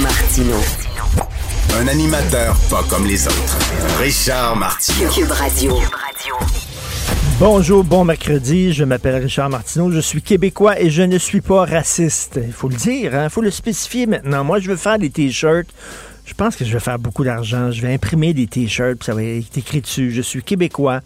Martino. Un animateur pas comme les autres. Richard Martineau. Cube Radio. Bonjour, bon mercredi. Je m'appelle Richard Martineau. Je suis québécois et je ne suis pas raciste. Il faut le dire, il faut le spécifier maintenant. Moi, je veux faire des t-shirts. Je pense que je vais faire beaucoup d'argent. Je vais imprimer des t-shirts, puis ça va être écrit dessus. Je suis québécois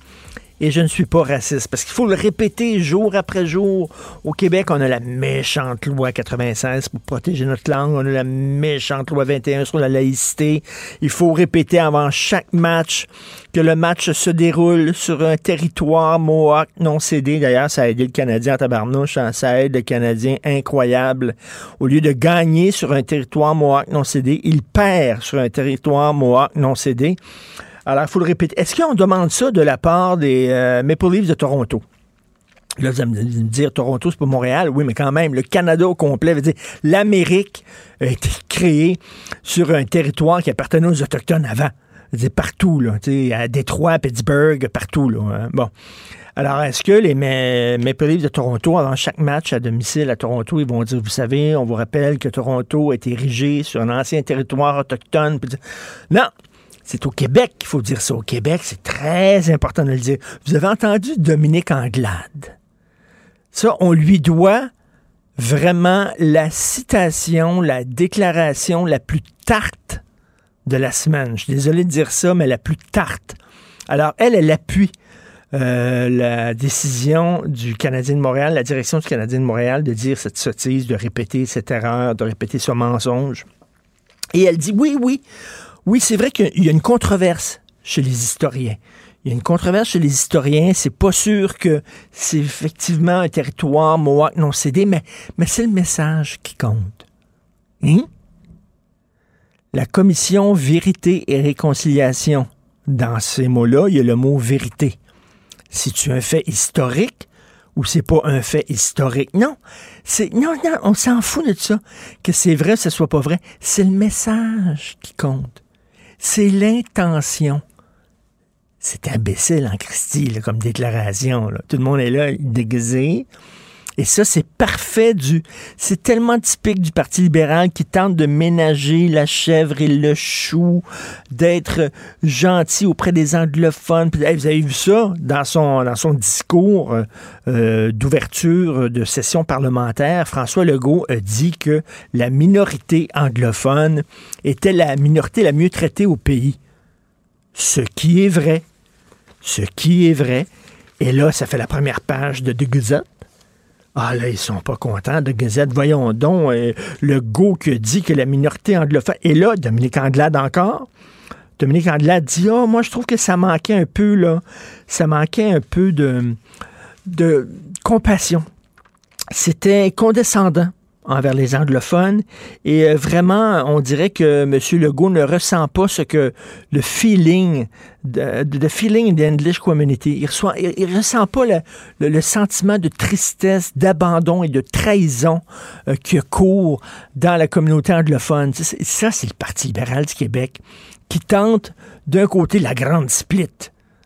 et je ne suis pas raciste. Parce qu'il faut le répéter jour après jour. Au Québec, on a la méchante loi 96 pour protéger notre langue. On a la méchante loi 21 sur la laïcité. Il faut répéter avant chaque match que le match se déroule sur un territoire Mohawk non cédé. D'ailleurs, ça a aidé le Canadien à tabarnouche. hein. Ça aide le Canadien incroyable. Au lieu de gagner sur un territoire Mohawk non cédé, il perd sur un territoire Mohawk non cédé. Alors, il faut le répéter. Est-ce qu'on demande ça de la part des euh, Maple Leafs de Toronto? Là, vous allez me dire, Toronto, c'est pas Montréal. Oui, mais quand même, le Canada au complet veut dire l'Amérique a été créée sur un territoire qui appartenait aux Autochtones avant. Dire, partout, là, à Détroit, à Pittsburgh, partout. Là, hein. Bon. Alors, est-ce que les Ma- Maple Leafs de Toronto, avant chaque match à domicile à Toronto, ils vont dire, vous savez, on vous rappelle que Toronto a été érigé sur un ancien territoire autochtone. Non, c'est au Québec qu'il faut dire ça. Au Québec, c'est très important de le dire. Vous avez entendu Dominique Anglade? Ça, on lui doit vraiment la citation, la déclaration la plus tarte de la semaine. Je suis désolé de dire ça, mais la plus tarte. Alors, elle, elle appuie euh, la décision du Canadien de Montréal, la direction du Canadien de Montréal de dire cette sottise, de répéter cette erreur, de répéter ce mensonge. Et elle dit oui, oui, oui, c'est vrai qu'il y a une controverse chez les historiens. Il y a une controverse chez les historiens. C'est pas sûr que c'est effectivement un territoire Mohawk non cédé, mais, c'est le message qui compte. Hein? La commission Vérité et Réconciliation. Dans ces mots-là, il y a le mot vérité. Si tu un fait historique ou c'est pas un fait historique? Non, c'est non, non, on s'en fout de ça. Que c'est vrai, que ce soit pas vrai. C'est le message qui compte. C'est l'intention. C'est imbécile en Christie, comme déclaration. Tout le monde est là, déguisé. Et ça, c'est parfait du. C'est tellement typique du Parti libéral qui tente de ménager la chèvre et le chou, d'être gentil auprès des anglophones. Vous avez vu ça dans son, dans son discours euh, euh, d'ouverture de session parlementaire. François Legault a dit que la minorité anglophone était la minorité la mieux traitée au pays. Ce qui est vrai. Ce qui est vrai. Et là, ça fait la première page de Gazette. Ah là, ils sont pas contents de Gazette. Voyons donc, euh, le go qui dit que la minorité anglophone. Et là, Dominique Anglade encore. Dominique Anglade dit Ah, moi, je trouve que ça manquait un peu, là. Ça manquait un peu de, de compassion. C'était condescendant envers les anglophones et euh, vraiment, on dirait que M. Legault ne ressent pas ce que le feeling, de, de- feeling in the English community, il, reçoit, il, il ressent pas le, le- le sentiment de tristesse, d'abandon et de trahison euh, qui court dans la communauté anglophone. Ça, c'est le Parti libéral du Québec qui tente d'un côté la grande split.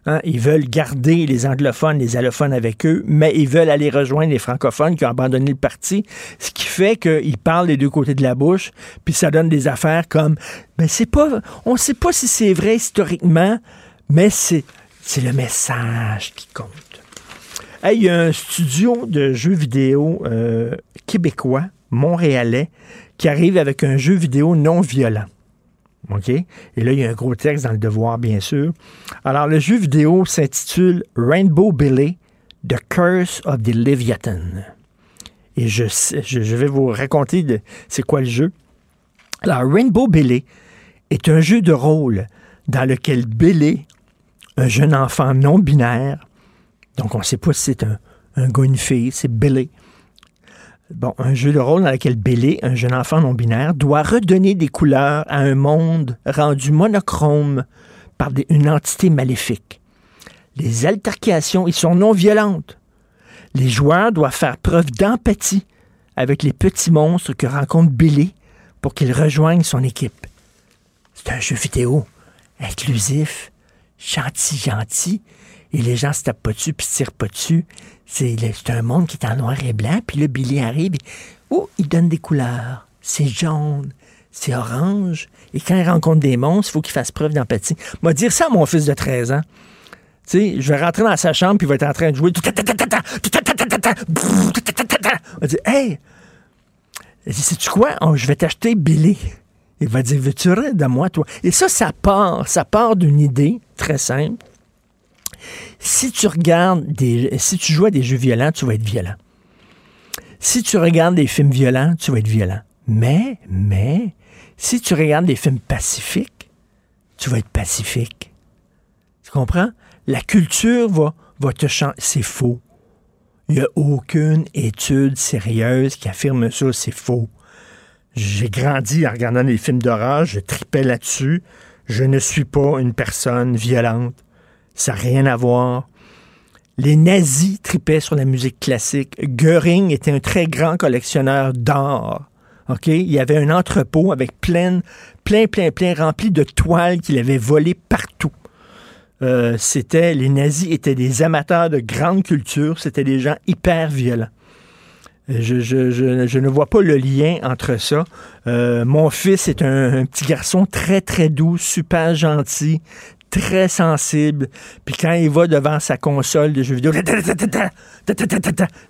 Hein, ils veulent garder les anglophones, les allophones avec eux, mais ils veulent aller rejoindre les francophones qui ont abandonné le parti, ce qui fait qu'ils parlent des deux côtés de la bouche, puis ça donne des affaires comme, ben c'est pas, on sait pas si c'est vrai historiquement, mais c'est, le message qui compte. Il y a un studio de jeux vidéo euh, québécois, montréalais, qui arrive avec un jeu vidéo non violent. Et là, il y a un gros texte dans le devoir, bien sûr. Alors, le jeu vidéo s'intitule Rainbow Billy, The Curse of the Leviathan. Et je, je, vais vous raconter c'est quoi le jeu. Alors, Rainbow Billy est un jeu de rôle dans lequel Billy, un jeune enfant non binaire, donc on ne sait pas si c'est un, un gars ou une fille, c'est Billy, bon, un jeu de rôle dans lequel Bélé, un jeune enfant non-binaire, doit redonner des couleurs à un monde rendu monochrome par une entité maléfique. Les altercations y sont non violentes. Les joueurs doivent faire preuve d'empathie avec les petits monstres que rencontre Billy pour qu'ils rejoignent son équipe. C'est un jeu vidéo inclusif, gentil, gentil, et les gens se tapent pas dessus puis se tirent pas dessus. C'est un monde qui est en noir et blanc, puis là, Billy arrive, oh, il donne des couleurs. C'est jaune, c'est orange, et quand il rencontre des monstres, il faut qu'il fasse preuve d'empathie. Moi, dire ça à mon fils de 13 ans, tu sais, je vais rentrer dans sa chambre, puis il va être en train de jouer. On va dire, hey, sais-tu quoi? je vais t'acheter Billy. Il va dire, veux-tu rire de moi, toi? Et ça, ça part, ça part d'une idée très simple. Si tu regardes des, joues à des jeux violents, tu vas être violent. Si tu regardes des films violents, tu vas être violent. Mais, mais, si tu regardes des films pacifiques, tu vas être pacifique. Tu comprends? La culture va, va te changer. C'est faux. Il n'y a aucune étude sérieuse qui affirme ça, c'est faux. J'ai grandi en regardant des films d'horreur, je tripais là-dessus. Je ne suis pas une personne violente. Ça n'a rien à voir. Les nazis tripaient sur la musique classique. Goering était un très grand collectionneur d'art. Il y avait un entrepôt avec plein, plein, plein, plein rempli de toiles qu'il avait volées partout. Euh, c'était les nazis étaient des amateurs de grande culture, c'était des gens hyper violents. Euh, je, ne vois pas le lien entre ça. Euh, mon fils est un, petit garçon très, très doux, super gentil, très sensible. Puis quand il va devant sa console de jeux vidéo,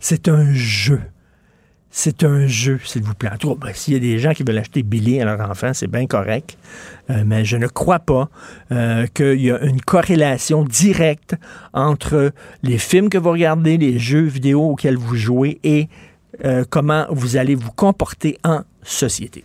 c'est un jeu. C'est un jeu, s'il vous plaît. Ben, s'il y a des gens qui veulent acheter Billy à leur enfant, c'est bien correct. Euh, mais je ne crois pas euh, qu'il y a une corrélation directe entre les films que vous regardez, les jeux vidéo auxquels vous jouez et euh, comment vous allez vous comporter en société.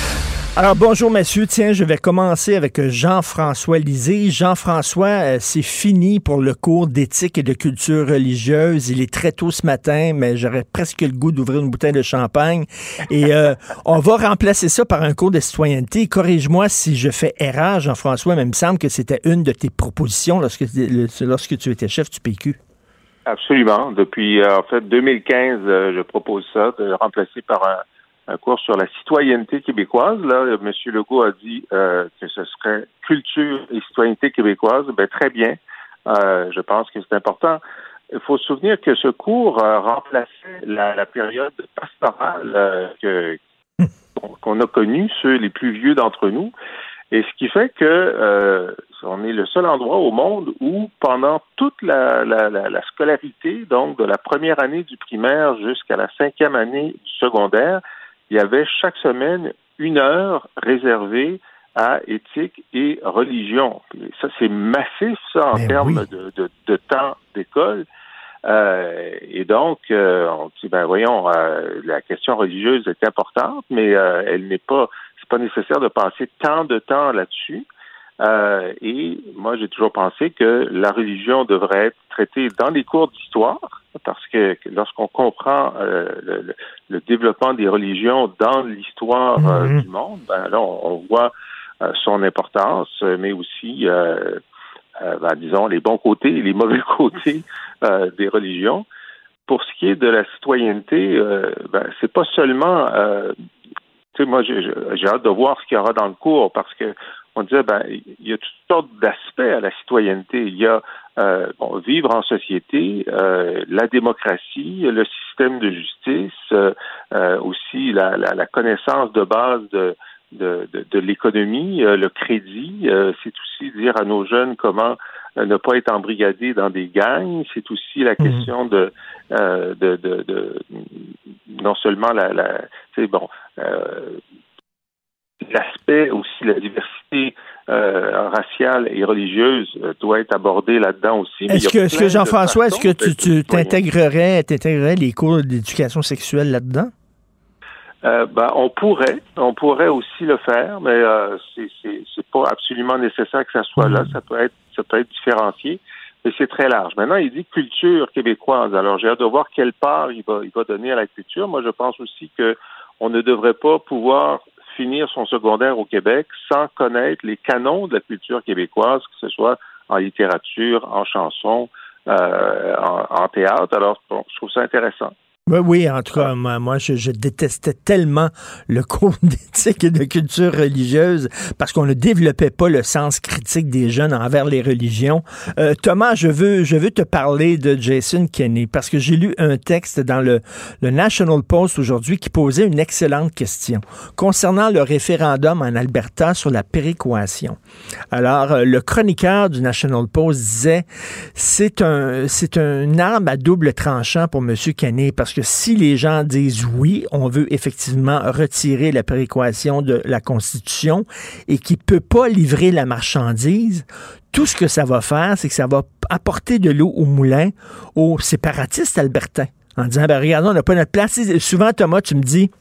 Alors bonjour messieurs, tiens, je vais commencer avec Jean-François Lisée. Jean-François, euh, c'est fini pour le cours d'éthique et de culture religieuse. Il est très tôt ce matin, mais j'aurais presque le goût d'ouvrir une bouteille de champagne. Et euh, on va remplacer ça par un cours de citoyenneté. Corrige-moi si je fais erreur, Jean-François, mais il me semble que c'était une de tes propositions lorsque, lorsque tu étais chef du PQ. Absolument. Depuis euh, en fait 2015, je propose ça, de remplacer par un un cours sur la citoyenneté québécoise. Là, M. Legault a dit euh, que ce serait culture et citoyenneté québécoise. Ben, très bien. Euh, je pense que c'est important. Il faut se souvenir que ce cours euh, remplaçait la, période pastorale que, qu'on a connue, ceux les plus vieux d'entre nous. Et ce qui fait que on est le seul endroit au monde où, pendant toute la, la, la, scolarité, donc de la première année du primaire jusqu'à la cinquième année du secondaire, il y avait chaque semaine une heure réservée à éthique et religion. ça, c'est massif, ça, en termes de, de, de, temps d'école. Euh, et donc, euh, on dit, ben voyons, euh, la question religieuse est importante, mais euh, elle n'est pas, c'est pas nécessaire de passer tant de temps là-dessus. Euh, et moi, j'ai toujours pensé que la religion devrait être traitée dans les cours d'histoire, parce que lorsqu'on comprend euh, le, développement des religions dans l'histoire euh, mhm. du monde, ben là, on, voit son importance, mais aussi, ben, disons, les bons côtés et les mauvais côtés des religions. Pour ce qui est de la citoyenneté, ben, c'est pas seulement tu sais, moi, j'ai hâte de voir ce qu'il y aura dans le cours parce que on disait ben il y a toutes sortes d'aspects à la citoyenneté. Il y a euh, bon, vivre en société, euh, la démocratie, le système de justice, euh, aussi la, la, la, connaissance de base de de, de, de l'économie, le crédit, c'est aussi dire à nos jeunes comment ne pas être embrigadés dans des gangs. C'est aussi la mhm. question de, de, de, de, non seulement la, la bon l'aspect aussi la diversité euh, raciale et religieuse euh, doit être abordée là-dedans aussi. Est-ce que, est que Jean-François, est-ce que tu, tu t'intégrerais, t'intégrerais les cours d'éducation sexuelle là-dedans? Euh, ben, on pourrait, on pourrait aussi le faire, mais euh, c'est, c'est, pas absolument nécessaire que ça soit là. Mm-hmm. Ça peut être, ça peut être différencié, mais c'est très large. Maintenant, il dit culture québécoise. Alors, j'ai hâte de voir quelle part il va, il va donner à la culture. Moi, je pense aussi que on ne devrait pas pouvoir finir son secondaire au Québec sans connaître les canons de la culture québécoise, que ce soit en littérature, en chanson, euh, en, théâtre. Alors, je trouve ça intéressant. Oui, en tout cas, moi, je, détestais tellement le cours d'éthique et de culture religieuse parce qu'on ne développait pas le sens critique des jeunes envers les religions. Euh, Thomas, je veux, je veux te parler de Jason Kenney parce que j'ai lu un texte dans le, le National Post aujourd'hui qui posait une excellente question concernant le référendum en Alberta sur la péréquation. Alors, euh, le chroniqueur du National Post disait c'est un, c'est un arme à double tranchant pour M. Kenney parce que si les gens disent oui, on veut effectivement retirer la prééquation de la Constitution et qu'il ne peut pas livrer la marchandise, tout ce que ça va faire, c'est que ça va apporter de l'eau au moulin aux séparatistes albertains en disant, ben regardez, on n'a pas notre place. Souvent, Thomas, tu me dis,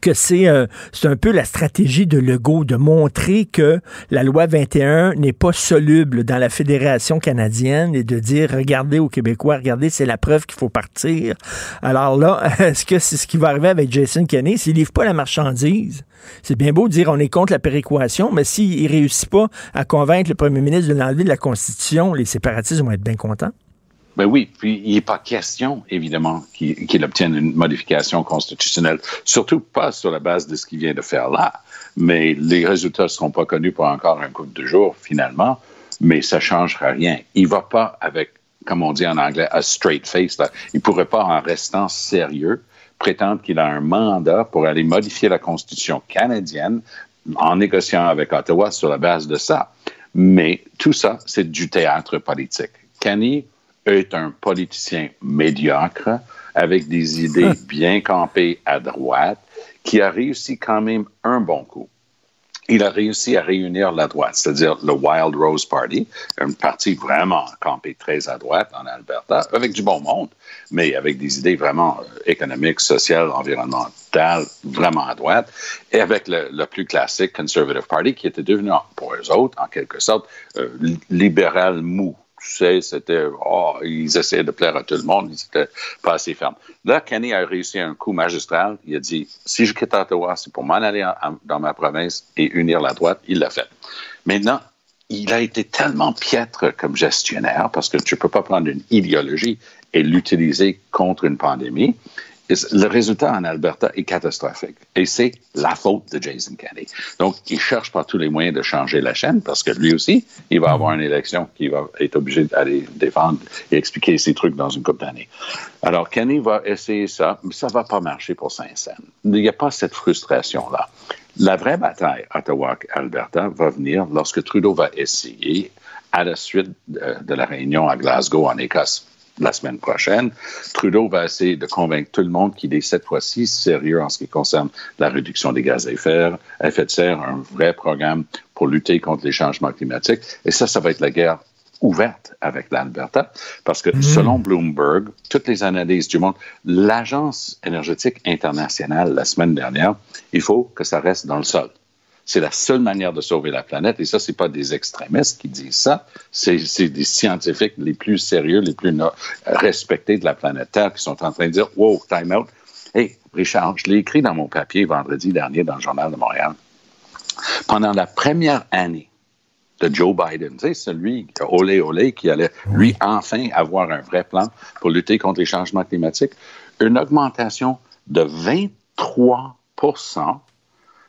que euh, c'est un peu la stratégie de Legault de montrer que la loi 21 n'est pas soluble dans la Fédération canadienne et de dire regardez aux Québécois, regardez, c'est la preuve qu'il faut partir. Alors là, est-ce que c'est ce qui va arriver avec Jason Kenney? S'il livre pas la marchandise? C'est bien beau de dire on est contre la péréquation, mais s'il ne réussit pas à convaincre le premier ministre de l'enlever de la Constitution, les séparatistes vont être bien contents. Ben oui, puis il n'est pas question, évidemment, qu'il obtienne une modification constitutionnelle, surtout pas sur la base de ce qu'il vient de faire là. Mais les résultats ne seront pas connus pour encore un couple de jours, finalement, mais ça ne changera rien. Il ne va pas avec, comme on dit en anglais, a straight face. Il ne pourrait pas, en restant sérieux, prétendre qu'il a un mandat pour aller modifier la Constitution canadienne en négociant avec Ottawa sur la base de ça. Mais tout ça, c'est du théâtre politique. Kenny est un politicien médiocre avec des idées bien campées à droite qui a réussi quand même un bon coup. Il a réussi à réunir la droite, c'est-à-dire le Wild Rose Party, un parti vraiment campé très à droite en Alberta, avec du bon monde, mais avec des idées vraiment euh, économiques, sociales, environnementales, vraiment à droite, et avec le, le, plus classique Conservative Party, qui était devenu, pour eux autres, en quelque sorte, euh, libéral mou, c'était, oh, ils essayaient de plaire à tout le monde, ils n'étaient pas assez fermes. Là, Kenny a réussi un coup magistral. Il a dit, si je quitte Ottawa, c'est pour m'en aller dans ma province et unir la droite. Il l'a fait. Maintenant, il a été tellement piètre comme gestionnaire parce que tu ne peux pas prendre une idéologie et l'utiliser contre une pandémie le résultat en Alberta est catastrophique. Et c'est la faute de Jason Kenney. Donc, il cherche par tous les moyens de changer la chaîne parce que lui aussi, il va avoir une élection qu'il va être obligé d'aller défendre et expliquer ses trucs dans une couple d'années. Alors, Kenney va essayer ça, mais ça va pas marcher pour Saint-Saëns. Il n'y a pas cette frustration-là. La vraie bataille Ottawa-Alberta va venir lorsque Trudeau va essayer, à la suite de la réunion à Glasgow, en Écosse, la semaine prochaine. Trudeau va essayer de convaincre tout le monde qu'il est cette fois-ci sérieux en ce qui concerne la réduction des gaz à effet, de serre, un vrai programme pour lutter contre les changements climatiques. Et ça, ça va être la guerre ouverte avec l'Alberta, parce que mmh. selon Bloomberg, toutes les analyses du monde, l'Agence énergétique internationale, la semaine dernière, il faut que ça reste dans le sol. C'est la seule manière de sauver la planète. Et ça, c'est pas des extrémistes qui disent ça. C'est des scientifiques les plus sérieux, les plus respectés de la planète Terre qui sont en train de dire, wow, time out. Hey, Richard, je l'ai écrit dans mon papier vendredi dernier dans le Journal de Montréal. Pendant la première année de Joe Biden, tu sais, celui, olé olé, qui allait, lui, enfin avoir un vrai plan pour lutter contre les changements climatiques, une augmentation de 23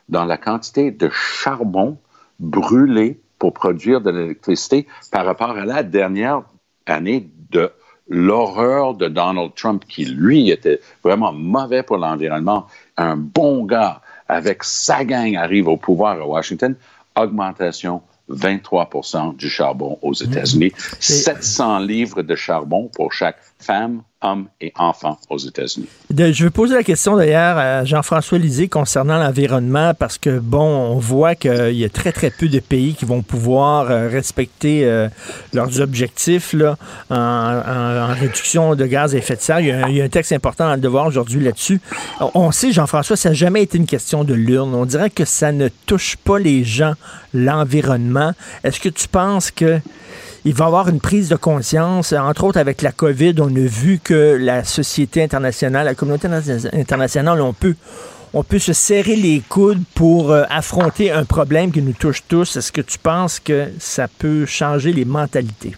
dans la quantité de charbon brûlé pour produire de l'électricité par rapport à la dernière année de l'horreur de Donald Trump, qui lui était vraiment mauvais pour l'environnement, un bon gars avec sa gang arrive au pouvoir à Washington, augmentation 23% du charbon aux États-Unis, 700 livres de charbon pour chaque femmes, hommes et enfants aux États-Unis. je vais poser la question d'ailleurs à Jean-François Lisée concernant l'environnement parce que, bon, on voit qu'il y a très, très peu de pays qui vont pouvoir euh, respecter euh, leurs objectifs là, en, réduction de gaz à effet de serre. Il y a, un texte important dans le devoir aujourd'hui là-dessus. On sait, Jean-François, ça n'a jamais été une question de l'urne. On dirait que ça ne touche pas les gens, l'environnement. Est-ce que tu penses que il va y avoir une prise de conscience. Entre autres, avec la COVID, on a vu que la société internationale, la communauté internationale, on peut, se serrer les coudes pour euh, affronter un problème qui nous touche tous. Est-ce que tu penses que ça peut changer les mentalités?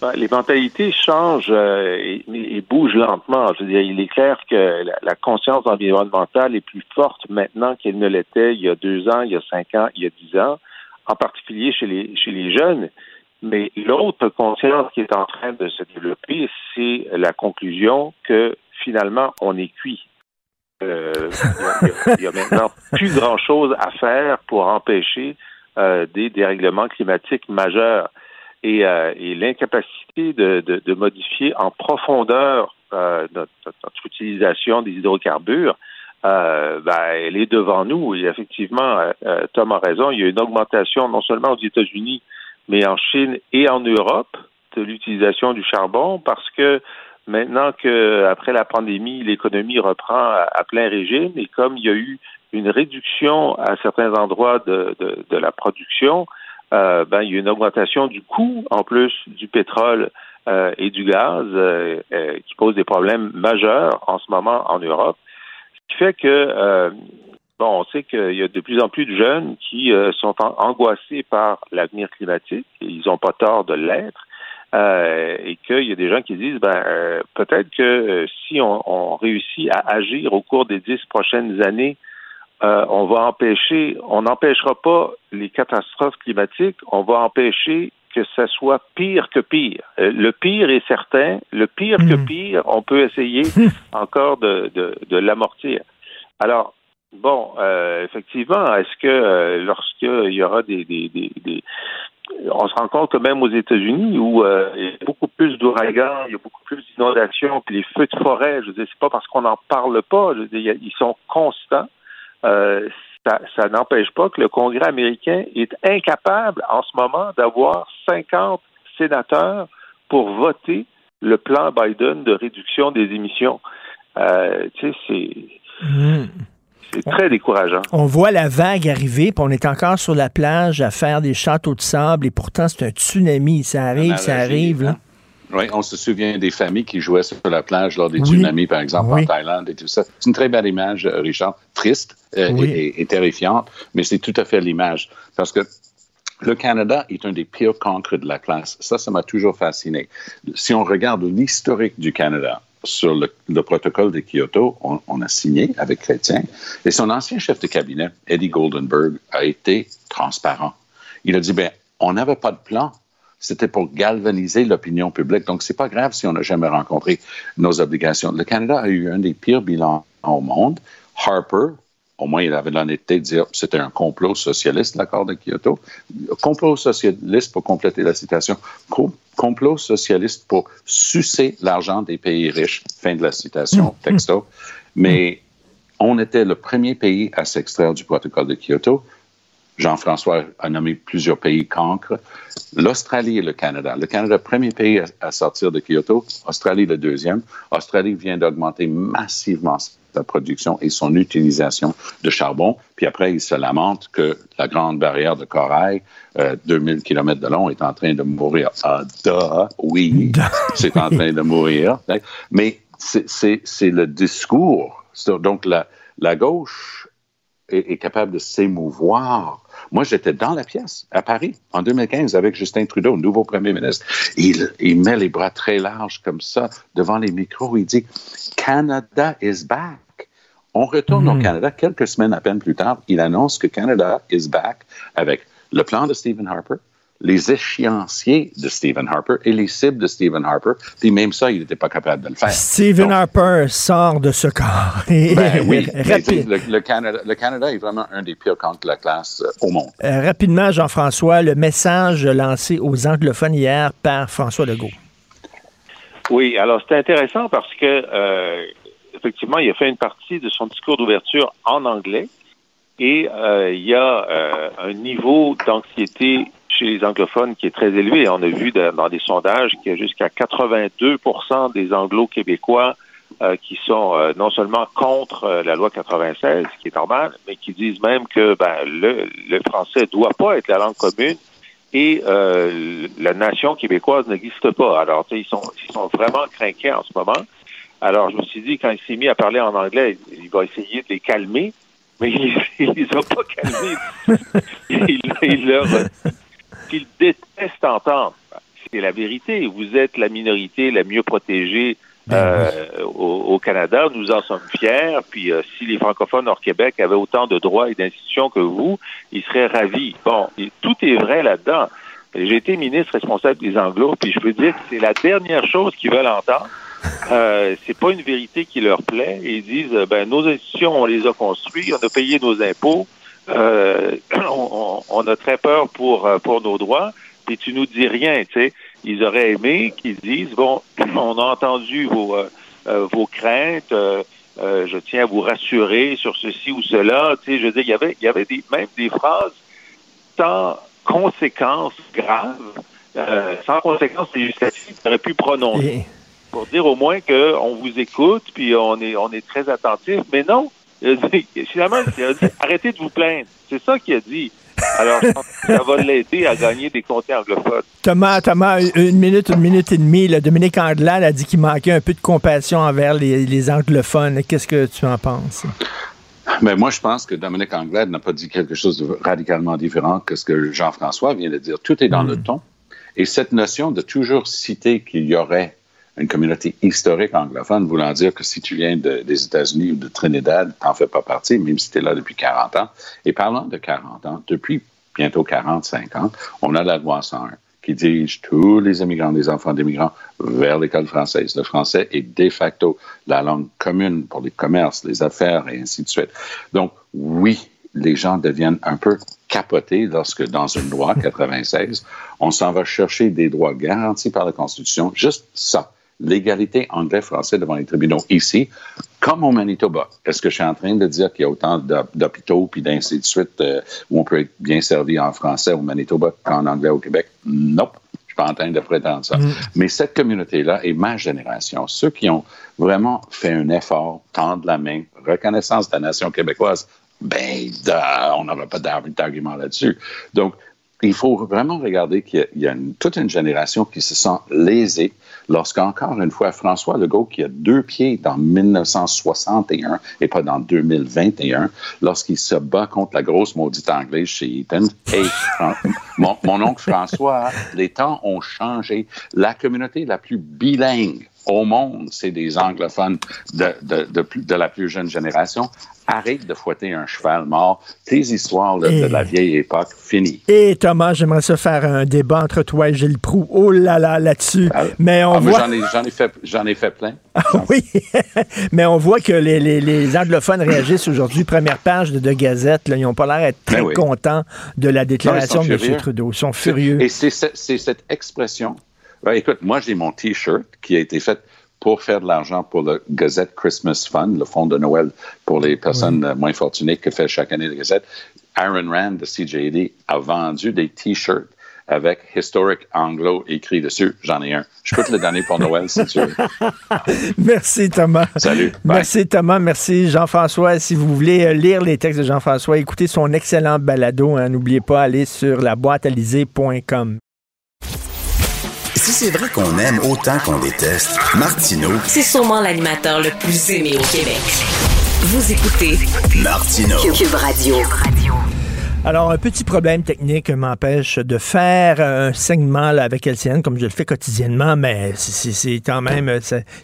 Ben, les mentalités changent euh, et, bougent lentement. Je veux dire, il est clair que la, conscience environnementale est plus forte maintenant qu'elle ne l'était il y a deux ans, il y a cinq ans, il y a dix ans, en particulier chez les jeunes. Mais l'autre conscience qui est en train de se développer, c'est la conclusion que finalement, on est cuit. Euh, il, y a, maintenant plus grand-chose à faire pour empêcher euh, des dérèglements climatiques majeurs. Et, euh, l'incapacité de, modifier en profondeur notre, utilisation des hydrocarbures, ben, elle est devant nous. Et effectivement, Tom a raison, il y a une augmentation non seulement aux États-Unis, mais en Chine et en Europe de l'utilisation du charbon parce que maintenant que après la pandémie, l'économie reprend à, plein régime et comme il y a eu une réduction à certains endroits de, de, la production, euh, ben, il y a une augmentation du coût en plus du pétrole euh, et du gaz euh, qui pose des problèmes majeurs en ce moment en Europe. Ce qui fait que Bon, on sait qu'il y a de plus en plus de jeunes qui euh, sont angoissés par l'avenir climatique. Et ils n'ont pas tort de l'être. Euh, et qu'il y a des gens qui disent ben euh, peut-être que si on, réussit à agir au cours des dix prochaines années, on va empêcher, on n'empêchera pas les catastrophes climatiques, on va empêcher que ça soit pire que pire. le pire est certain, le pire que hmm. pire, on peut essayer encore de, de, de l'amortir. Alors, Bon, euh, effectivement, est-ce que euh, lorsqu'il y aura des, des, des, on se rend compte que même aux États-Unis où euh, il y a beaucoup plus d'ouragans, il y a beaucoup plus d'inondations, puis les feux de forêt, je veux dire, c'est pas parce qu'on n'en parle pas, je veux dire, ils sont constants. Euh, ça, ça n'empêche pas que le Congrès américain est incapable en ce moment d'avoir 50 sénateurs pour voter le plan Biden de réduction des émissions. Euh, tu sais, c'est. Mmh. C'est très décourageant. On voit la vague arriver, puis on est encore sur la plage à faire des châteaux de sable, et pourtant c'est un tsunami. Ça arrive, ça arrive. Là. Oui, on se souvient des familles qui jouaient sur la plage lors des tsunamis, par exemple, en Thaïlande et tout ça. C'est une très belle image, euh, Richard, triste euh, et, terrifiante, mais c'est tout à fait l'image. Parce que le Canada est un des pires cancres de la classe. Ça, ça m'a toujours fasciné. Si on regarde l'historique du Canada, sur le, protocole de Kyoto, on, a signé avec Chrétien, et son ancien chef de cabinet, Eddie Goldenberg, a été transparent. Il a dit, ben, on n'avait pas de plan. C'était pour galvaniser l'opinion publique. Donc, c'est pas grave si on n'a jamais rencontré nos obligations. Le Canada a eu un des pires bilans au monde. Harper, au moins il avait l'honnêteté de dire que c'était un complot socialiste, l'accord de Kyoto. Complot socialiste, pour compléter la citation, complot socialiste pour sucer l'argent des pays riches. Fin de la citation, texto. Mais on était le premier pays à s'extraire du protocole de Kyoto. Jean-François a nommé plusieurs pays cancres. L'Australie et le Canada. Le Canada, premier pays à, sortir de Kyoto. Australie, le deuxième. Australie vient d'augmenter massivement sa production et son utilisation de charbon. Puis après, il se lamente que la grande barrière de corail, 2000 euh, km de long, est en train de mourir. Ah, da, oui, c'est en train de mourir. Mais c'est le discours. Donc, la, la gauche est, capable de s'émouvoir. Moi, j'étais dans la pièce à Paris en 2015 avec Justin Trudeau, nouveau premier ministre. Il, il met les bras très larges comme ça devant les micros. Il dit Canada is back. On retourne au hmm. Canada quelques semaines à peine plus tard. Il annonce que Canada is back avec le plan de Stephen Harper, les échéanciers de Stephen Harper et les cibles de Stephen Harper. Puis même ça, il n'était pas capable de le faire. Stephen Harper sort de ce corps. ben oui, le, Canada, le, Canada, est vraiment un des pires camps de la classe euh, au monde. Euh, rapidement, Jean-François, le message lancé aux anglophones hier par François Legault. Oui, alors c'est intéressant parce que euh, effectivement, il a fait une partie de son discours d'ouverture en anglais et euh, il y a euh, un niveau d'anxiété chez les anglophones qui est très élevé. On a vu dans des sondages qu'il y a jusqu'à 82% des anglo-québécois euh, qui sont euh, non seulement contre euh, la loi 96, ce qui est normal, mais qui disent même que ben, le, le français doit pas être la langue commune et la nation québécoise n'existe pas. Alors, ils sont, ils sont vraiment craqués en ce moment. Alors, je me suis dit, quand il s'est mis à parler en anglais, il va essayer de les calmer, mais il ne les a pas calmés. il, il leur qu'ils détestent entendre. C'est la vérité. Vous êtes la minorité la mieux protégée ben euh, au, Canada. Nous en sommes fiers. Puis euh, si les francophones hors Québec avaient autant de droits et d'institutions que vous, ils seraient ravis. Bon, tout est vrai là-dedans. J'ai été ministre responsable des Anglos, puis je peux dire que c'est la dernière chose qu'ils veulent entendre. Euh, c'est pas une vérité qui leur plaît. Ils disent, ben nos institutions, on les a construites, on a payé nos impôts, euh, on, on, a très peur pour pour nos droits, puis tu nous dis rien, tu sais ils auraient aimé qu'ils disent bon, on a entendu vos euh, euh, vos craintes. Euh, je tiens à vous rassurer sur ceci ou cela. Tu sais, je veux dire, il y avait, il y avait des, même des phrases sans conséquences graves, sans conséquences législatives, qu'on aurait pu prononcer pour dire au moins qu'on vous écoute, puis on est, on est très attentif. Mais non, finalement, il a dit arrêtez de vous plaindre. C'est ça qu'il a dit. Alors, ça va l'aider à gagner des comtés anglophones. Thomas, Thomas, une minute, une minute et demie. Dominique Anglade a dit qu'il manquait un peu de compassion envers les, anglophones. Qu'est-ce que tu en penses? Mais moi, je pense que Dominique Anglade n'a pas dit quelque chose de radicalement différent que ce que Jean-François vient de dire. Tout est dans le hmm. ton. Et cette notion de toujours citer qu'il y aurait une communauté historique anglophone, voulant dire que si tu viens des États-Unis ou de Trinidad, tu n'en fais pas partie, même si tu es là depuis 40 ans. Et parlant de 40 ans, depuis bientôt 40, 50, on a la loi 101 qui dirige tous les immigrants, les enfants d'immigrants vers l'école française. Le français est de facto la langue commune pour les commerces, les affaires et ainsi de suite. Donc, oui, les gens deviennent un peu capotés lorsque, dans une loi 96, on s'en va chercher des droits garantis par la Constitution, juste ça l'égalité anglais-français devant les tribunaux ici, comme au Manitoba. Est-ce que je suis en train de dire qu'il y a autant d'hôpitaux puis d'ainsi de suite euh, où on peut être bien servi en français au Manitoba qu'en anglais au Québec? Non. Je suis pas en train de prétendre ça. Mm. Mais cette communauté-là et ma génération, ceux qui ont vraiment fait un effort, tendre la main, reconnaissance de la nation québécoise, ben, on n'aura pas d'argument là-dessus. Donc, il faut vraiment regarder qu'il y a, toute une génération qui se sent lésée lorsqu'encore une fois, François Legault, qui a deux pieds dans 1961 et pas dans 2021, lorsqu'il se bat contre la grosse maudite anglaise chez Eaton, mon, mon oncle François, les temps ont changé. La communauté la plus bilingue au monde, c'est des anglophones de, de, de, de, la plus jeune génération. Arrête de fouetter un cheval mort. Tes histoires de, la vieille époque, finies. Et Thomas, j'aimerais ça faire un débat entre toi et Gilles Proux. Oh là là, là-dessus. Ah, mais on ah, voit... J'en ai, fait, j'en ai fait plein. Ah, oui, mais on voit que les, les, les anglophones réagissent aujourd'hui. Première page de, de Gazette, là, ils n'ont pas l'air d'être très ben contents de la déclaration de M. Trudeau. Ils sont furieux. Et c'est cette expression ben, écoute, moi, j'ai mon T-shirt qui a été fait pour faire de l'argent pour le Gazette Christmas Fund, le fonds de Noël pour les personnes euh, moins fortunées que fait chaque année le Gazette. Aaron Rand de CJD a vendu des T-shirts avec Historic Anglo écrit dessus. J'en ai un. Je peux te le donner pour Noël si tu veux. Merci Thomas. Salut. Merci Thomas. Merci Jean-François. Si vous voulez euh, lire les textes de Jean-François, écoutez son excellent balado. Hein. N'oubliez pas, aller sur la boîtealisée.com. Si c'est vrai qu'on aime autant qu'on déteste, Martineau, c'est sûrement l'animateur le plus aimé au Québec. Vous écoutez Martineau. Cube Radio. Alors, un petit problème technique m'empêche de faire un segment avec LCN comme je le fais quotidiennement, mais c'est quand même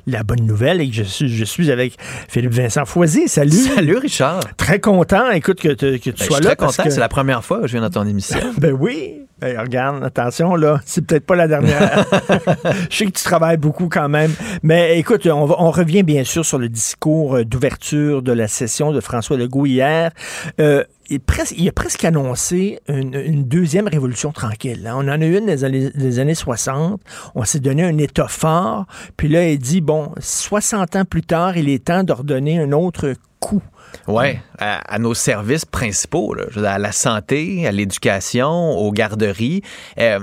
la bonne nouvelle et que je suis, je suis avec Philippe Vincent Foisy. Salut. Salut, Richard. Très content, écoute, que, que tu ben, sois là. Très content, c'est la première fois que je viens dans ton émission. ben oui. Hey, regarde, attention, là, c'est peut-être pas la dernière. Je sais que tu travailles beaucoup quand même. Mais écoute, on, va- on revient bien sûr sur le discours euh, d'ouverture de la session de François Legault hier. Euh, il, a presque annoncé une, une deuxième révolution tranquille. hein. On en a eu une les années, années 60. On s'est donné un État fort. Puis là, il dit, bon, 60 ans plus tard, il est temps d'ordonner un autre coup. Ouais, à, nos services principaux, là, à la santé, à l'éducation, aux garderies. Euh,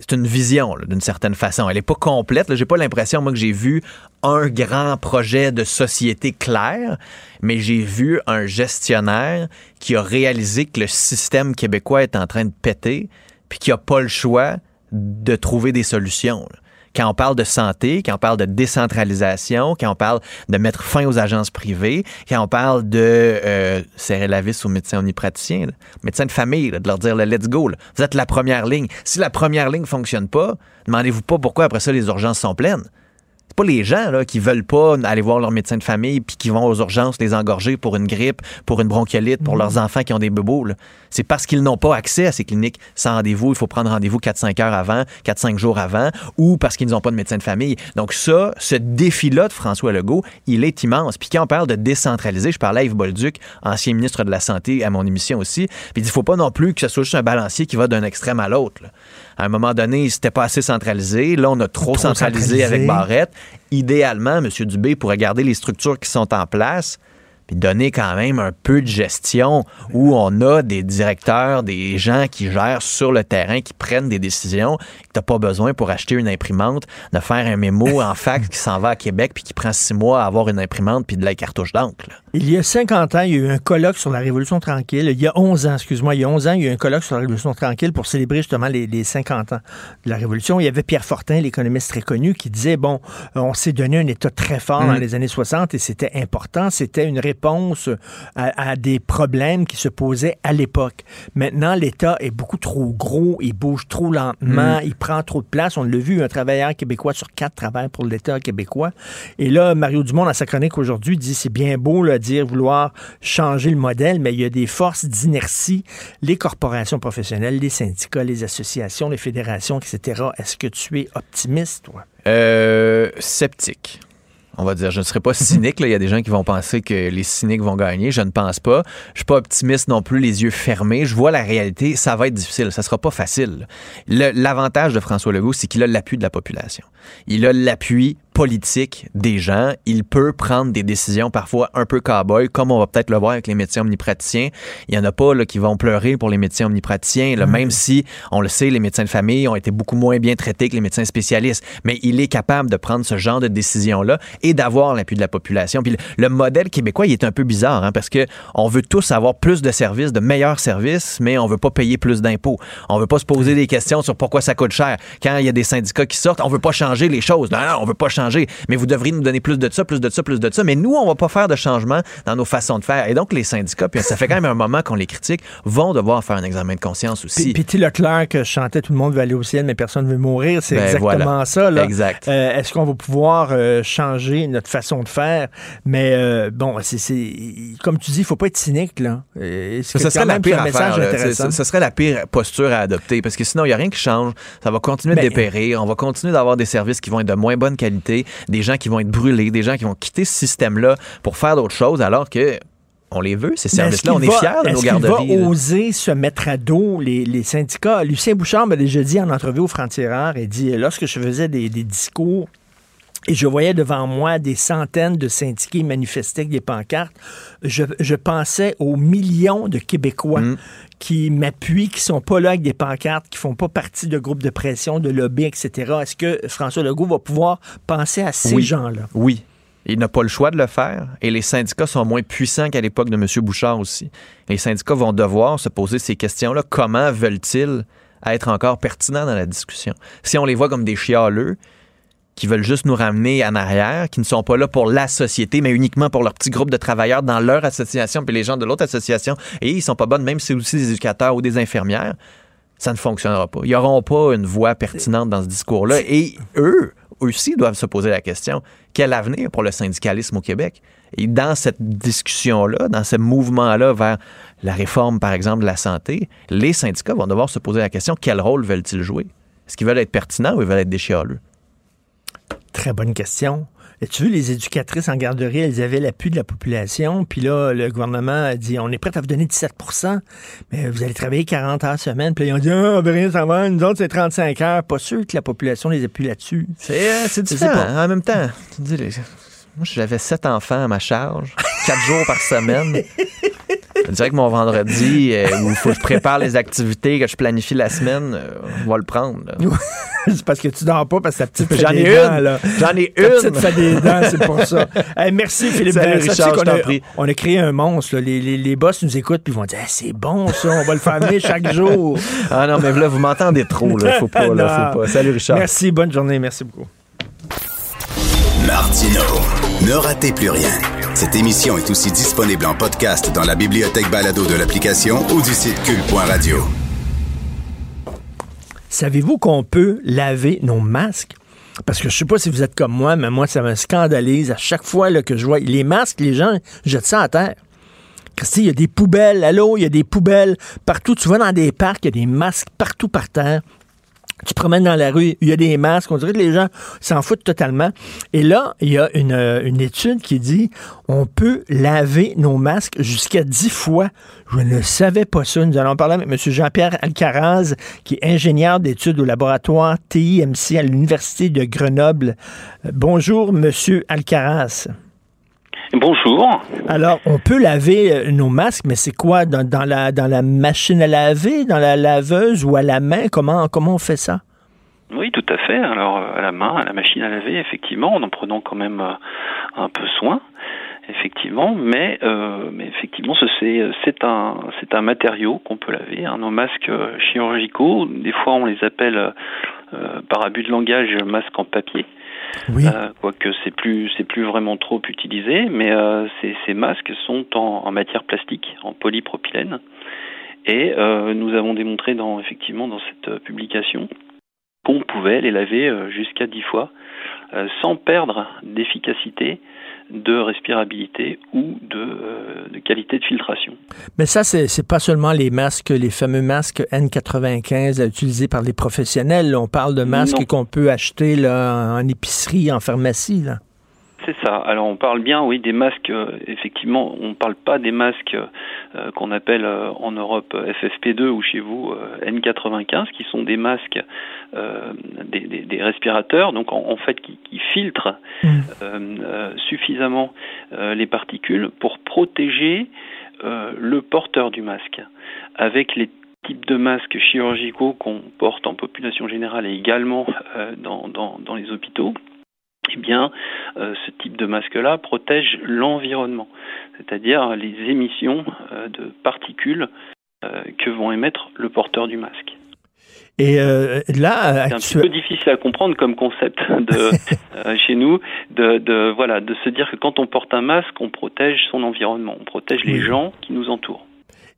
c'est une vision, d'une certaine façon. Elle n'est pas complète. J'ai pas l'impression, moi, que j'ai vu un grand projet de société clair, mais j'ai vu un gestionnaire qui a réalisé que le système québécois est en train de péter, puis qui a pas le choix de trouver des solutions. là. Quand on parle de santé, quand on parle de décentralisation, quand on parle de mettre fin aux agences privées, quand on parle de euh, serrer la vis aux médecins omnipraticiens, là, médecins de famille, là, de leur dire le let's go. là. Vous êtes la première ligne. Si la première ligne fonctionne pas, demandez-vous pas pourquoi après ça les urgences sont pleines. C'est pas les gens là, qui veulent pas aller voir leur médecin de famille puis qui vont aux urgences les engorger pour une grippe, pour une bronchiolite, pour leurs enfants qui ont des bobos. C'est parce qu'ils n'ont pas accès à ces cliniques sans rendez-vous. Il faut prendre rendez-vous 4-5 heures avant, 4-5 jours avant, ou parce qu'ils n'ont pas de médecin de famille. Donc ça, ce défi-là de François Legault, il est immense. Puis quand on parle de décentraliser, je parlais à Yves Bolduc, ancien ministre de la Santé, à mon émission aussi, puis il dit, faut pas non plus que ce soit juste un balancier qui va d'un extrême à l'autre. À un moment donné, c'était pas assez centralisé. Là, on a trop, Trop centralisé, centralisé. avec Barrette. Idéalement, M. Dubé pourrait garder les structures qui sont en place puis donner quand même un peu de gestion où on a des directeurs, des gens qui gèrent sur le terrain, qui prennent des décisions, que t'as pas besoin pour acheter une imprimante, de faire un mémo en fax qui s'en va à Québec puis qui prend six mois à avoir une imprimante puis de la cartouche d'encre. Il y a 50 ans, il y a eu un colloque sur la Révolution tranquille. Il y a 11 ans, excuse-moi, il y a 11 ans, il y a eu un colloque sur la Révolution tranquille pour célébrer justement les, les 50 ans de la Révolution. Il y avait Pierre Fortin, l'économiste très connu, qui disait, bon, euh, on s'est donné un État très fort dans les années 60 et c'était important. C'était une réponse à, à des problèmes qui se posaient à l'époque. Maintenant, l'État est beaucoup trop gros, il bouge trop lentement, il prend trop de place. On l'a vu, un travailleur québécois sur quatre travaille pour l'État québécois. Et là, Mario Dumont, dans sa chronique aujourd'hui, dit c'est bien beau là, dire vouloir changer le modèle, mais il y a des forces d'inertie, les corporations professionnelles, les syndicats, les associations, les fédérations, etc. Est-ce que tu es optimiste, toi? Euh, sceptique. On va dire, je ne serais pas cynique. Il y a des gens qui vont penser que les cyniques vont gagner. Je ne pense pas. Je suis pas optimiste non plus, les yeux fermés. Je vois la réalité. Ça va être difficile. Ça sera pas facile. Le- L'avantage de François Legault, c'est qu'il a l'appui de la population. Il a l'appui politique des gens. Il peut prendre des décisions parfois un peu cow-boy, comme on va peut-être le voir avec les médecins omnipraticiens. Il y en a pas là, qui vont pleurer pour les médecins omnipraticiens, là, même si, on le sait, les médecins de famille ont été beaucoup moins bien traités que les médecins spécialistes. Mais il est capable de prendre ce genre de décision-là et d'avoir l'appui de la population. Puis le, le modèle québécois, il est un peu bizarre, hein, parce que on veut tous avoir plus de services, de meilleurs services, mais on veut pas payer plus d'impôts. On veut pas se poser des questions sur pourquoi ça coûte cher. Quand il y a des syndicats qui sortent, on veut pas changer les choses. Non, non, on veut pas changer. Mais vous devriez nous donner plus de ça, plus de ça, plus de ça. Mais nous, on va pas faire de changement dans nos façons de faire. Et donc, les syndicats, puis ça fait quand même un moment qu'on les critique, vont devoir faire un examen de conscience aussi. Puis. Leclerc que chantait Tout le monde veut aller au ciel, mais personne ne veut mourir. C'est Ben, exactement voilà. ça. Là. Exact. Euh, Est-ce qu'on va pouvoir euh, changer notre façon de faire? Mais euh, bon, c'est comme tu dis, il faut pas être cynique. Là. Serait la pire affaire. Ce serait la pire posture à adopter parce que sinon, il n'y a rien qui change. Ça va continuer de Ben- dépérir. On va continuer d'avoir des services qui vont être de moins bonne qualité, des gens qui vont être brûlés, des gens qui vont quitter ce système-là pour faire d'autres choses alors que on les veut, ces services-là. On est fiers de nos Est-ce qu'il garderies. va là. oser se mettre à dos les, les syndicats? Lucien Bouchard m'a déjà dit en entrevue au Franc-Tireur, il dit, lorsque je faisais des, des discours et je voyais devant moi des centaines de syndiqués manifester avec des pancartes, je, je pensais aux millions de Québécois Mm. Qui m'appuient, qui sont pas là avec des pancartes, qui font pas partie de groupes de pression, de lobby, etc. Est-ce que François Legault va pouvoir penser à ces Oui. gens-là? Oui. Il n'a pas le choix de le faire et les syndicats sont moins puissants qu'à l'époque de M. Bouchard aussi. Les syndicats vont devoir se poser ces questions-là. Comment veulent-ils être encore pertinents dans la discussion? Si on les voit comme des chialeux, qui veulent juste nous ramener en arrière, qui ne sont pas là pour la société, mais uniquement pour leur petit groupe de travailleurs dans leur association, puis les gens de l'autre association, et ils sont pas bonnes, même si c'est aussi des éducateurs ou des infirmières, ça ne fonctionnera pas. Ils n'auront pas une voix pertinente dans ce discours-là. Et eux aussi doivent se poser la question, quel avenir pour le syndicalisme au Québec? Et dans cette discussion-là, dans ce mouvement-là vers la réforme, par exemple, de la santé, les syndicats vont devoir se poser la question quel rôle veulent-ils jouer? Est-ce qu'ils veulent être pertinents ou ils veulent être déchialeux? Très bonne question. tu vu, les éducatrices en garderie, elles avaient l'appui de la population. Puis là, le gouvernement a dit on est prêt à vous donner 17% mais vous allez travailler 40 heures semaine. Puis là, ils ont dit ah, on veut rien savoir. Nous autres, c'est 35 heures. Pas sûr que la population les appuie là-dessus. C'est euh, différent. En même temps, moi, j'avais sept enfants à ma charge, quatre jours par semaine. Je dirais que mon vendredi, euh, où il faut que je prépare les activités, que je planifie la semaine, euh, on va le prendre. c'est parce que tu dors pas, parce que ta petite J'en ai une. J'en ai une. Ta petite fait des dents, c'est pour ça. merci, Philippe. Salut, Richard, on, a, on a créé un monstre. Les, les, les, boss nous écoutent puis vont dire c'est bon ça, on va le faire venir chaque jour. ah non, mais là, vous m'entendez trop. Là. Faut pas, là, faut pas. Salut, Richard. Merci, bonne journée. Merci beaucoup. Martino, ne ratez plus rien. Cette émission est aussi disponible en podcast dans la bibliothèque balado de l'application ou du site cul.radio. Savez-vous qu'on peut laver nos masques? Parce que je sais pas si vous êtes comme moi, mais moi, ça me scandalise à chaque fois que je vois les masques, les gens jettent ça à terre. Christy, il y a des poubelles, allô, il y a des poubelles partout. Tu vas dans des parcs, il y a des masques partout par terre. Tu promènes dans la rue, il y a des masques, on dirait que les gens s'en foutent totalement. Et là, il y a une, euh, une étude qui dit on peut laver nos masques jusqu'à dix fois. Je ne savais pas ça. Nous allons parler avec M. Jean-Pierre Alcaraz, qui est ingénieur d'études au laboratoire TIMC à l'Université de Grenoble. Euh, bonjour, M. Alcaraz. Bonjour. Alors, on peut laver euh, nos masques, mais c'est quoi? Dans, la, dans la machine à laver, dans la laveuse ou à la main? Comment, comment on fait ça? Oui, tout à fait. Alors euh, à la main, à la machine à laver, effectivement, en en prenant quand même euh, un peu soin, effectivement. Mais, mais effectivement, c'est c'est un c'est un matériau qu'on peut laver. Hein. Nos masques chirurgicaux, des fois on les appelle par abus de langage masques en papier. Euh, quoique c'est plus plus vraiment trop utilisé, mais euh, ces, masques sont en, matière plastique, en polypropylène, et euh, nous avons démontré dans effectivement dans cette publication qu'on pouvait les laver jusqu'à dix fois sans perdre d'efficacité de respirabilité ou de, euh, de, qualité de filtration. Mais ça, c'est pas seulement les masques, les fameux masques N95 utilisés par les professionnels. On parle de masques qu'on peut acheter là, en épicerie, en pharmacie. Là. C'est ça. Alors on parle bien, oui, des masques. Euh, effectivement, on ne parle pas des masques euh, qu'on appelle euh, en Europe FFP2 ou chez vous N95, qui sont des masques, des, des, des, respirateurs, donc en, en fait qui, qui filtrent mmh. suffisamment les particules pour protéger le porteur du masque. Avec les types de masques chirurgicaux qu'on porte en population générale et également dans, dans, dans les hôpitaux eh bien, euh, ce type de masque-là protège l'environnement, c'est-à-dire les émissions euh, de particules euh, que vont émettre le porteur du masque. Et là, c'est un peu difficile à comprendre comme concept de, chez nous, de, de, voilà, de se dire que quand on porte un masque, on protège son environnement, on protège les gens qui nous entourent.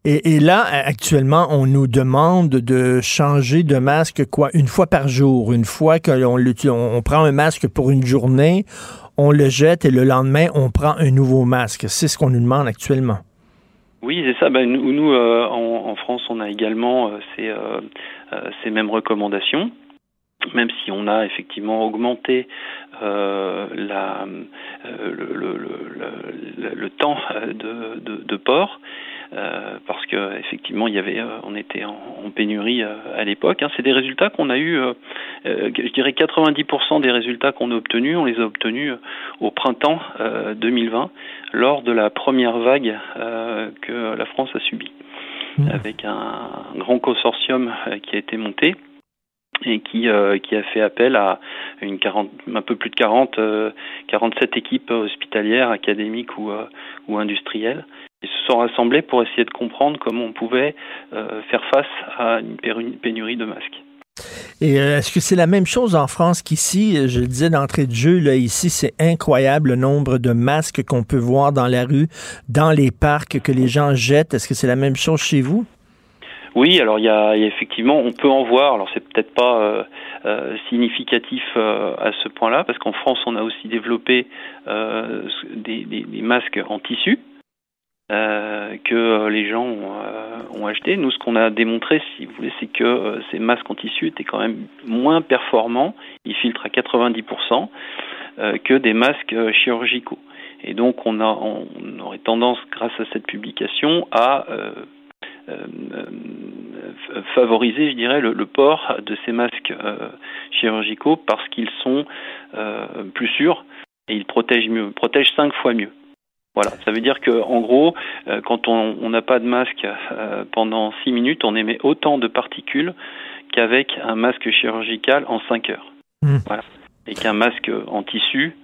Et, là, actuellement, on nous demande de changer de masque quoi? Une fois par jour. Une fois que l'on on prend un masque pour une journée, on le jette et le lendemain, on prend un nouveau masque. C'est ce qu'on nous demande actuellement. Oui, c'est ça. Ben, nous, euh, en, France, on a également euh, ces, euh, ces mêmes recommandations même si on a effectivement augmenté le, temps de port, euh, parce que effectivement il y avait, euh, on était en, pénurie euh, à l'époque. Hein. C'est des résultats qu'on a eu, je dirais 90% des résultats qu'on a obtenus, on les a obtenus au printemps 2020 lors de la première vague que la France a subie, mmh. avec un, grand consortium qui a été monté et qui, qui a fait appel à une 40, un peu plus de 40, 47 équipes hospitalières, académiques ou, ou industrielles ils se sont rassemblés pour essayer de comprendre comment on pouvait euh, faire face à une pénurie de masques. Et euh, est-ce que c'est la même chose en France qu'ici? Je le disais d'entrée de jeu, là, ici, c'est incroyable le nombre de masques qu'on peut voir dans la rue, dans les parcs, que les gens jettent. Est-ce que c'est la même chose chez vous? Oui, alors il y a, effectivement, on peut en voir. Alors c'est peut-être pas euh, significatif à ce point-là, parce qu'en France, on a aussi développé des, des, masques en tissu. Que les gens ont, ont acheté. Nous, ce qu'on a démontré, si vous voulez, c'est que ces masques en tissu étaient quand même moins performants. Ils filtrent à 90% que des masques chirurgicaux. Et donc on, a, on aurait tendance, grâce à cette publication, à euh, euh, euh, favoriser, je dirais, le, port de ces masques chirurgicaux parce qu'ils sont plus sûrs et ils protègent mieux, protègent cinq fois mieux. Voilà, ça veut dire que en gros, quand on n'a pas de masque pendant six minutes, on émet autant de particules qu'avec un masque chirurgical en cinq heures. Mmh. Voilà. Et qu'un masque en tissu,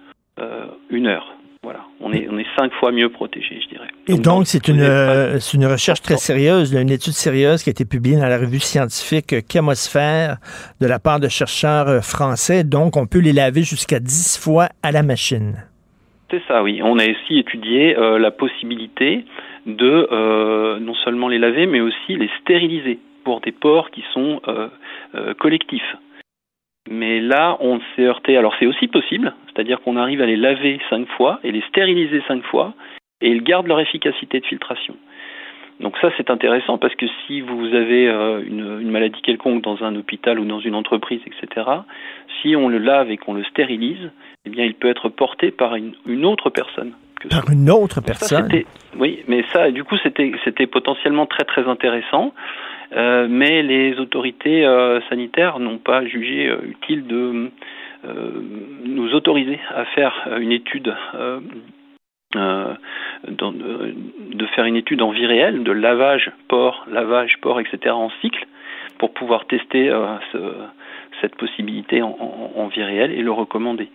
une heure. Voilà, on est, on est cinq fois mieux protégé, je dirais. Et donc, c'est une, euh, une recherche très sérieuse, une étude sérieuse qui a été publiée dans la revue scientifique Chémosphère de la part de chercheurs euh, français. Donc, on peut les laver jusqu'à dix fois à la machine. C'est ça, oui. On a aussi étudié euh, la possibilité de non seulement les laver, mais aussi les stériliser pour des porcs qui sont collectifs. Mais là, on s'est heurté. Alors, c'est aussi possible, c'est-à-dire qu'on arrive à les laver cinq fois et les stériliser cinq fois, et ils gardent leur efficacité de filtration. Donc ça, c'est intéressant parce que si vous avez euh, une, maladie quelconque dans un hôpital ou dans une entreprise, etc., si on le lave et qu'on le stérilise, eh bien, il peut être porté par une, autre personne. par une autre personne. oui, mais ça, du coup, c'était c'était potentiellement très très intéressant. Euh, mais les autorités euh, sanitaires n'ont pas jugé euh, utile de nous autoriser à faire une étude de, faire une étude en vie réelle de lavage port, lavage port, etc. en cycle pour pouvoir tester cette possibilité en, vie réelle et le recommander.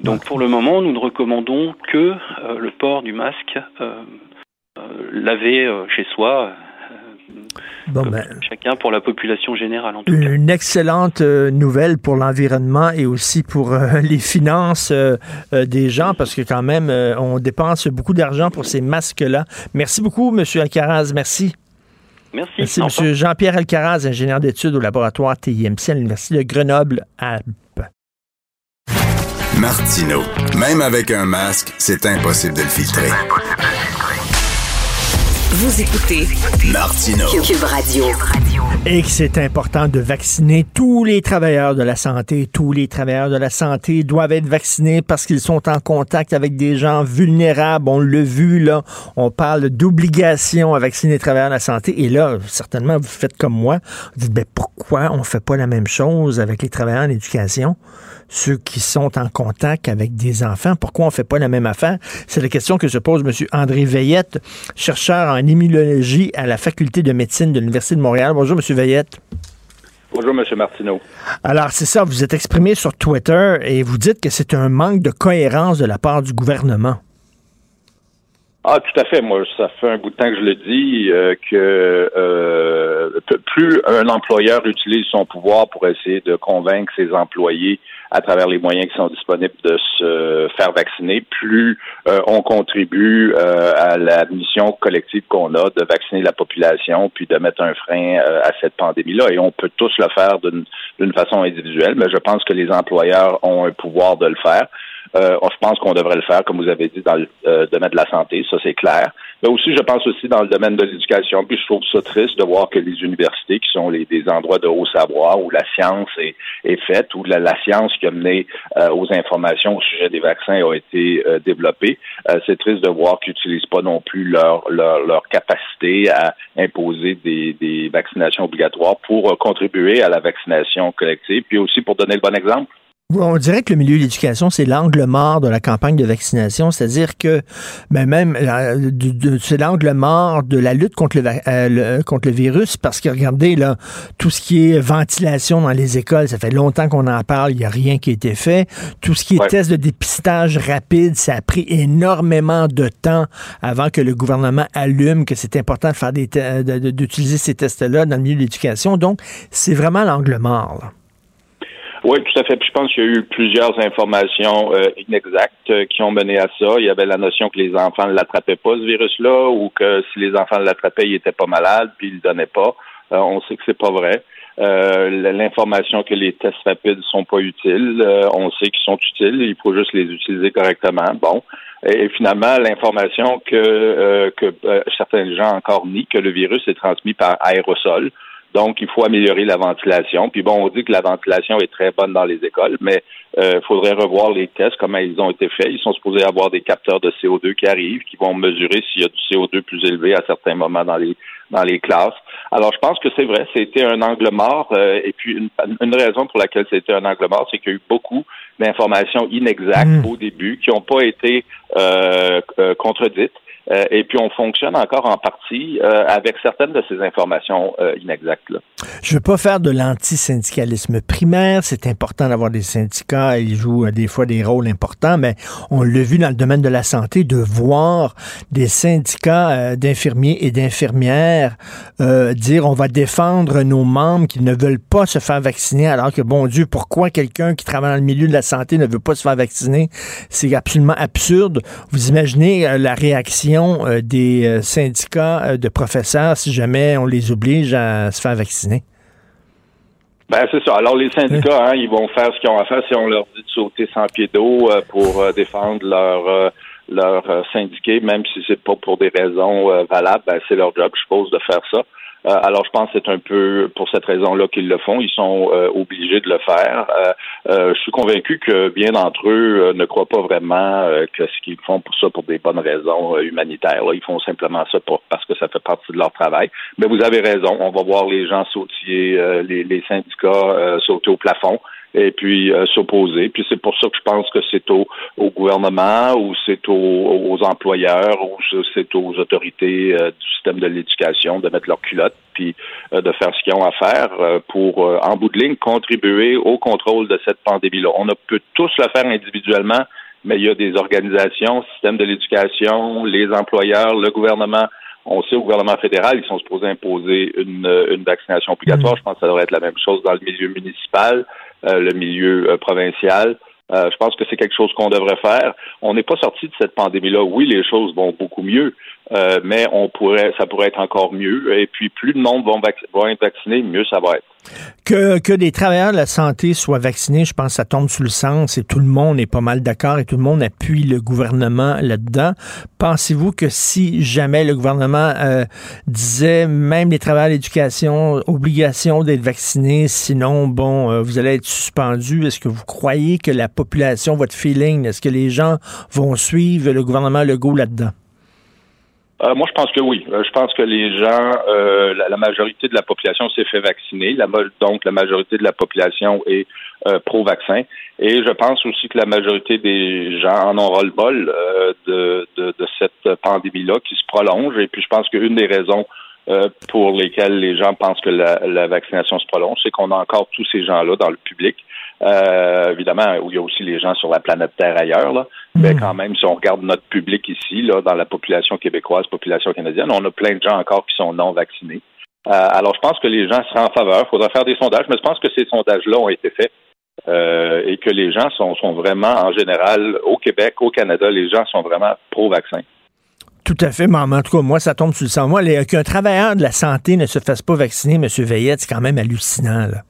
Donc pour le moment, nous ne recommandons que le port du masque lavé chez soi Bon, ben, chacun pour la population générale. En tout une excellente euh, nouvelle pour l'environnement et aussi pour euh, les finances euh, des gens parce que quand même, on dépense beaucoup d'argent pour ces masques-là. Merci beaucoup, M. Alcaraz. Merci. Merci. Merci, M. Jean-Pierre Alcaraz, ingénieur d'études au laboratoire TIMC à l'Université de Grenoble-Alpes. Martino. Même avec un masque, c'est impossible de le filtrer. Vous écoutez Martino Cube Radio. Et que c'est important de vacciner tous les travailleurs de la santé. Tous les travailleurs de la santé doivent être vaccinés parce qu'ils sont en contact avec des gens vulnérables. On l'a vu, là. On parle d'obligation à vacciner les travailleurs de la santé. Et là, certainement, vous faites comme moi. Vous dites, ben, pourquoi on fait pas la même chose avec les travailleurs en éducation? Ceux qui sont en contact avec des enfants. Pourquoi on ne fait pas la même affaire? C'est la question que se pose M. André Veillette, chercheur en immunologie à la Faculté de médecine de l'Université de Montréal. Bonjour, M. Veillette. Bonjour, M. Martineau. Alors, c'est ça, vous êtes exprimé sur Twitter et vous dites que c'est un manque de cohérence de la part du gouvernement. Ah, tout à fait. Moi, ça fait un bout de temps que je le dis euh, que euh, plus un employeur utilise son pouvoir pour essayer de convaincre ses employés à travers les moyens qui sont disponibles de se faire vacciner, plus euh, on contribue euh, à la mission collective qu'on a de vacciner la population, puis de mettre un frein euh, à cette pandémie-là. Et on peut tous le faire d'une façon individuelle, mais je pense que les employeurs ont un pouvoir de le faire. Euh, je pense qu'on devrait le faire, comme vous avez dit, dans le euh, domaine de la santé, ça c'est clair. Mais aussi, je pense aussi dans le domaine de l'éducation. Puis je trouve ça triste de voir que les universités, qui sont les, des endroits de haut savoir où la science est, est faite, où la, science qui a mené euh, aux informations au sujet des vaccins a été développée, c'est triste de voir qu'ils n'utilisent pas non plus leur, leur, leur capacité à imposer des, des vaccinations obligatoires pour contribuer à la vaccination collective, puis aussi pour donner le bon exemple. On dirait que le milieu de l'éducation, c'est l'angle mort de la campagne de vaccination, c'est-à-dire que ben même euh, c'est l'angle mort de la lutte contre le, euh, contre le virus, parce que regardez, là, tout ce qui est ventilation dans les écoles, ça fait longtemps qu'on en parle, il n'y a rien qui a été fait. Tout ce qui est test de dépistage rapide, ça a pris énormément de temps avant que le gouvernement allume que c'est important de faire des d'utiliser ces tests-là dans le milieu de l'éducation. Donc, c'est vraiment l'angle mort. Là. Oui, tout à fait. Puis je pense qu'il y a eu plusieurs informations euh, inexactes euh, qui ont mené à ça. Il y avait la notion que les enfants ne l'attrapaient pas, ce virus-là, ou que si les enfants l'attrapaient, ils n'étaient pas malades, puis ils ne le donnaient pas. Euh, on sait que c'est pas vrai. l'information que les tests rapides sont pas utiles. on sait qu'ils sont utiles, il faut juste les utiliser correctement. Bon. Et, finalement, l'information que, que certains gens encore nient que le virus est transmis par aérosol. Donc, il faut améliorer la ventilation. Puis bon, on dit que la ventilation est très bonne dans les écoles, mais il euh, faudrait revoir les tests, comment ils ont été faits. Ils sont supposés avoir des capteurs de CO2 qui arrivent, qui vont mesurer s'il y a du CO2 plus élevé à certains moments dans les dans les classes. Alors, je pense que c'est vrai, c'était un angle mort. Euh, et puis, une, une, raison pour laquelle c'était un angle mort, c'est qu'il y a eu beaucoup d'informations inexactes mmh. au début qui n'ont pas été euh, euh contredites. Euh, et puis on fonctionne encore en partie euh, avec certaines de ces informations euh, inexactes. Là. Je veux pas faire de l'antisyndicalisme primaire. C'est important d'avoir des syndicats. Ils jouent des fois des rôles importants, mais on l'a vu dans le domaine de la santé, de voir des syndicats d'infirmiers et d'infirmières dire on va défendre nos membres qui ne veulent pas se faire vacciner, alors que bon Dieu, pourquoi quelqu'un qui travaille dans le milieu de la santé ne veut pas se faire vacciner? C'est absolument absurde. Vous imaginez la réaction euh, des euh, syndicats euh, de professeurs si jamais on les oblige à se faire vacciner? Ben c'est ça. Alors les syndicats, hein, ils vont faire ce qu'ils ont à faire si on leur dit de sauter sans pied d'eau pour défendre leur leur syndiqué, même si c'est pas pour des raisons valables, ben, c'est leur job, je suppose, de faire ça. Euh, alors, je pense que c'est un peu pour cette raison-là qu'ils le font. Ils sont euh, obligés de le faire. Euh, je suis convaincu que bien d'entre eux ne croient pas vraiment que ce qu'ils font pour ça pour des bonnes raisons humanitaires. Ils font simplement ça pour, parce que ça fait partie de leur travail. Mais vous avez raison. On va voir les gens sautiller, les, les syndicats sauter au plafond et puis euh, s'opposer. Puis c'est pour ça que je pense que c'est au, au, gouvernement ou c'est aux, employeurs ou c'est aux autorités euh, du système de l'éducation de mettre leur culotte puis euh, de faire ce qu'ils ont à faire pour, en bout de ligne, contribuer au contrôle de cette pandémie-là. On peut tous le faire individuellement, mais il y a des organisations, système de l'éducation, les employeurs, le gouvernement. On sait au gouvernement fédéral, ils sont supposés imposer une, une vaccination obligatoire. Mmh. Je pense que ça devrait être la même chose dans le milieu municipal. Euh, le milieu euh, provincial. Euh, je pense que c'est quelque chose qu'on devrait faire. On n'est pas sorti de cette pandémie-là. Oui, les choses vont beaucoup mieux, mais on pourrait, ça pourrait être encore mieux. Et puis, plus de monde vont, vont être vaccinés, mieux ça va être. Que, que des travailleurs de la santé soient vaccinés, je pense que ça tombe sous le sens et tout le monde est pas mal d'accord et tout le monde appuie le gouvernement là-dedans. Pensez-vous que si jamais le gouvernement euh, disait, même les travailleurs de l'éducation, obligation d'être vaccinés, sinon, bon, euh, vous allez être suspendu, est-ce que vous croyez que la population, votre feeling, est-ce que les gens vont suivre le gouvernement Legault là-dedans? Euh, moi, je pense que oui. Euh, je pense que les gens, euh, la, majorité de la population s'est fait vacciner. La, donc, la majorité de la population est pro-vaccin. Et je pense aussi que la majorité des gens en aura le bol de, de, de, cette pandémie-là qui se prolonge. Et puis, je pense qu'une des raisons pour lesquelles les gens pensent que la, la vaccination se prolonge, c'est qu'on a encore tous ces gens-là dans le public euh, évidemment, où il y a aussi les gens sur la planète Terre ailleurs, là. mais hmm. quand même, si on regarde notre public ici, là, dans la population québécoise, population canadienne, on a plein de gens encore qui sont non vaccinés. Euh, alors, je pense que les gens seraient en faveur. Il faudra faire des sondages, mais je pense que ces sondages-là ont été faits euh, et que les gens sont, sont vraiment, en général, au Québec, au Canada, les gens sont vraiment pro-vaccin. Tout à fait, mais en tout cas, moi, ça tombe sur le sang. Moi, qu'un travailleur de la santé ne se fasse pas vacciner, M. Veillette, c'est quand même hallucinant. Là.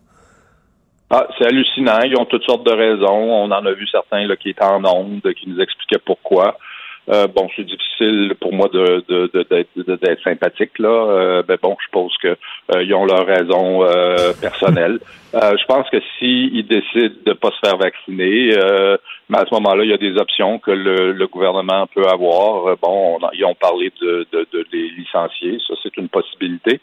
Ah, c'est hallucinant. Ils ont toutes sortes de raisons. On en a vu certains là, qui étaient en ondes, qui nous expliquaient pourquoi. Euh, bon, c'est difficile pour moi de, de, de, d'être sympathique là. Euh, ben bon, je pense que euh, ils ont leurs raisons euh, personnelles. je pense que s'ils décident de pas se faire vacciner, mais à ce moment-là, il y a des options que le, le gouvernement peut avoir. Bon, ils ont parlé de, de, de, les licencier, ça c'est une possibilité.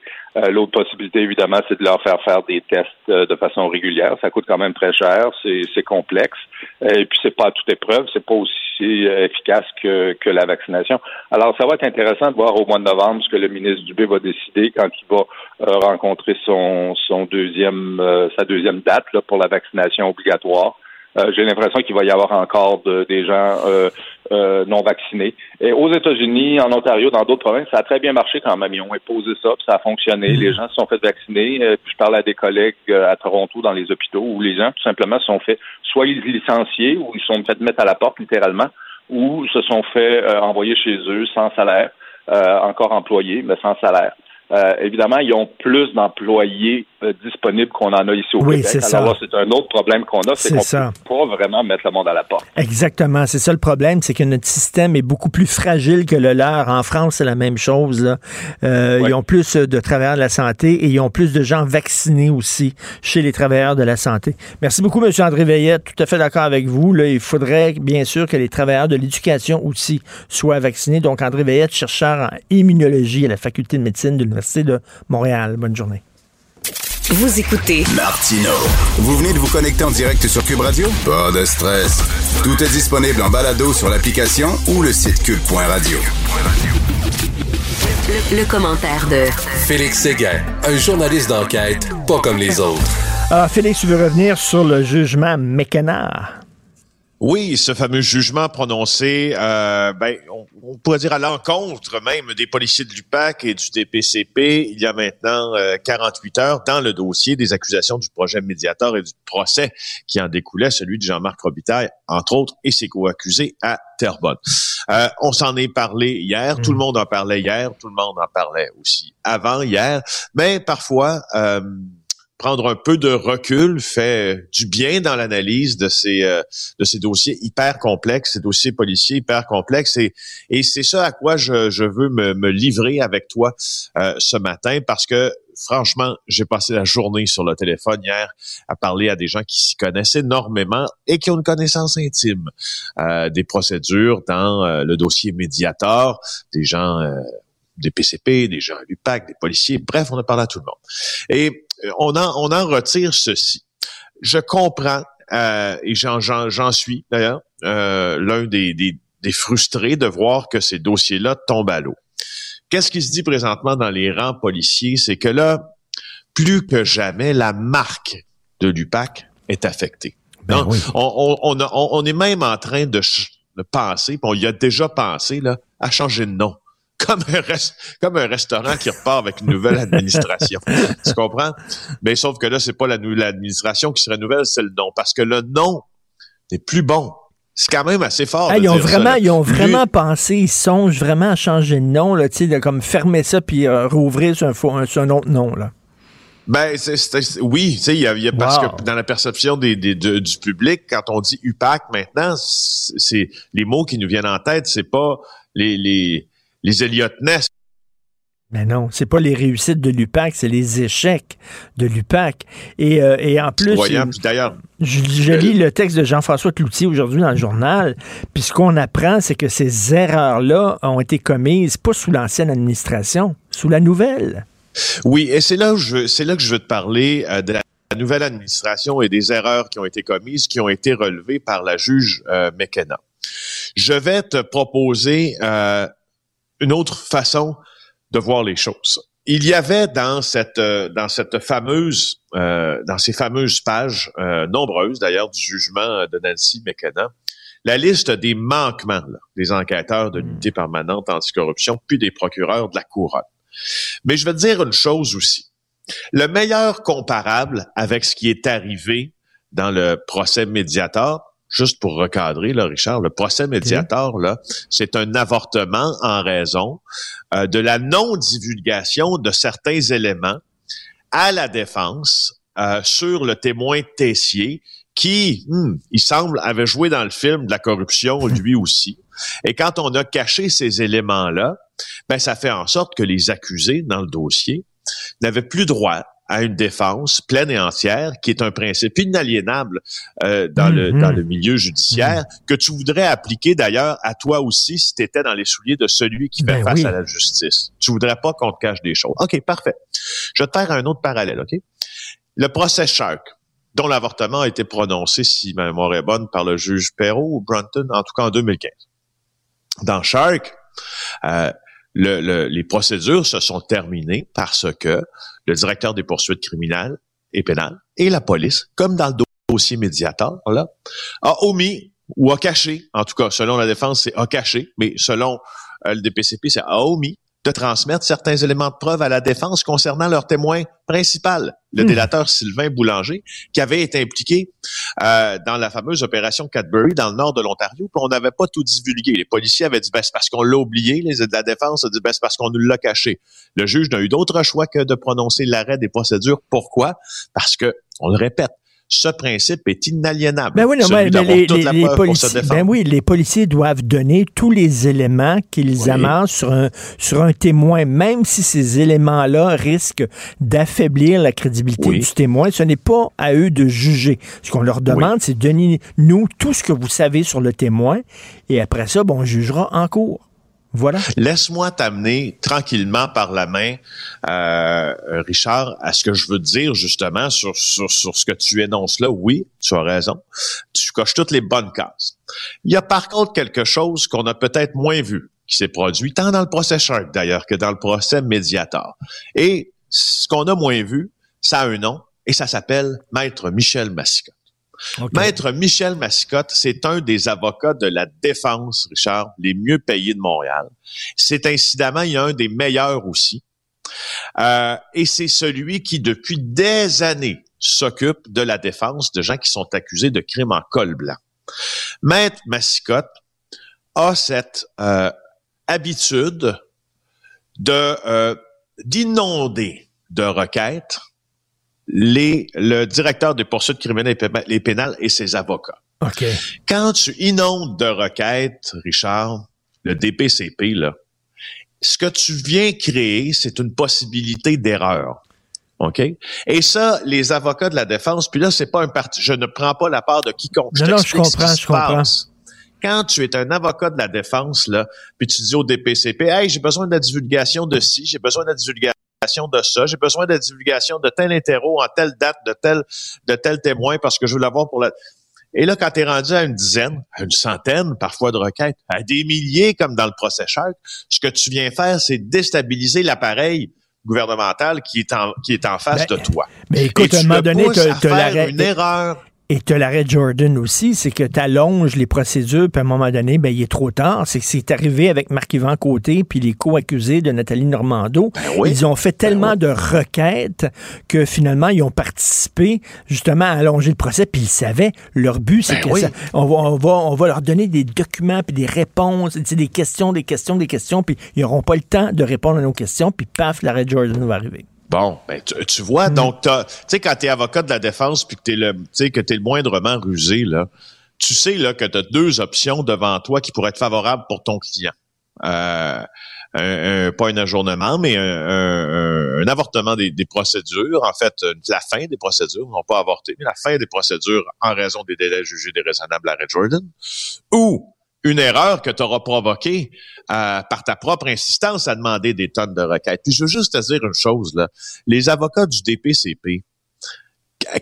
L'autre possibilité, évidemment, c'est de leur faire faire des tests de façon régulière. Ça coûte quand même très cher, c'est, c'est complexe, et puis c'est pas à toute épreuve, c'est pas aussi efficace que, que la vaccination. Alors, ça va être intéressant de voir au mois de novembre ce que le ministre Dubé va décider quand il va euh, rencontrer son, son deuxième, euh, sa deuxième date là, pour la vaccination obligatoire. Euh, j'ai l'impression qu'il va y avoir encore des gens non vaccinés. Et aux États-Unis, en Ontario, dans d'autres provinces, ça a très bien marché quand même. Ils ont imposé ça, puis ça a fonctionné. Mm-hmm. Les gens se sont fait vacciner. puis je parle à des collègues à Toronto dans les hôpitaux où les gens tout simplement se sont fait soit licenciés ou ils sont fait mettre à la porte littéralement, ou se sont fait envoyer chez eux sans salaire, encore employés mais sans salaire. Euh, évidemment, ils ont plus d'employés euh, disponibles qu'on en a ici au Oui, Québec. c'est Alors c'est un autre problème qu'on a, c'est qu'on ça. peut pas vraiment mettre le monde à la porte. Exactement. C'est ça le problème, c'est que notre système est beaucoup plus fragile que le leur. En France, c'est la même chose. là. Euh. Ils ont plus de travailleurs de la santé et ils ont plus de gens vaccinés aussi chez les travailleurs de la santé. Merci beaucoup, M. André Veillette. Tout à fait d'accord avec vous. Là, il faudrait bien sûr que les travailleurs de l'éducation aussi soient vaccinés. Donc, André Veillette, chercheur en immunologie à la Faculté de médecine de l'Université de Montréal. Bonne journée. Vous écoutez Martino. Vous venez de vous connecter en direct sur Cube Radio? Pas de stress. Tout est disponible en balado sur l'application ou le site cube.radio. le, le commentaire de Félix Séguin, un journaliste d'enquête pas comme les autres. Alors, Félix, tu veux revenir sur le jugement McKenna? Oui, ce fameux jugement prononcé, euh, ben, on, on pourrait dire à l'encontre même des policiers de l'UPAC et du DPCP il y a maintenant euh, 48 heures dans le dossier des accusations du projet médiateur et du procès qui en découlait, celui de Jean-Marc Robitaille, entre autres, et ses co-accusés à Terrebonne. Euh, on s'en est parlé hier, tout le monde en parlait hier, tout le monde en parlait aussi avant hier, mais parfois... Euh, prendre un peu de recul fait du bien dans l'analyse de ces euh, de ces dossiers hyper complexes, ces dossiers policiers hyper complexes et et c'est ça à quoi je, je veux me, me livrer avec toi euh, ce matin parce que franchement, j'ai passé la journée sur le téléphone hier à parler à des gens qui s'y connaissent énormément et qui ont une connaissance intime euh, des procédures dans euh, le dossier Mediator, des gens euh, des PCP, des gens à l'UPAC, des policiers, bref, on a parlé à tout le monde. Et euh, on en, on en retire ceci. Je comprends, euh, et j'en, j'en, j'en suis d'ailleurs, euh, l'un des, des, des frustrés de voir que ces dossiers-là tombent à l'eau. Qu'est-ce qui se dit présentement dans les rangs policiers? C'est que là, plus que jamais, la marque de l'UPAC est affectée. Ben Donc, on, on, on, a- on- on est même en train de, de penser, puis on y a déjà pensé, là, à changer de nom. Comme un, comme un restaurant qui repart avec une nouvelle administration. tu comprends? Mais sauf que là, c'est pas la nouvelle administration qui serait nouvelle, c'est le nom. Parce que le nom n'est plus bon. C'est quand même assez fort. Ah, ils ont ça, vraiment, ils ont vraiment pensé, ils songent vraiment à changer de nom, là, tu sais, de comme fermer ça puis euh, rouvrir sur un, sur autre nom, là. Ben, c'est, c'est- c'est- oui, tu sais, il y a, y a- parce que dans la perception des, des- de- du public, quand on dit UPAC maintenant, c'est, c'est- les mots qui nous viennent en tête, c'est pas les les les Elliott Ness. Mais non, c'est pas les réussites de l'UPAC, c'est les échecs de l'UPAC. Et, euh, et en plus, euh, puis d'ailleurs, je, je lis le texte de Jean-François Cloutier aujourd'hui dans le journal, puis ce qu'on apprend, c'est que ces erreurs-là ont été commises pas sous l'ancienne administration, sous la nouvelle. oui, et c'est là où je veux, c'est là que je veux te parler euh, de la nouvelle administration et des erreurs qui ont été commises, qui ont été relevées par la juge euh, McKenna. Je vais te proposer euh, une autre façon de voir les choses. Il y avait dans cette euh, dans cette fameuse euh, dans ces fameuses pages euh, nombreuses d'ailleurs du jugement de Nancy McKenna la liste des manquements là, des enquêteurs de l'unité permanente anticorruption puis des procureurs de la couronne. Mais je vais te dire une chose aussi. Le meilleur comparable avec ce qui est arrivé dans le procès médiator, juste pour recadrer, là, Richard, le procès médiator, là, c'est un avortement en raison euh, de la non-divulgation de certains éléments à la défense euh, sur le témoin Tessier qui, hmm, il semble, avait joué dans le film de la corruption lui aussi. Et quand on a caché ces éléments-là, ben ça fait en sorte que les accusés dans le dossier n'avaient plus droit à une défense pleine et entière, qui est un principe inaliénable euh, dans, le, Mhm. dans le milieu judiciaire, que tu voudrais appliquer d'ailleurs à toi aussi si tu étais dans les souliers de celui qui fait Ben face oui. à la justice. Tu voudrais pas qu'on te cache des choses. OK, parfait. Je vais te faire un autre parallèle, OK? Le procès Shark, dont l'avortement a été prononcé, si ma mémoire est bonne, par le juge Perrault ou Brunton, en tout cas en 2015. Dans Shark, euh, le- le- les procédures se sont terminées parce que le directeur des poursuites criminelles et pénales et la police, comme dans le dossier médiateur, là, a omis ou a caché, en tout cas selon la défense, c'est a caché, mais selon euh, le DPCP, c'est a omis de transmettre certains éléments de preuve à la défense concernant leur témoin principal, le Hmm. délateur Sylvain Boulanger, qui avait été impliqué euh, dans la fameuse opération Cadbury dans le nord de l'Ontario, puis on n'avait pas tout divulgué. Les policiers avaient dit, ben, c'est parce qu'on l'a oublié, les de la défense a dit, ben, c'est parce qu'on nous l'a caché. Le juge n'a eu d'autre choix que de prononcer l'arrêt des procédures. Pourquoi? Parce que, on le répète, ce principe est inaliénable. Ben oui, non, mais, mais les, les- les policiers, ben oui, les policiers doivent donner tous les éléments qu'ils Oui. amassent sur un, sur un témoin, même si ces éléments-là risquent d'affaiblir la crédibilité Oui. du témoin. Ce n'est pas à eux de juger. Ce qu'on leur demande, c'est donnez-nous tout ce que vous savez sur le témoin, et après ça, bon, on jugera en cours. Laisse-moi t'amener tranquillement par la main, euh, Richard, à ce que je veux dire justement sur, sur, sur ce que tu énonces là. Oui, tu as raison. Tu coches toutes les bonnes cases. Il y a par contre quelque chose qu'on a peut-être moins vu qui s'est produit, tant dans le procès Shark d'ailleurs que dans le procès Mediator. Et ce qu'on a moins vu, ça a un nom et ça s'appelle Maître Michel Massicotte. Maître Michel Massicotte, c'est un des avocats de la défense, Richard, les mieux payés de Montréal. C'est incidemment, il y a un des meilleurs aussi. Euh, et c'est celui qui, depuis des années, s'occupe de la défense de gens qui sont accusés de crimes en col blanc. Maître Massicotte a cette euh, habitude de euh, d'inonder de requêtes les, le directeur des poursuites criminelles et pé- et pénales et ses avocats. OK. Quand tu inondes de requêtes, Richard, le DPCP, là, ce que tu viens créer, c'est une possibilité d'erreur. OK? Et ça, les avocats de la défense, puis là, c'est pas un parti, je ne prends pas la part de quiconque. Non, non, je comprends, je comprends. passe. Quand tu es un avocat de la défense, là, puis tu dis au DPCP, hey, j'ai besoin de la divulgation de ci, j'ai besoin de la divulgation de ça, j'ai besoin de la divulgation de tel interro en telle date, de tel, de tel témoin, parce que je veux l'avoir pour la, et là, quand tu es rendu à une dizaine, à une centaine parfois de requêtes, à des milliers comme dans le procès Shark, ce que tu viens faire, c'est déstabiliser l'appareil gouvernemental qui est en, qui est en face Ben, de toi. Mais écoute, à un tu moment donné, faire l'arrêt- une erreur. Et tu as l'arrêt Jordan aussi, c'est que tu allonges les procédures, puis à un moment donné, ben, il est trop tard. C'est que c'est arrivé avec Marc-Yvan Côté, puis les co-accusés de Nathalie Normando. Ben oui. Ils ont fait tellement de requêtes que finalement, ils ont participé justement à allonger le procès, puis ils savaient. Leur but, c'est Ben que oui. ça- on, va, on, va, on va leur donner des documents, puis des réponses, des questions, des questions, des questions, puis ils n'auront pas le temps de répondre à nos questions, puis paf, l'arrêt Jordan va arriver. Bon, ben, tu, tu vois, Mm. donc, t'as- tu sais, quand tu es avocat de la défense puis que tu es, le, que t'es le moindrement rusé, là, tu sais là, que tu as deux options devant toi qui pourraient être favorables pour ton client. Euh, un, un- pas un ajournement, mais un, un- avortement des, des procédures, en fait, la fin des procédures, non pas avorter, mais la fin des procédures en raison des délais jugés déraisonnables à Red Jordan, ou une erreur que tu auras provoquée euh, par ta propre insistance à demander des tonnes de requêtes. Puis je veux juste te dire une chose, là. Les avocats du DPCP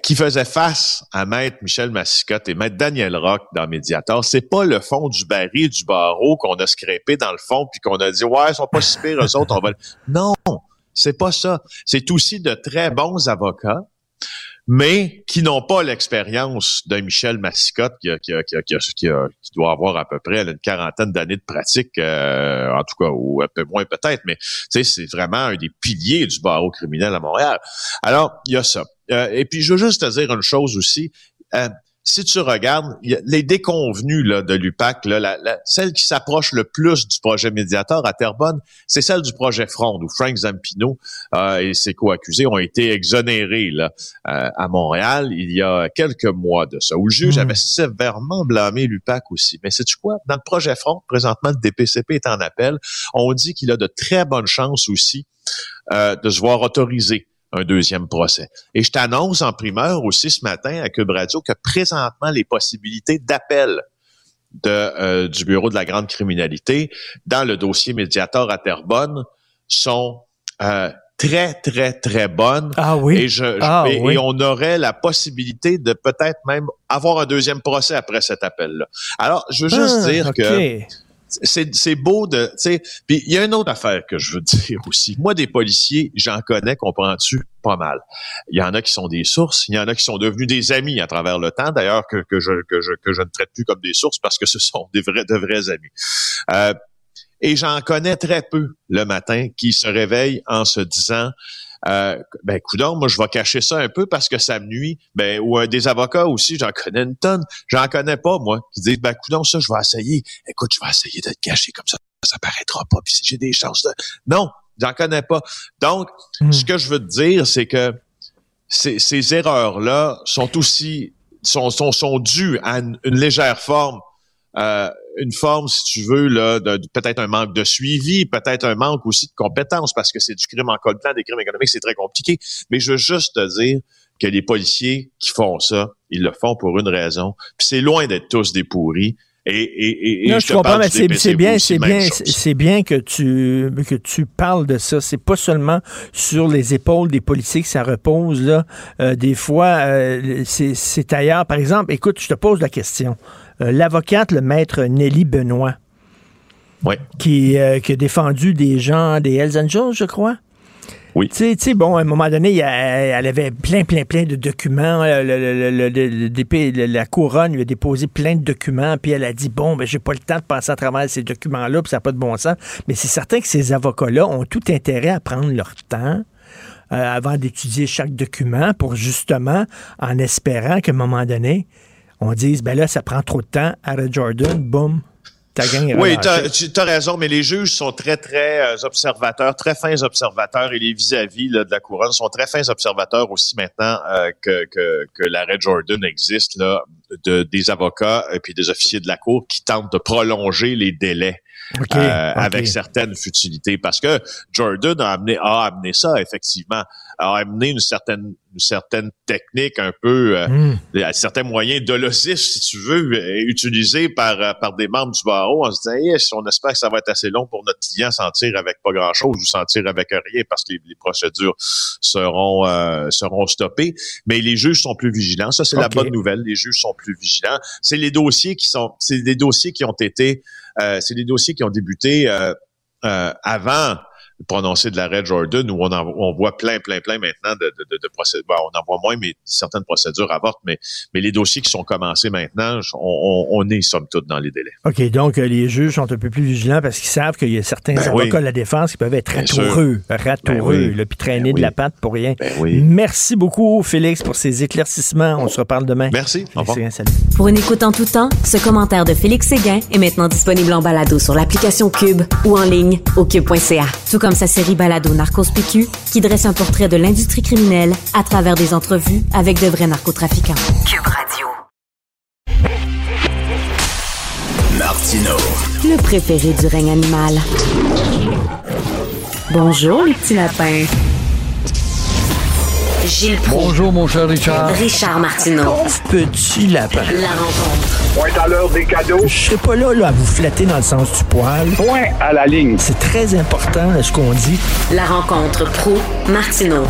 qui faisaient face à Maître Michel Massicotte et Maître Daniel Rock dans Mediator, c'est pas le fond du baril du barreau qu'on a scrapé dans le fond puis qu'on a dit ouais, ils sont pas si pires eux autres, on va. Non, c'est pas ça. C'est aussi de très bons avocats mais qui n'ont pas l'expérience d'un Michel Massicotte qui, a- qui, a- qui, a- qui, doit avoir à peu près une quarantaine d'années de pratique, euh, en tout cas, ou un peu moins peut-être, mais c'est vraiment un des piliers du barreau criminel à Montréal. Alors, il y a ça. Euh, et puis, je veux juste te dire une chose aussi. Euh, si tu regardes il y a les déconvenus là, de l'UPAC, là, la, la- celle qui s'approche le plus du projet médiateur à Terrebonne, c'est celle du projet Fronde, où Frank Zampino euh, et ses co-accusés ont été exonérés là, euh, à Montréal il y a quelques mois de ça, où le juge Mm. avait sévèrement blâmé l'UPAC aussi. Mais sais-tu quoi? Dans le projet Front, présentement, le DPCP est en appel. On dit qu'il a de très bonnes chances aussi euh, de se voir autoriser un deuxième procès. Et je t'annonce en primeur aussi ce matin à Cube Radio que présentement, les possibilités d'appel de, euh, du Bureau de la grande criminalité dans le dossier médiateur à Terrebonne sont euh, très, très, très bonnes. Ah oui? Et, je, je- Ah et, oui. et on aurait la possibilité de peut-être même avoir un deuxième procès après cet appel-là. Alors, je veux juste Ah, dire que c'est beau de tu sais puis il y a une autre affaire que je veux dire aussi. Moi des policiers j'en connais comprends-tu pas mal. Il y en a qui sont des sources il y en a qui sont devenus des amis à travers le temps d'ailleurs que, que je que je que je ne traite plus comme des sources parce que ce sont des vrais de vrais amis. Euh, Et j'en connais très peu le matin qui se réveillent en se disant euh, ben coudon, moi je vais cacher ça un peu parce que ça me nuit. Ben ou euh, des avocats aussi, j'en connais une tonne. J'en connais pas moi qui disent ben coudon ça je vais essayer. Écoute, je vais essayer de te cacher comme ça, ça paraîtra pas. Puis si j'ai des chances de non, j'en connais pas. Donc Hmm. ce que je veux te dire c'est que ces, ces erreurs là sont aussi sont sont, sont dues à une, une légère forme. Euh, une forme, si tu veux, là, de, de- peut-être un manque de suivi, peut-être un manque aussi de compétences, parce que c'est du crime en plan, des crimes économiques, c'est très compliqué. Mais je veux juste te dire que les policiers qui font ça, ils le font pour une raison. Puis c'est loin d'être tous des pourris. Et, et, et, Non, je je comprends, mais c'est bien, c'est bien, c'est bien que tu que tu parles de ça. C'est pas seulement sur les épaules des policiers que ça repose là. Euh, des fois, euh, c'est c'est ailleurs. Par exemple, écoute, je te pose la question. Euh, L'avocate, le maître Nelly Benoît, qui, euh, qui a défendu des gens des Hells Angels, je crois. Oui. Tu sais- tu sais, bon, à un moment donné, elle avait plein, plein, plein de documents. Euh, le- le- le- la couronne lui a déposé plein de documents, puis elle a dit, bon, ben, j'ai pas le temps de passer à travers ces documents-là, puis ça n'a pas de bon sens. Mais c'est certain que ces avocats-là ont tout intérêt à prendre leur temps. euh, avant d'étudier chaque document pour justement, en espérant qu'à un moment donné, on dise, ben là, ça prend trop de temps, arrête Jordan, boum, Oui, tu as raison, mais les juges sont très, très euh, observateurs, très fins observateurs, et les vis-à-vis de la couronne sont très fins observateurs aussi maintenant euh, que, que, que l'arrêt Jordan existe, là, de, des avocats et puis des officiers de la Cour qui tentent de prolonger les délais. Euh, avec certaines futilités. Parce que Jordan a amené, a amené ça, effectivement, a amené une certaine, une certaine technique un peu, euh, Hmm. certains moyens dolosifs, si tu veux, euh, utilisés par, euh, par des membres du barreau en se disant, yes, on espère que ça va être assez long pour notre client s'en tire avec pas grand-chose ou s'en tire avec rien parce que les, les procédures seront, euh, seront stoppées. Mais les juges sont plus vigilants. Ça, c'est la bonne nouvelle. Les juges sont plus vigilants. C'est les dossiers qui sont, c'est des dossiers qui ont été, euh, c'est des dossiers qui ont débuté euh, euh, avant le prononcé de l'arrêt Jordan, où on, en, on voit plein, plein, plein maintenant de, de, de, de procédures. Bon, on en voit moins, mais certaines procédures avortent. Mais, mais les dossiers qui sont commencés maintenant, on, on, on est somme toute dans les délais. OK, donc euh, les juges sont un peu plus vigilants parce qu'ils savent qu'il y a certains Ben avocats oui. de la défense qui peuvent être ratoureux, ratoureux, Ben oui. puis traîner Ben de la patte pour rien. Ben oui. Merci beaucoup, Félix, pour ces éclaircissements. On se reparle demain. Merci. Salut. Pour une écoute en tout temps, ce commentaire de Félix Séguin est maintenant disponible en balado sur l'application Cube ou en ligne au cube.ca. Tout comme sa série balado Narcos PQ qui dresse un portrait de l'industrie criminelle à travers des entrevues avec de vrais narcotrafiquants. Cube Radio. Martino. Le préféré du règne animal. Bonjour les petits lapins. Gilles Proulx. Bonjour, mon cher Richard. Richard Martineau. Petit lapin. La rencontre. Point à l'heure des cadeaux. Je serai pas là, là à vous flatter dans le sens du poil. Point à la ligne. C'est très important là, ce qu'on dit. La rencontre pro Martineau.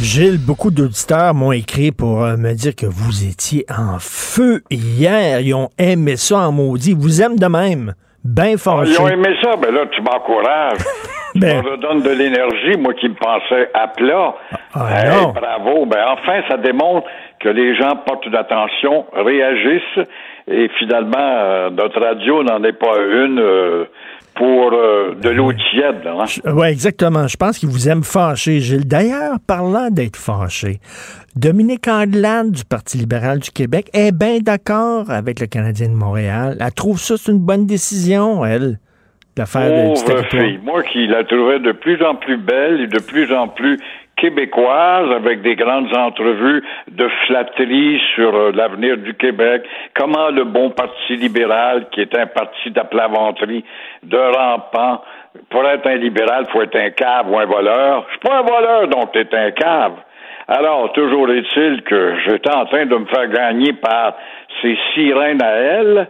Gilles, beaucoup d'auditeurs m'ont écrit pour euh, me dire que vous étiez en feu hier. Ils ont aimé ça en maudit. Ils vous aiment de même. Ben Ah, fâché. Ils ont aimé ça, ben là, tu m'encourages. Tu Ben- me redonnes de l'énergie, moi qui me pensais à plat. Ah, Hey, non. bravo. Ben enfin, ça démontre que les gens portent une attention, réagissent, et finalement, euh, notre radio n'en est pas une euh, pour euh, de l'eau tiède. Hein? Oui, exactement. Je pense qu'ils vous aiment fâché, Gilles. D'ailleurs, parlant d'être fâché, Dominique Andelade du Parti libéral du Québec est bien d'accord avec le Canadien de Montréal. Elle trouve ça c'est une bonne décision, elle, d'affaire. Moi qui la trouvais de plus en plus belle et de plus en plus québécoise, avec des grandes entrevues de flatterie sur euh, l'avenir du Québec, comment le bon Parti libéral, qui est un parti d'aplaventerie, de rampant, pour être un libéral, faut être un cave ou un voleur. Je suis pas un voleur, donc t'es un cave. Alors, toujours est-il que j'étais en train de me faire gagner par ces sirènes à elle,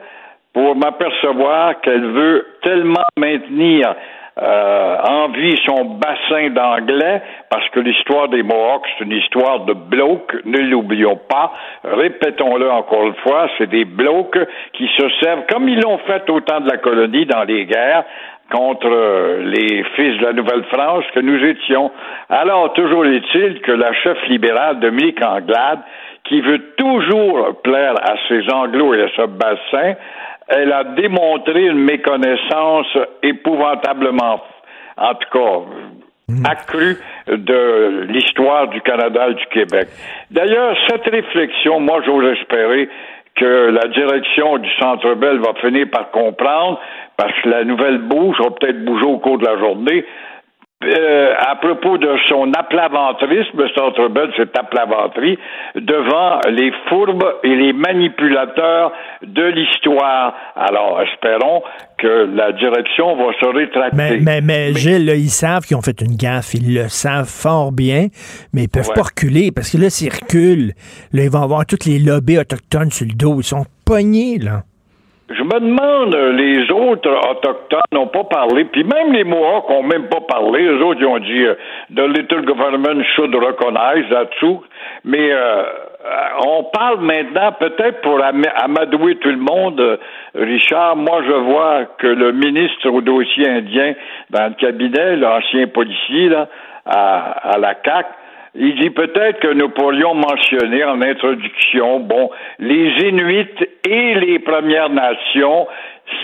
pour m'apercevoir qu'elle veut tellement maintenir euh, en vie son bassin d'anglais, parce que l'histoire des Mohawks, c'est une histoire de blocs, ne l'oublions pas, répétons-le encore une fois, c'est des blocs qui se servent, comme ils l'ont fait au temps de la colonie dans les guerres, contre euh, les fils de la Nouvelle-France que nous étions. Alors, toujours est-il que la chef libérale Dominique Anglade, qui veut toujours plaire à ses anglos et à ce bassin, elle a démontré une méconnaissance épouvantablement, en tout cas, Hmm. accrue de l'histoire du Canada et du Québec. D'ailleurs, cette réflexion, moi, j'ose espérer que la direction du Centre Bell va finir par comprendre, parce que la nouvelle bouge va peut-être bouger au cours de la journée, euh, à propos de son aplaventrisme, Centre Bell, cette aplaventerie, devant les fourbes et les manipulateurs de l'histoire. Alors, espérons que la direction va se rétracter. Mais, mais, mais, Gilles, là, ils savent qu'ils ont fait une gaffe. Ils le savent fort bien, mais ils peuvent Ouais. pas reculer parce que là, s'ils reculent, là, ils vont avoir toutes les lobbies autochtones sur le dos. Ils sont pognés, là. Je me demande, euh, les autres autochtones n'ont pas parlé, puis même les Mohawks n'ont même pas parlé. Les autres, ils ont dit euh, the little government should recognize too. Mais euh, euh, on parle maintenant, peut-être pour am- amadouer tout le monde, euh, Richard, moi je vois que le ministre au dossier indien dans le cabinet, l'ancien policier là, à, à la CAC, il dit peut-être que nous pourrions mentionner en introduction, bon, les Inuits et les Premières Nations,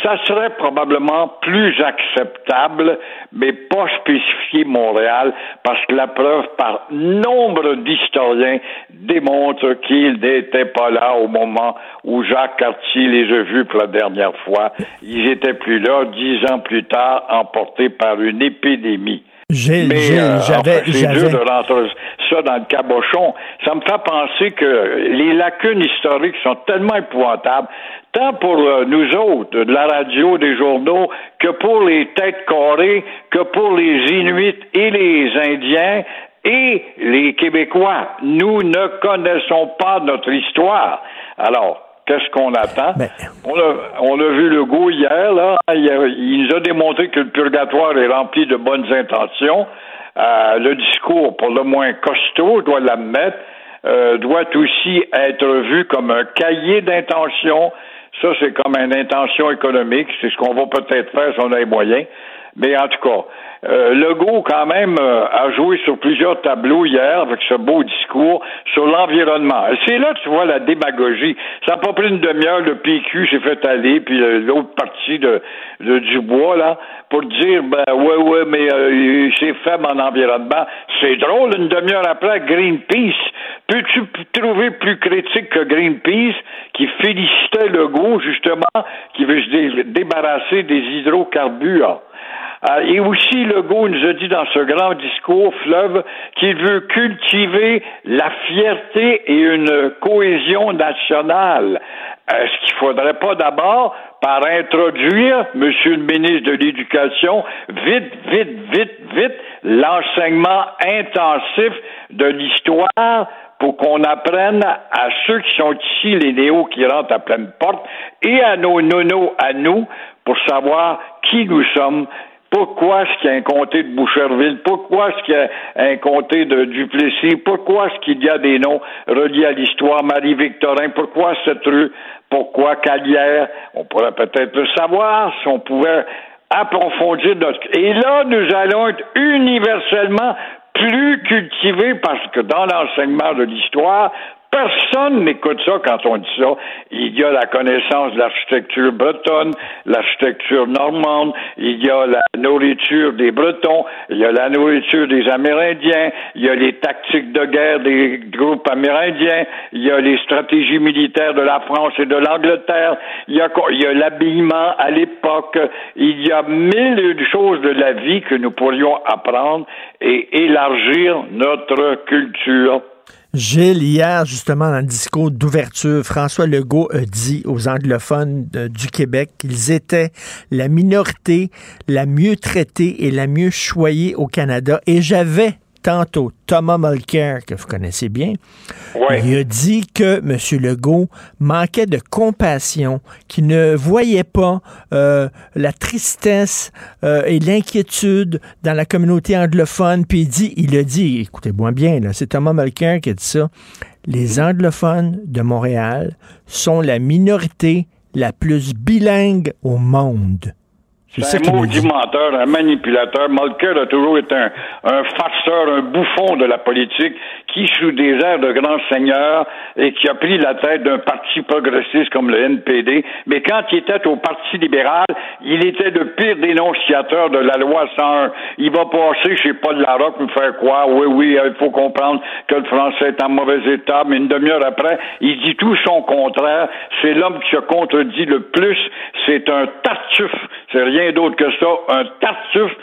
ça serait probablement plus acceptable, mais pas spécifié Montréal, parce que la preuve par nombre d'historiens démontre qu'ils n'étaient pas là au moment où Jacques Cartier les a vus pour la dernière fois. Ils étaient plus là dix ans plus tard, emportés par une épidémie. Gilles, Gilles, euh, j'avais, c'est dur j'avais, de rentrer ça dans le cabochon. Ça me fait penser que les lacunes historiques sont tellement épouvantables, tant pour euh, nous autres, de la radio, des journaux, que pour les têtes carrées, que pour les Inuits et les Indiens et les Québécois. Nous ne connaissons pas notre histoire. Alors, qu'est-ce qu'on attend? Ben, On a, on a vu le goût hier, là. Il, a- il nous a démontré que le purgatoire est rempli de bonnes intentions. Euh, le discours, pour le moins costaud, je dois l'admettre, euh, doit aussi être vu comme un cahier d'intentions. Ça, c'est comme une intention économique. C'est ce qu'on va peut-être faire si on a les moyens. Mais en tout cas, euh, Legault, quand même, euh, a joué sur plusieurs tableaux hier avec ce beau discours sur l'environnement. C'est là que tu vois la démagogie. Ça n'a pas pris une demi-heure, le PQ s'est fait aller, puis euh, l'autre partie de, de Dubois, là, pour dire, ben, ouais, ouais, mais euh, c'est faible en environnement. C'est drôle, une demi-heure après, Greenpeace. Peux-tu trouver plus critique que Greenpeace qui félicitait Legault, justement, qui veut se dé- débarrasser des hydrocarbures? Euh, et aussi, Legault nous a dit dans ce grand discours, Fleuve, qu'il veut cultiver la fierté et une cohésion nationale. Est-ce qu'il faudrait pas d'abord, par introduire, Monsieur le ministre de l'Éducation, vite, vite, vite, vite, l'enseignement intensif de l'histoire pour qu'on apprenne à ceux qui sont ici, les néos qui rentrent à pleine porte, et à nos nonos à nous, pour savoir qui nous sommes, pourquoi est-ce qu'il y a un comté de Boucherville? Pourquoi est-ce qu'il y a un comté de Duplessis? Pourquoi est-ce qu'il y a des noms reliés à l'histoire? Marie-Victorin, pourquoi cette rue? Pourquoi Calière? On pourrait peut-être le savoir si on pouvait approfondir notre... Et là, nous allons être universellement plus cultivés parce que dans l'enseignement de l'histoire, Personne n'écoute ça quand on dit ça. Il y a la connaissance de l'architecture bretonne, l'architecture normande, il y a la nourriture des Bretons, il y a la nourriture des Amérindiens, il y a les tactiques de guerre des groupes amérindiens, il y a les stratégies militaires de la France et de l'Angleterre, il y a, l'habillement à l'époque, il y a mille choses de la vie que nous pourrions apprendre et élargir notre culture. Gilles, hier, justement, dans le discours d'ouverture, François Legault a dit aux anglophones euh, du Québec qu'ils étaient la minorité la mieux traitée et la mieux choyée au Canada. Et j'avais tantôt Thomas Mulcair, que vous connaissez bien, Ouais. il a dit que M. Legault manquait de compassion, qu'il ne voyait pas euh, la tristesse euh, et l'inquiétude dans la communauté anglophone. Puis il dit, il a dit, écoutez-moi bien, c'est Thomas Mulcair qui a dit ça, les anglophones de Montréal sont la minorité la plus bilingue au monde. C'est un maudit menteur, un manipulateur. Mulcair a toujours été un, un farceur, un bouffon de la politique qui, sous des airs de grand seigneur, et qui a pris la tête d'un parti progressiste comme le NPD, mais quand il était au Parti libéral, il était le pire dénonciateur de la loi 101. Il va passer chez Paul Larocque nous faire quoi? Oui, oui, il faut comprendre que le français est en mauvais état, mais une demi-heure après, il dit tout son contraire. C'est l'homme qui se contredit le plus. C'est un tartuffe. C'est rien d'autre que ça. Un tartuffe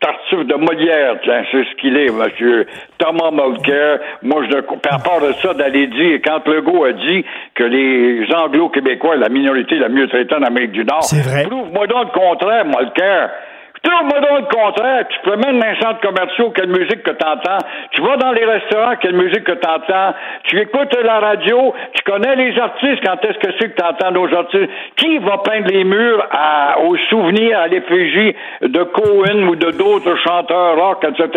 Tartuffe de Molière, tiens, c'est ce qu'il est, monsieur Thomas Mulcair. Moi, je, par rapport à ça, d'aller dire, quand Legault a dit que les Anglo-Québécois, la minorité la mieux traitée en Amérique du Nord, prouve-moi donc le contraire, Mulcair. Trouve-moi donc le contraire. Tu promènes dans un centre commercial, quelle musique que t'entends. Tu vas dans les restaurants, quelle musique que t'entends. Tu écoutes la radio, tu connais les artistes, quand est-ce que c'est que t'entends nos artistes? Qui va peindre les murs à, aux souvenirs, à l'effigie de Cohen ou de d'autres chanteurs rock, etc.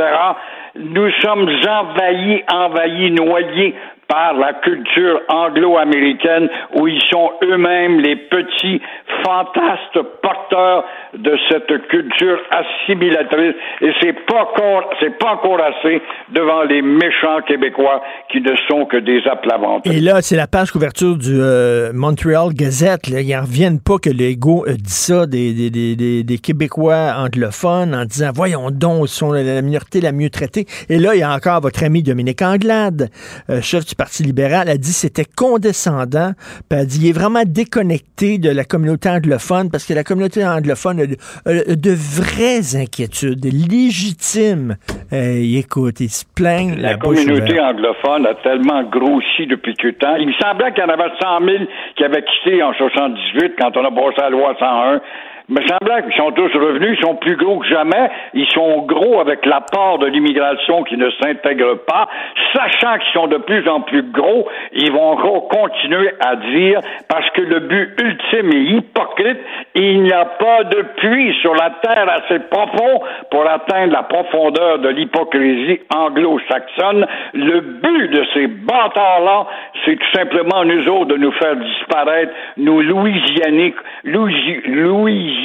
Nous sommes envahis, envahis, noyés par la culture anglo-américaine où ils sont eux-mêmes les petits fantastes porteurs de cette culture assimilatrice et c'est pas encore c'est pas encore assez devant les méchants québécois qui ne sont que des aplavantes. Et là, c'est la page couverture du euh, Montreal Gazette. Là. Ils n'en reviennent pas que l'ego dit ça des, des, des, des, Québécois anglophones en disant voyons donc, ils sont la minorité la mieux traitée. Et là, il y a encore votre ami Dominique Anglade, euh, chef du Parti libéral, a dit c'était condescendant. Puis elle dit il est vraiment déconnecté de la communauté anglophone parce que la communauté anglophone a de, vraies inquiétudes légitimes. Euh, écoute, ils se plaignent. La, communauté anglophone a tellement grossi depuis que temps. Il me semblait qu'il y en avait 100 000 qui avaient quitté en 78 quand on a passé la loi 101 me semblait qu'ils sont tous revenus, ils sont plus gros que jamais, ils sont gros avec l'apport de l'immigration qui ne s'intègre pas, sachant qu'ils sont de plus en plus gros, ils vont encore continuer à dire, parce que le but ultime est hypocrite, il n'y a pas de puits sur la terre assez profond pour atteindre la profondeur de l'hypocrisie anglo-saxonne. Le but de ces bâtards-là, c'est tout simplement nous autres de nous faire disparaître, nous Louisianiques, Louis,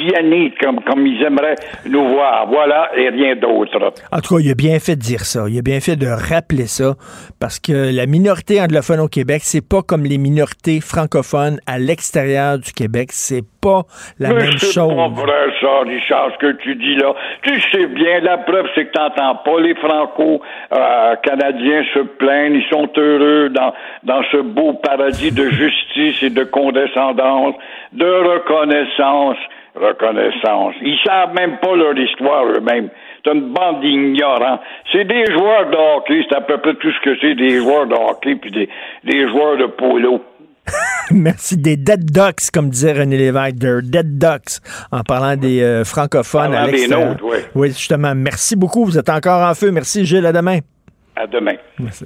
comme, comme ils aimeraient nous voir. Voilà, et rien d'autre. En tout cas, il a bien fait de dire ça. Il a bien fait de rappeler ça, parce que la minorité anglophone au Québec, c'est pas comme les minorités francophones à l'extérieur du Québec. C'est pas la même chose. C'est pas vrai, ça, Richard, ce que tu dis là. Tu sais bien, la preuve, c'est que t'entends pas les franco-canadiens se plaindre. Ils sont heureux dans, dans ce beau paradis de justice et de condescendance, de reconnaissance reconnaissance. Ils savent même pas leur histoire eux-mêmes. C'est une bande d'ignorants. C'est des joueurs de hockey, c'est à peu près tout ce que c'est, des joueurs de hockey puis des, des joueurs de polo. Merci. Des dead ducks, comme disait René Lévesque, des dead ducks, en parlant des euh, francophones à l'extérieur. Oui. oui, justement. Merci beaucoup. Vous êtes encore en feu. Merci, Gilles. À demain. À demain. Merci.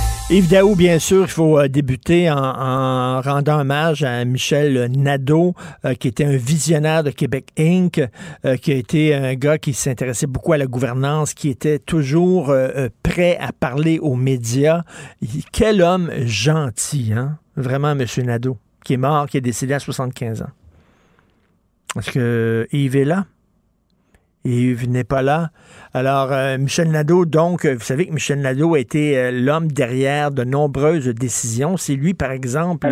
Yves Daou, bien sûr, il faut euh, débuter en, rendant hommage à Michel Nadeau, euh, qui était un visionnaire de Québec Inc., euh, qui a été un gars qui s'intéressait beaucoup à la gouvernance, qui était toujours prêt à parler aux médias. Quel homme gentil, hein? Vraiment, Monsieur Nadeau, qui est mort, qui est décédé à 75 ans. Est-ce que Yves est là? Yves n'est pas là. Alors, euh, Michel Nadeau, donc, euh, vous savez que Michel Nadeau a été euh, l'homme derrière de nombreuses décisions. C'est lui, par exemple.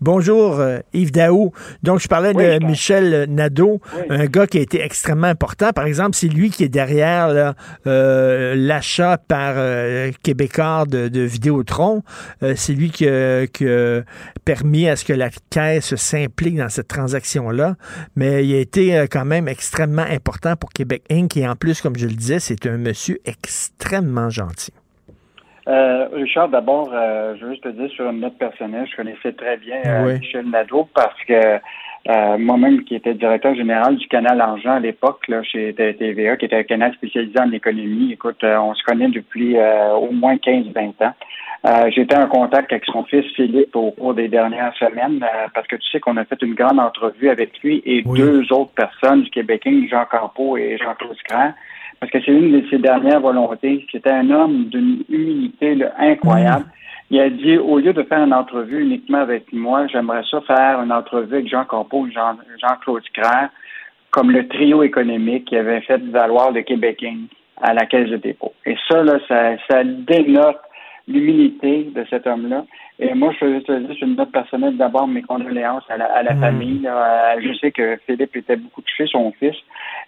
bonjour, Yves Daou. Donc, je parlais de Michel Nadeau, un gars qui a été extrêmement important. Par exemple, c'est lui qui est derrière l'achat par Québécois de, de Vidéotron. c'est lui qui a, permis à ce que la caisse s'implique dans cette transaction-là. Mais il a été quand même extrêmement important pour Québec Inc. Et en plus, comme je le disais, c'est un monsieur extrêmement gentil. Euh, Richard, d'abord, euh, je veux juste te dire sur une note personnelle, je connaissais très bien euh, Michel Nadeau parce que moi-même, qui était directeur général du canal Argent à l'époque, chez TVA, qui était un canal spécialisé en économie. Écoute, on se connaît depuis au moins 15-20 ans. J'étais en contact avec son fils Philippe au cours des dernières semaines parce que tu sais qu'on a fait une grande entrevue avec lui et deux autres personnes du Québécois, Jean Campeau et Jean-Claude Scran parce que c'est une de ses dernières volontés. C'était un homme d'une humilité incroyable. Mm. Il a dit, au lieu de faire une entrevue uniquement avec moi, j'aimerais ça faire une entrevue avec Jean Campeau et Jean, Jean-Claude Scraire, comme le trio économique qui avait fait valoir le Québec à la Caisse de dépôt. Et ça, là, ça, ça dénote l'humilité de cet homme-là. Et moi, je veux te dire, une note personnelle, d'abord mes condoléances à la, mm. famille. Je sais que Philippe était beaucoup touché, son fils.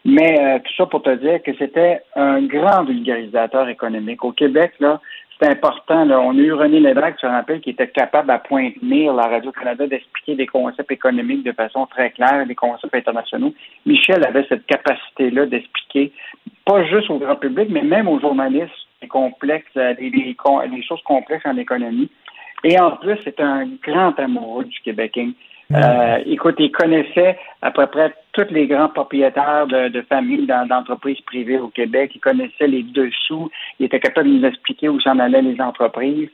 Mais euh, tout ça pour te dire que c'était un grand vulgarisateur économique. Au Québec, là, c'est important. Là, on a eu René Lévesque, je te rappelle, qui était capable à pointer la Radio-Canada d'expliquer des concepts économiques de façon très claire, des concepts internationaux. Michel avait cette capacité-là d'expliquer, pas juste au grand public, mais même aux journalistes, les complexes, les, les choses complexes en économie. Et en plus, c'est un grand amoureux du Québec. Euh, écoute, il connaissait à peu près tous les grands propriétaires de, de familles d'entreprises privées au Québec. Il connaissait les dessous. Il était capable de nous expliquer où s'en allaient les entreprises.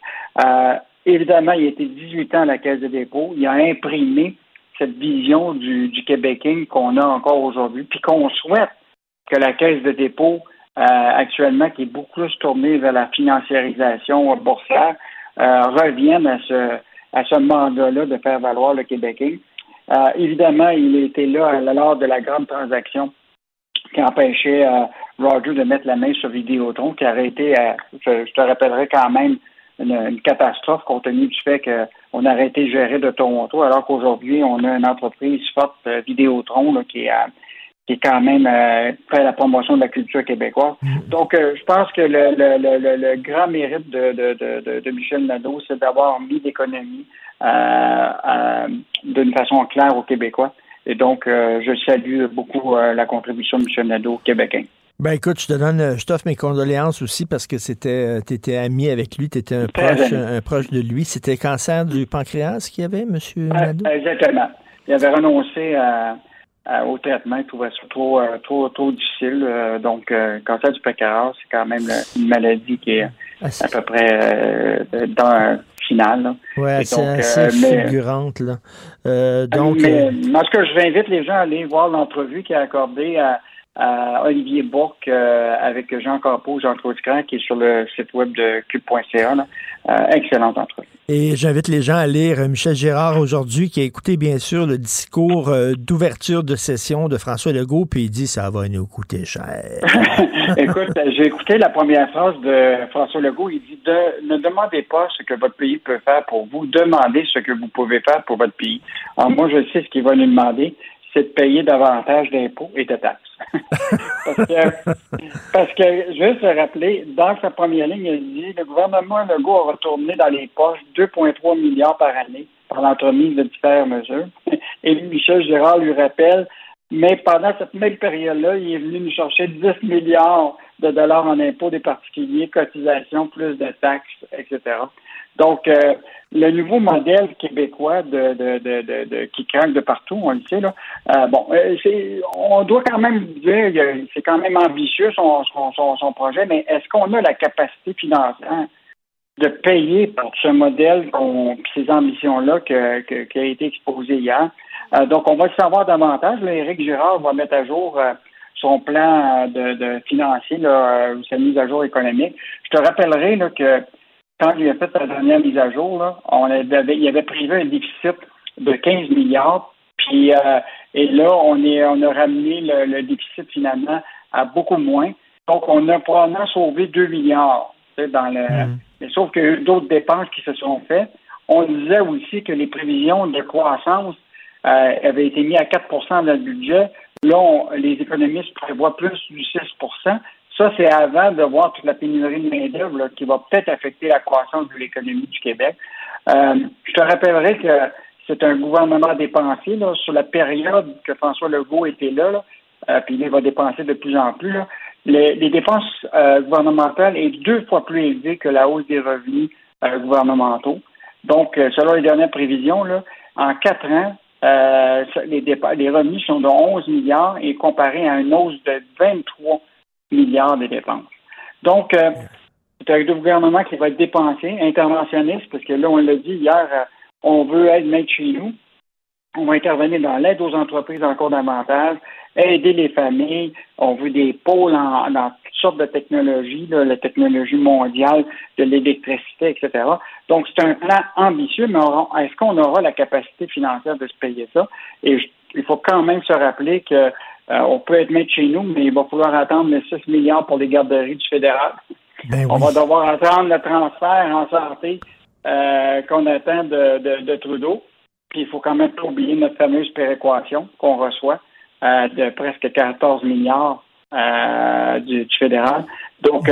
Euh, évidemment, il était 18 ans à la Caisse de dépôt. Il a imprimé cette vision du, du Québec qu'on a encore aujourd'hui, puis qu'on souhaite que la Caisse de dépôt, euh, actuellement, qui est beaucoup plus tournée vers la financiarisation boursière, euh, revienne à ce, à ce mandat-là de faire valoir le Québécois. Euh, évidemment, il était là lors de la grande transaction qui empêchait euh, Roger de mettre la main sur Vidéotron, qui aurait été, je, te rappellerai quand même, une, catastrophe compte tenu du fait qu'on aurait été géré de Toronto, alors qu'aujourd'hui, on a une entreprise forte, Vidéotron, qui est qui est quand même euh, fait la promotion de la culture québécoise. Mm. Donc, euh, je pense que le, le, le, le, grand mérite de, de, de, de Michel Nadeau, c'est d'avoir mis l'économie euh, euh, d'une façon claire aux Québécois. Et donc, je salue beaucoup la contribution de Michel Nadeau au Québécois. Ben écoute, je te donne, je t'offre mes condoléances aussi parce que c'était, étais ami avec lui, tu étais un proche, un proche de lui. C'était cancer du pancréas qu'il y avait, Monsieur Nadeau? Exactement. Il avait renoncé à, au traitement. Ils trouvaient ça trop, euh, trop, trop difficile. Euh, donc, cancer du pancréas, c'est quand même une maladie qui est ah, à peu près dans un final. Oui, c'est assez figurante. Là. donc, mais, moi, ce que je vais inviter les gens à aller voir l'entrevue qui a accordée à Olivier Bourque avec Jean Capot, Jean-Claude Cran, qui est sur le site web de cube.ca. excellente entrevue. Et j'invite les gens à lire Michel Gérard aujourd'hui, qui a écouté bien sûr le discours euh, d'ouverture de session de François Legault, puis il dit ça va nous coûter cher. Écoute, j'ai écouté la première phrase de François Legault. Il dit ne demandez pas ce que votre pays peut faire pour vous, demandez ce que vous pouvez faire pour votre pays. Alors moi, je sais ce qu'il va nous demander c'est de payer davantage d'impôts et de taxes. parce, que, parce que, juste rappeler, dans sa première ligne, il dit le gouvernement Legault a retourné dans les poches 2,3 milliards par année par l'entremise de différentes mesures. Et Michel Gérard lui rappelle, mais pendant cette même période-là, il est venu nous chercher 10 milliards de dollars en impôts des particuliers, cotisations, plus de taxes, etc. Donc, euh, le nouveau modèle québécois de, de, de, de, qui craque de partout, on le sait, là. Euh, bon, euh, on doit quand même dire, c'est quand même ambitieux son, son, son, projet, mais est-ce qu'on a la capacité financière de payer pour ce modèle, ces ambitions-là que, qui a été exposé hier? donc, on va le savoir davantage. Là, Éric Girard va mettre à jour son plan de, de financier, là, sa mise à jour économique. Je te rappellerai là, que quand il a fait sa dernière mise à jour, là, on avait, il avait prévu un déficit de 15 milliards. Puis euh, et là, on est on a ramené le, déficit finalement à beaucoup moins. Donc, on a probablement sauvé 2 milliards dans le. Mm. Mais sauf que d'autres dépenses qui se sont faites. On disait aussi que les prévisions de croissance euh, avaient été mises à 4% dans le budget. Là, les économistes prévoient plus du 6 ça, c'est avant de voir toute la pénurie de main-d'œuvre qui va peut-être affecter la croissance de l'économie du Québec. Euh, je te rappellerai que c'est un gouvernement dépensier là, sur la période que François Legault était là, euh, puis il va dépenser de plus en plus. Les, dépenses euh, gouvernementales est deux fois plus élevées que la hausse des revenus gouvernementaux. Donc, selon les dernières prévisions, là, en quatre ans, euh, les, les revenus sont de 11 milliards et comparé à une hausse de 23 milliards de dépenses. Donc, euh, c'est un gouvernement qui va être dépensé, interventionniste, parce que là, on l'a dit hier, euh, on veut être maître chez nous. On va intervenir dans l'aide aux entreprises encore davantage, aider les familles. On veut des pôles en, dans toutes sortes de technologies, la technologie mondiale de l'électricité, etc. Donc, c'est un plan ambitieux, mais est-ce qu'on aura la capacité financière de se payer ça? Et il faut quand même se rappeler que euh, on peut être maître chez nous, mais il va falloir attendre les 6 milliards pour les garderies du fédéral. Ben on va devoir attendre le transfert en santé euh, qu'on attend de, de, Trudeau. Puis il faut quand même pas oublier notre fameuse péréquation qu'on reçoit euh, de presque 14 milliards euh, du, du, fédéral. Donc,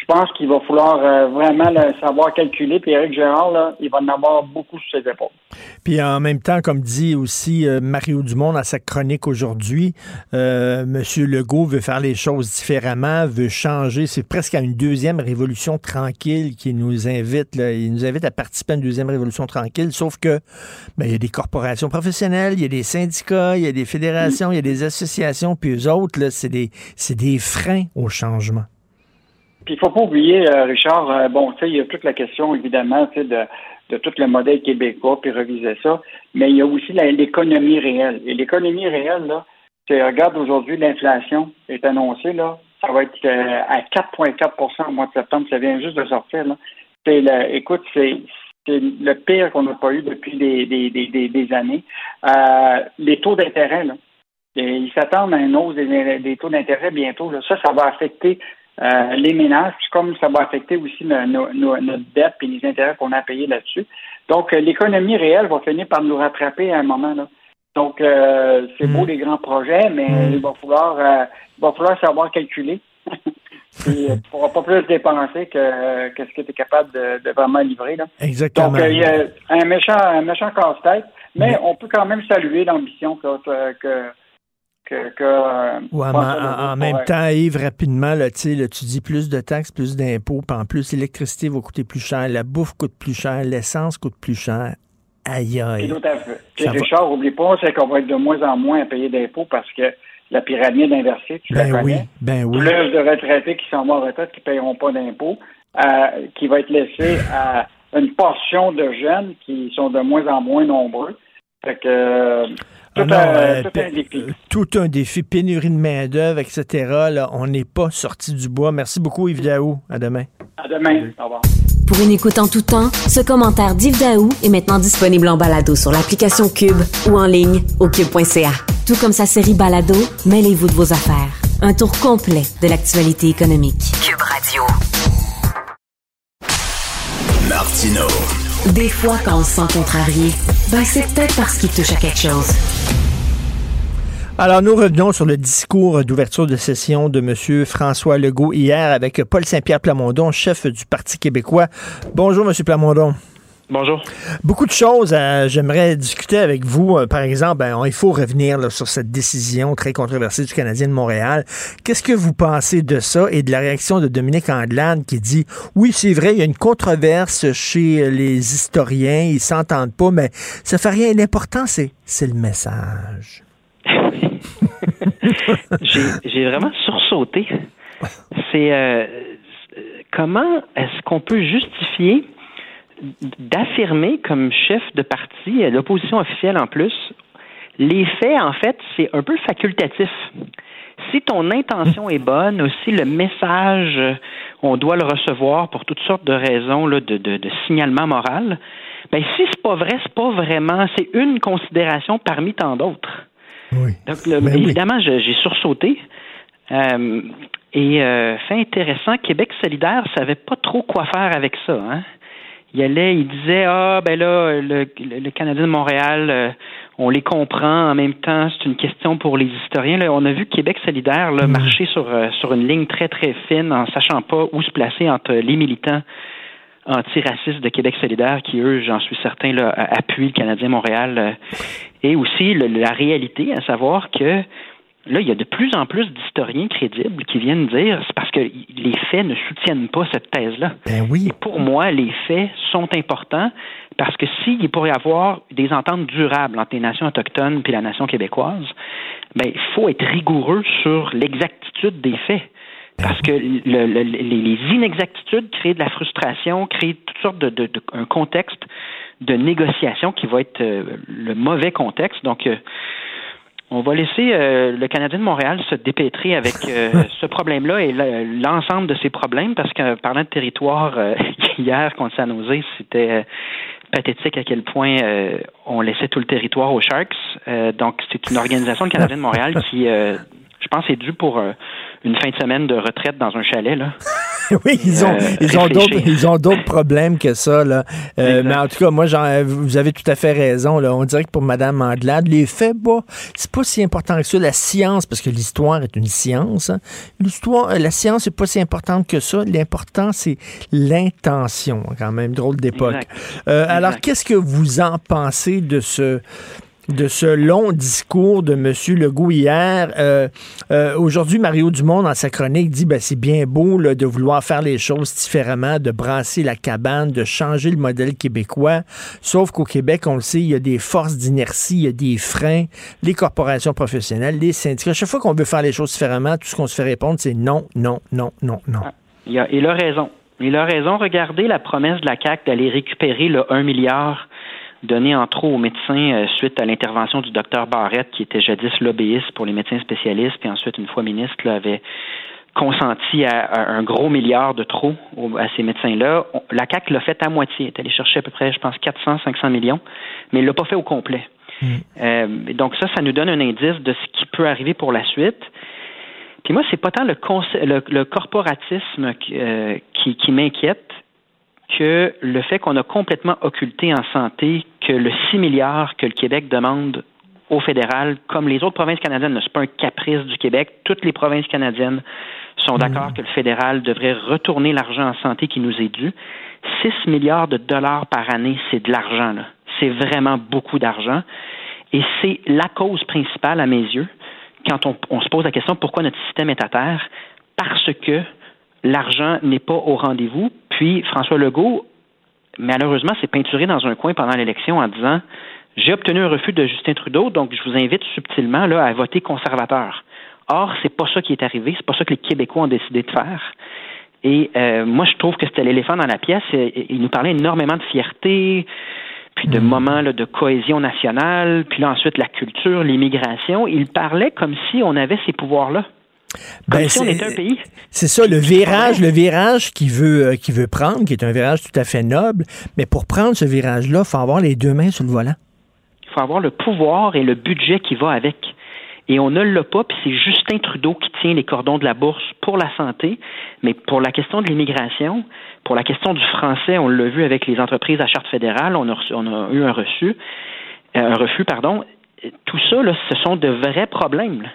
je pense qu'il va falloir euh, vraiment savoir calculer. Puis Éric Gérard, là, il va en avoir beaucoup sur ses épaules. Puis en même temps, comme dit aussi euh, Mario Dumont dans sa chronique aujourd'hui, euh, M. Legault veut faire les choses différemment, veut changer. C'est presque à une deuxième révolution tranquille qui nous invite. il nous invite à participer à une deuxième révolution tranquille, sauf que ben, il y a des corporations professionnelles, il y a des syndicats, il y a des fédérations, il y a des associations, puis eux autres, c'est des, des freins au changement. Puis il faut pas oublier, euh, Richard, euh, bon, tu sais, il y a toute la question, évidemment, tu sais, de, de tout le modèle québécois, puis reviser ça, mais il y a aussi l'économie réelle. Et l'économie réelle, là, tu regarde aujourd'hui, l'inflation est annoncée, là, ça va être euh, à 4,4% au mois de septembre, ça vient juste de sortir, là. C'est écoute, c'est le pire qu'on n'a pas eu depuis des, des, des, des années. les taux d'intérêt, là, ils s'attendent à une hausse des, des taux d'intérêt bientôt. Là. Ça, ça va affecter euh, les ménages, comme ça va affecter aussi notre dette et les intérêts qu'on a payés là-dessus. Donc, euh, l'économie réelle va finir par nous rattraper à un moment. Là. Donc, euh, c'est beau mm. les grands projets, mais mm. il va falloir il va falloir savoir calculer. tu ne pourras pas plus dépenser que, que ce que tu es capable de, vraiment livrer. Là. Exactement. Donc, il y a un méchant, un méchant casse-tête, mais on peut quand même saluer l'ambition que, que euh, en, même temps, Yves, rapidement, là, tu dis plus de taxes, plus d'impôts, puis en plus, l'électricité va coûter plus cher, la bouffe coûte plus cher, l'essence coûte plus cher. Aïe, aïe. Tout à fait. Richard, n'oublie pas, c'est qu'on va être de moins en moins à payer d'impôts parce que la pyramide inversée, tu ben la Oui, ben oui. Plus de retraités qui sont morts en retraite qui ne paieront pas d'impôts, euh, qui va être laissé à une portion de jeunes qui sont de moins en moins nombreux. Fait que, euh, tout, ah un, défi. Euh, tout un défi, pénurie de main-d'œuvre, etc. Là, on n'est pas sorti du bois. Merci beaucoup, Yves Daou. À demain. À demain. Au revoir. Pour une écoute en tout temps, ce commentaire d'Yves Daou est maintenant disponible en balado sur l'application Cube ou en ligne au cube.ca. Tout comme sa série Balado, mêlez-vous de vos affaires. Un tour complet de l'actualité économique. Cube Radio. Martino. Des fois, quand on se sent contrarié, ben c'est peut-être parce qu'il touche à quelque chose. Alors, nous revenons sur le discours d'ouverture de session de M. François Legault hier avec Paul Saint-Pierre Plamondon, chef du Parti québécois. Bonjour, M. Plamondon. Bonjour. Beaucoup de choses. Euh, j'aimerais discuter avec vous. Euh, par exemple, ben, il faut revenir sur cette décision très controversée du Canadien de Montréal. Qu'est-ce que vous pensez de ça et de la réaction de Dominique Anglade qui dit oui, c'est vrai, il y a une controverse chez les historiens, ils s'entendent pas, mais ça fait rien. L'important, c'est, c'est le message. J'ai vraiment sursauté. C'est euh, comment est-ce qu'on peut justifier d'affirmer comme chef de parti, l'opposition officielle en plus, les faits, en fait, c'est un peu facultatif. Si ton intention est bonne, aussi le message, on doit le recevoir pour toutes sortes de raisons là, de, de, de, signalement moral. Ben si c'est pas vrai, c'est pas vraiment, c'est une considération parmi tant d'autres. Oui. Donc ben évidemment, j'ai sursauté. Euh, et euh, fait intéressant, Québec solidaire savait pas trop quoi faire avec ça. Hein? Il allait, il disait ah ben là le, le Canadien de Montréal, euh, on les comprend en même temps, c'est une question pour les historiens. Là, on a vu Québec solidaire là, mm. marcher sur euh, sur une ligne très très fine en sachant pas où se placer entre les militants antiracistes de Québec solidaire qui eux, j'en suis certain, là, appuient le Canadien Montréal euh, et aussi la réalité, à savoir que là, il y a de plus en plus d'historiens crédibles qui viennent dire c'est parce que les faits ne soutiennent pas cette thèse-là. Ben oui. pour moi, les faits sont importants parce que s'il pourrait y avoir des ententes durables entre les nations autochtones et la nation québécoise, ben, il faut être rigoureux sur l'exactitude des faits. Parce que le, le, les inexactitudes créent de la frustration, créent toutes sortes de, de, de un contexte de négociation qui va être euh, le mauvais contexte. Donc, euh, on va laisser euh, le Canadien de Montréal se dépêtrer avec ce problème-là et l'ensemble de ces problèmes, parce que parlant de territoire, hier contre San Jose, c'était pathétique à quel point on laissait tout le territoire aux Sharks. donc, c'est une organisation, le Canadien de Montréal, qui, je pense, est due pour une fin de semaine de retraite dans un chalet. Là. oui, ils ont, Euh, ils ont d'autres, ils ont d'autres problèmes que ça. Là. Euh, mais en tout cas, moi, j'en- vous avez tout à fait raison. Là. On dirait que pour Mme Andelade, les faits, bah, c'est pas si important que ça. La science, parce que l'histoire est une science. hein. L'histoire, euh, la science n'est pas si importante que ça. L'important, c'est l'intention. Quand même, drôle d'époque. Euh, alors, qu'est-ce que vous en pensez de ce de ce long discours de M. Legault hier. Euh, euh, Aujourd'hui, Mario Dumont, dans sa chronique, dit ben, c'est bien beau là, de vouloir faire les choses différemment, de brasser la cabane, de changer le modèle québécois. Sauf qu'au Québec, on le sait, il y a des forces d'inertie, il y a des freins, les corporations professionnelles, les syndicats. Chaque fois qu'on veut faire les choses différemment, tout ce qu'on se fait répondre, c'est non, non, non, non, non. Il a, il a raison. Il a raison. Regardez la promesse de la CAQ d'aller récupérer le 1 milliard donné en trop aux médecins euh, suite à l'intervention du docteur Barrette, qui était jadis lobbyiste pour les médecins spécialistes, puis ensuite, une fois ministre, là, avait consenti à, à un gros milliard de trop au- à ces médecins-là. La CAQ l'a fait à moitié. Elle est allée chercher à peu près, je pense, 400, 500 millions, mais il l'a pas fait au complet. Euh, donc ça, ça nous donne un indice de ce qui peut arriver pour la suite. Puis moi, c'est pas tant le, le, le corporatisme euh, qui, qui m'inquiète que le fait qu'on a complètement occulté en santé que le 6 milliards que le Québec demande au fédéral, comme les autres provinces canadiennes, ce n'est pas un caprice du Québec, toutes les provinces canadiennes sont d'accord que le fédéral devrait retourner l'argent en santé qui nous est dû. 6 milliards de dollars par année, c'est de l'argent. là. C'est vraiment beaucoup d'argent. Et c'est la cause principale, à mes yeux, quand on, on se pose la question pourquoi notre système est à terre, parce que l'argent n'est pas au rendez-vous. Puis François Legault, malheureusement, s'est peinturé dans un coin pendant l'élection en disant j'ai obtenu un refus de Justin Trudeau, donc je vous invite subtilement là, à voter conservateur. Or, c'est pas ça qui est arrivé, c'est pas ça que les Québécois ont décidé de faire. Et euh, moi, je trouve que c'était l'éléphant dans la pièce. Il nous parlait énormément de fierté, puis de moments là, de cohésion nationale, puis là ensuite la culture, l'immigration. Il parlait comme si on avait ces pouvoirs-là. Ben, si on c'est- était un pays. C'est ça, le virage, le virage qu'il veut, euh, qu'il veut prendre, qui est un virage tout à fait noble. Mais pour prendre ce virage-là, il faut avoir les deux mains sur le volant. Il faut avoir le pouvoir et le budget qui va avec. Et on ne l'a pas, puis c'est Justin Trudeau qui tient les cordons de la bourse pour la santé, mais pour la question de l'immigration, pour la question du français, on l'a vu avec les entreprises à charte fédérale, on a, reçu- on a eu un reçu, euh, un refus, pardon. Tout ça, là, ce sont de vrais problèmes. là.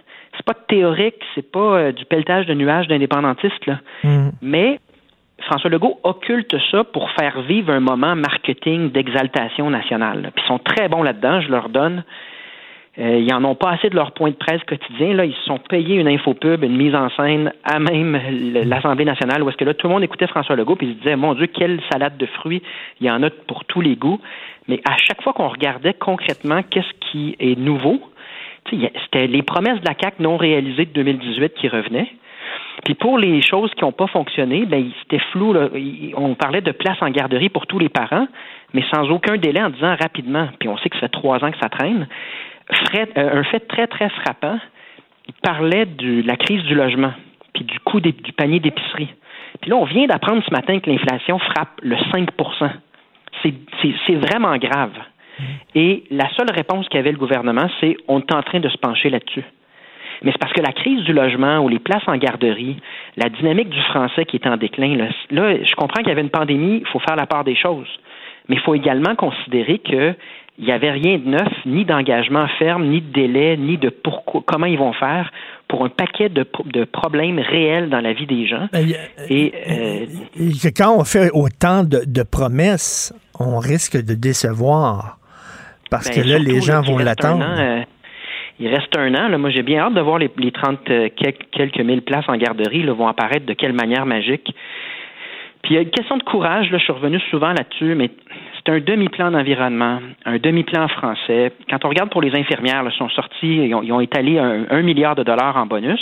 C'est pas théorique, c'est pas euh, du pelletage de nuages d'indépendantistes, là. Mais François Legault occulte ça pour faire vivre un moment marketing d'exaltation nationale. là. Puis ils sont très bons là-dedans, je leur donne. Euh, ils en ont pas assez de leur point de presse quotidien. Là, ils se sont payés une infopub, une mise en scène à même l'Assemblée nationale, où est-ce que là, tout le monde écoutait François Legault, puis ils se disaient, mon Dieu, quelle salade de fruits, il y en a pour tous les goûts. Mais à chaque fois qu'on regardait concrètement qu'est-ce qui est nouveau, c'était les promesses de la CAQ non réalisées de 2018 qui revenaient. Puis pour les choses qui n'ont pas fonctionné, ben c'était flou. Là. On parlait de place en garderie pour tous les parents, mais sans aucun délai en disant rapidement. Puis on sait que ça fait trois ans que ça traîne. Euh, un fait très, très frappant, il parlait de la crise du logement, puis du coût du panier d'épicerie. Puis là, on vient d'apprendre ce matin que l'inflation frappe le 5 C'est c'est- c'est vraiment grave. Et la seule réponse qu'avait le gouvernement, c'est on est en train de se pencher là-dessus. Mais c'est parce que la crise du logement ou les places en garderie, la dynamique du français qui est en déclin, là, là, je comprends qu'il y avait une pandémie, il faut faire la part des choses. Mais il faut également considérer que il n'y avait rien de neuf, ni d'engagement ferme, ni de délai, ni de pourquoi, comment ils vont faire pour un paquet de, pro- de problèmes réels dans la vie des gens. Et euh, Et que quand on fait autant de, de promesses, on risque de décevoir. Parce Ben, que là, surtout, les gens vont l'attendre. euh, il reste un an. Là, moi, j'ai bien hâte de voir les, les 30 euh, quelques, mille places en garderie là, vont apparaître de quelle manière magique. Puis il y a une question de courage, là, je suis revenu souvent là-dessus, mais c'est un demi-plan d'environnement, un demi-plan français. Quand on regarde pour les infirmières, là, sont sortis, ils ont, étalé un, milliard de dollars en bonus,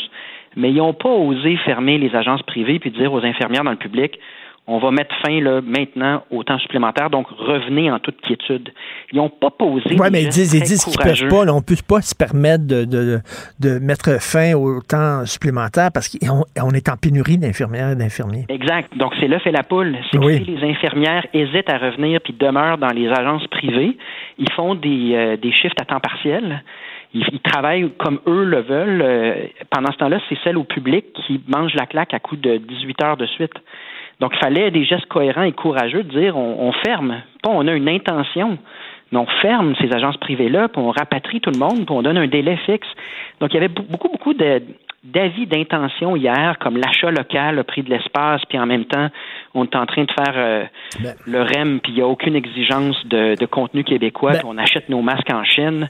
mais ils n'ont pas osé fermer les agences privées puis dire aux infirmières dans le public, on va mettre fin là, maintenant au temps supplémentaire, donc revenez en toute quiétude. Ils n'ont pas posé. Oui, mais ils disent, ils disent qu'ils ne peuvent pas, on ne peut pas se permettre de, de, de, mettre fin au temps supplémentaire parce qu'on est en pénurie d'infirmières et d'infirmiers. Exact. Donc, c'est l'œuf et la poule. C'est que si les infirmières hésitent à revenir puis demeurent dans les agences privées, ils font des, euh, des shifts à temps partiel. Ils, travaillent comme eux le veulent. Euh, pendant ce temps-là, c'est celle au public qui mange la claque à coup de 18 heures de suite. Donc, il fallait des gestes cohérents et courageux de dire on, ferme. Pas on a une intention, mais on ferme ces agences privées-là, puis on rapatrie tout le monde, puis on donne un délai fixe. Donc, il y avait beaucoup, beaucoup d'avis d'intention hier, comme l'achat local, le prix de l'espace, puis en même temps, on est en train de faire euh, ben. le REM, puis il n'y a aucune exigence de, contenu québécois, ben. puis on achète nos masques en Chine.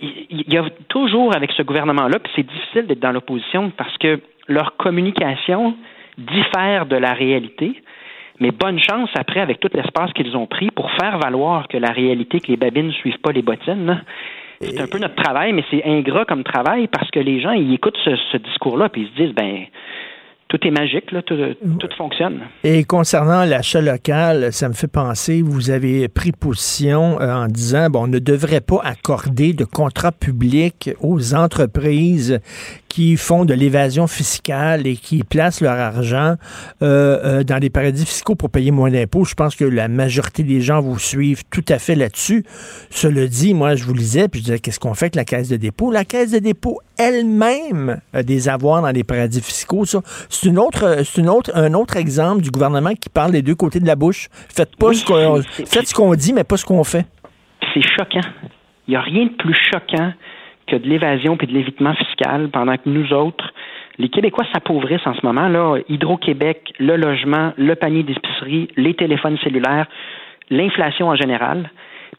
Il y a toujours avec ce gouvernement-là, puis c'est difficile d'être dans l'opposition parce que leur communication diffèrent de la réalité. Mais bonne chance après avec tout l'espace qu'ils ont pris pour faire valoir que la réalité, que les babines ne suivent pas les bottines. C'est un peu notre travail, mais c'est ingrat comme travail parce que les gens, ils écoutent ce, discours-là puis ils se disent, ben, tout est magique, tout, fonctionne. Et concernant l'achat local, ça me fait penser, vous avez pris position euh, en disant, bon, on ne devrait pas accorder de contrat public aux entreprises qui font de l'évasion fiscale et qui placent leur argent euh, euh, dans des paradis fiscaux pour payer moins d'impôts. Je pense que la majorité des gens vous suivent tout à fait là-dessus. Cela dit, moi, je vous lisais, puis je disais, qu'est-ce qu'on fait avec la caisse de dépôt? La caisse de dépôt elle-même a des avoirs dans les paradis fiscaux. Ça, c'est une autre, c'est une autre, un autre exemple du gouvernement qui parle des deux côtés de la bouche. Faites pas ce qu'on, faites ce qu'on dit, mais pas ce qu'on fait. C'est choquant. Il n'y a rien de plus choquant que de l'évasion et de l'évitement fiscal pendant que nous autres, les Québécois s'appauvrissent en ce moment. là. Hydro-Québec, le logement, le panier d'épicerie, les téléphones cellulaires, l'inflation en général.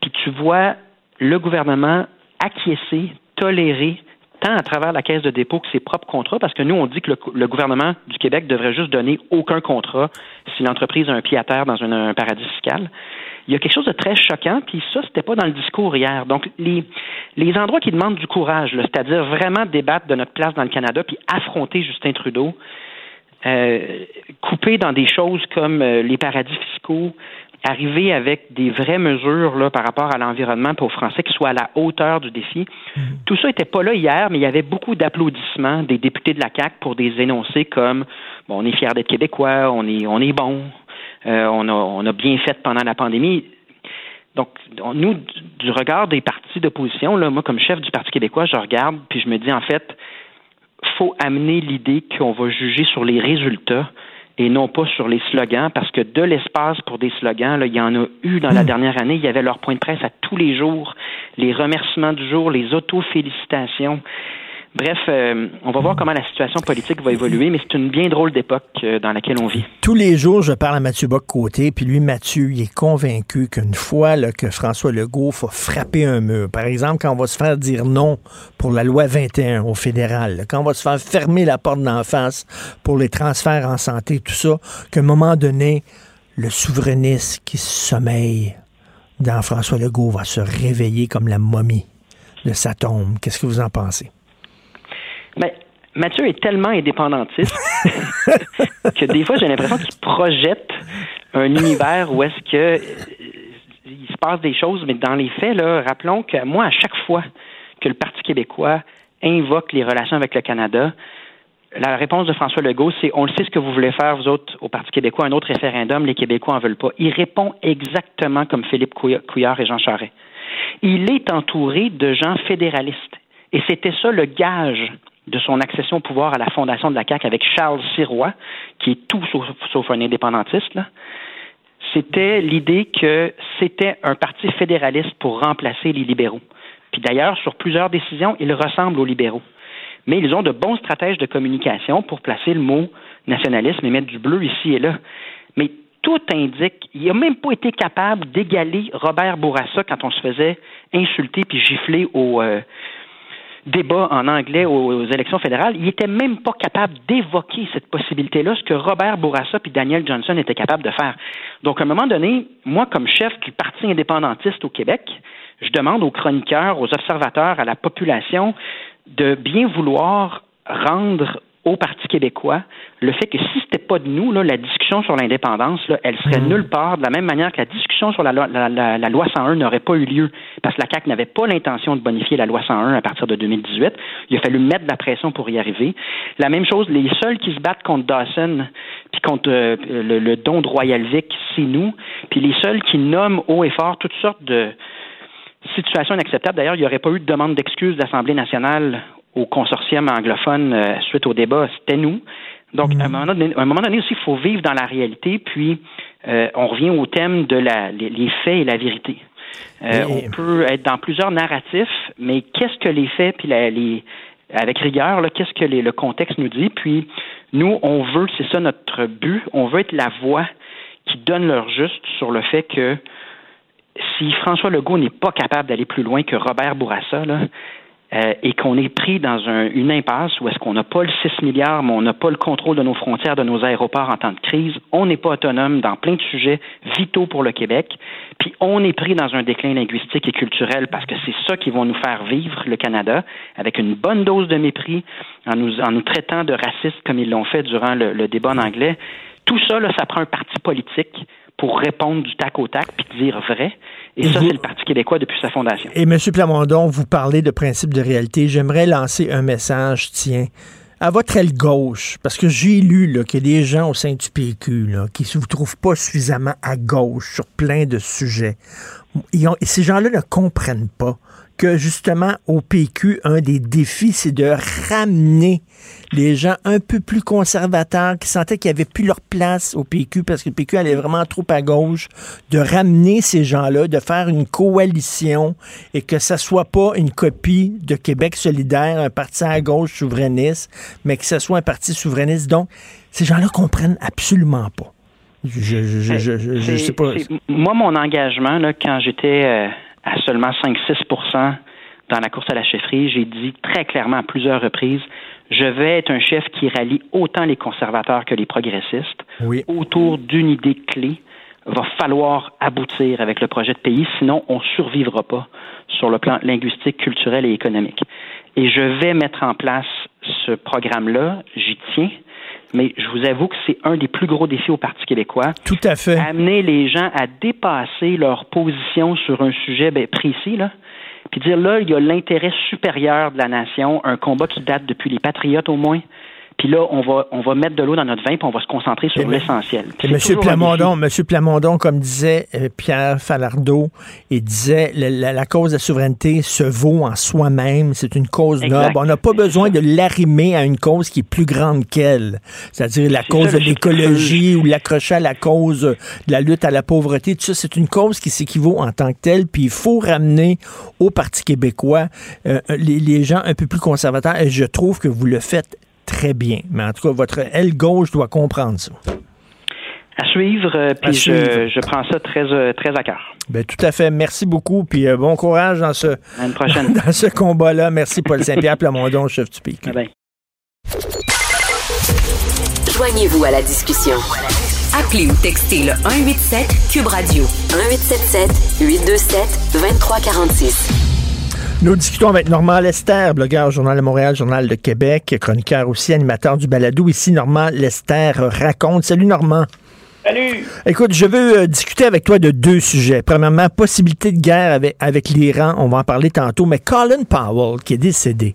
Puis tu vois le gouvernement acquiescer, tolérer tant à travers la caisse de dépôt que ses propres contrats, parce que nous, on dit que le, gouvernement du Québec devrait juste donner aucun contrat si l'entreprise a un pied à terre dans un, paradis fiscal. Il y a quelque chose de très choquant, puis ça, c'était pas dans le discours hier. Donc, les, les endroits qui demandent du courage, c'est-à-dire vraiment débattre de notre place dans le Canada, puis affronter Justin Trudeau, euh, couper dans des choses comme euh, les paradis fiscaux, arriver avec des vraies mesures là, par rapport à l'environnement pour aux Français qui soient à la hauteur du défi. Mhm. Tout ça n'était pas là hier, mais il y avait beaucoup d'applaudissements des députés de la CAQ pour des énoncés comme bon, on est fiers d'être québécois, on est on est bon, on, a, on a bien fait pendant la pandémie. Donc, nous, du regard des partis d'opposition, là, moi, comme chef du Parti québécois, je regarde, puis je me dis, en fait, faut amener l'idée qu'on va juger sur les résultats et non pas sur les slogans, parce que de l'espace pour des slogans, là, il y en a eu dans la hmm. dernière année. Il y avait leur point de presse à tous les jours, les remerciements du jour, les auto-félicitations. Bref, euh, on va voir comment la situation politique va évoluer, mais c'est une bien drôle d'époque euh, dans laquelle on vit. Tous les jours, je parle à Mathieu Bock-Côté, puis lui, Mathieu, il est convaincu qu'une fois que François Legault faut frapper un mur, par exemple, quand on va se faire dire non pour la loi 21 au fédéral, quand on va se faire fermer la porte d'en face pour les transferts en santé, tout ça, qu'à un moment donné, le souverainiste qui sommeille dans François Legault va se réveiller comme la momie de sa tombe. Qu'est-ce que vous en pensez? Mais Mathieu est tellement indépendantiste que des fois, j'ai l'impression qu'il projette un univers où est-ce que euh, il se passe des choses, mais dans les faits, là, rappelons que moi, à chaque fois que le Parti québécois invoque les relations avec le Canada, la réponse de François Legault, c'est on le sait ce que vous voulez faire, vous autres, au Parti québécois, un autre référendum, les Québécois en veulent pas. Il répond exactement comme Philippe Couillard et Jean Charest. Il est entouré de gens fédéralistes. Et c'était ça le gage de son accession au pouvoir à la fondation de la CAQ avec Charles Sirois, qui est tout sauf, un indépendantiste, c'était l'idée que c'était un parti fédéraliste pour remplacer les libéraux. Puis d'ailleurs, sur plusieurs décisions, ils ressemblent aux libéraux. Mais ils ont de bons stratèges de communication pour placer le mot nationalisme et mettre du bleu ici et là. Mais tout indique, il n'a même pas été capable d'égaler Robert Bourassa quand on se faisait insulter puis gifler au, euh, débat en anglais aux, élections fédérales, il était même pas capable d'évoquer cette possibilité-là, ce que Robert Bourassa et Daniel Johnson étaient capables de faire. Donc, à un moment donné, moi, comme chef du Parti indépendantiste au Québec, je demande aux chroniqueurs, aux observateurs, à la population de bien vouloir rendre au Parti québécois le fait que si c'était pas de nous, là, la discussion sur l'indépendance, elle serait mm. nulle part, de la même manière que la discussion sur la, la, loi 101 n'aurait pas eu lieu, parce que la CAQ n'avait pas l'intention de bonifier la loi 101 à partir de 2018. Il a fallu mettre de la pression pour y arriver. La même chose, les seuls qui se battent contre Dawson, puis contre euh, le, don de Royal Vic, c'est nous. Puis les seuls qui nomment haut et fort toutes sortes de situations inacceptables. D'ailleurs, il n'y aurait pas eu de demande d'excuses de l'Assemblée nationale au consortium anglophone euh, suite au débat, c'était nous. Donc, à, un moment donné, un moment donné aussi, il faut vivre dans la réalité, puis euh, on revient au thème de la, les, faits et la vérité. Euh, on peut être dans plusieurs narratifs, mais qu'est-ce que les faits, puis les, avec rigueur, qu'est-ce que le contexte nous dit? Puis nous, on veut, c'est ça notre but, on veut être la voix qui donne leur juste sur le fait que si François Legault n'est pas capable d'aller plus loin que Robert Bourassa, là, euh, et qu'on est pris dans une impasse où est-ce qu'on n'a pas le 6 milliards, mais on n'a pas le contrôle de nos frontières, de nos aéroports en temps de crise, on n'est pas autonome dans plein de sujets vitaux pour le Québec, puis on est pris dans un déclin linguistique et culturel parce que c'est ça qui va nous faire vivre le Canada avec une bonne dose de mépris en nous, en nous traitant de racistes comme ils l'ont fait durant le, le débat en anglais. Tout ça, là, ça prend un parti politique pour répondre du tac au tac puis dire vrai. Et, ça, c'est le Parti québécois depuis sa fondation. Et M. Plamondon, vous parlez de principe de réalité. J'aimerais lancer un message, tiens, à votre aile gauche, parce que j'ai lu qu'il y a des gens au sein du PQ là, qui ne vous trouvent pas suffisamment à gauche sur plein de sujets. et ces gens-là ne comprennent pas que justement au PQ, un des défis, c'est de ramener les gens un peu plus conservateurs qui sentaient qu'ils n'avaient plus leur place au PQ parce que le PQ allait vraiment trop à gauche, de ramener ces gens-là, de faire une coalition et que ça soit pas une copie de Québec solidaire, un parti à gauche souverainiste, mais que ce soit un parti souverainiste. Donc, ces gens-là comprennent absolument pas. Je, je, je, je sais pas. Moi, mon engagement, là, quand j'étais euh, à seulement 5-6% dans la course à la chefferie. J'ai dit très clairement à plusieurs reprises, je vais être un chef qui rallie autant les conservateurs que les progressistes autour d'une idée clé. Va falloir aboutir avec le projet de pays, sinon on ne survivra pas sur le plan linguistique, culturel et économique. Et je vais mettre en place ce programme-là, j'y tiens, mais je vous avoue que c'est un des plus gros défis au Parti québécois. Tout à fait. Amener les gens à dépasser leur position sur un sujet ben, précis, là, puis dire là, il y a l'intérêt supérieur de la nation, un combat qui date depuis les Patriotes au moins, puis là, on va, on va mettre de l'eau dans notre vin, puis on va se concentrer sur l'essentiel. M. Plamondon, Monsieur Plamondon, comme disait euh, Pierre Falardeau, il disait la, la, cause de la souveraineté se vaut en soi-même. C'est une cause noble. On n'a pas besoin de l'arrimer à une cause qui est plus grande qu'elle. C'est-à-dire la cause de l'écologie ou l'accrocher à la cause de la lutte à la pauvreté. Tout ça, c'est une cause qui s'équivaut en tant que telle. Puis il faut ramener au Parti québécois euh, les, les gens un peu plus conservateurs. Et je trouve que vous le faites très bien. Mais en tout cas, votre aile gauche doit comprendre ça. À suivre, euh, puis je, prends ça très, euh, très à cœur. Ben, tout à fait. Merci beaucoup. Puis euh, bon courage dans ce, dans ce combat-là. Merci, Paul Saint-Pierre Plamondon, chef du PIC. Joignez-vous à la discussion. Appelez ou textez le 187 Cube Radio 1877 827 2346. Nous discutons avec Normand Lester, blogueur Journal de Montréal, Journal de Québec, chroniqueur aussi, animateur du balado. Ici, Normand Lester raconte. Salut Normand. Salut. Écoute, je veux euh, discuter avec toi de deux sujets. Premièrement, possibilité de guerre avec, avec l'Iran, on va en parler tantôt, mais Colin Powell qui est décédé.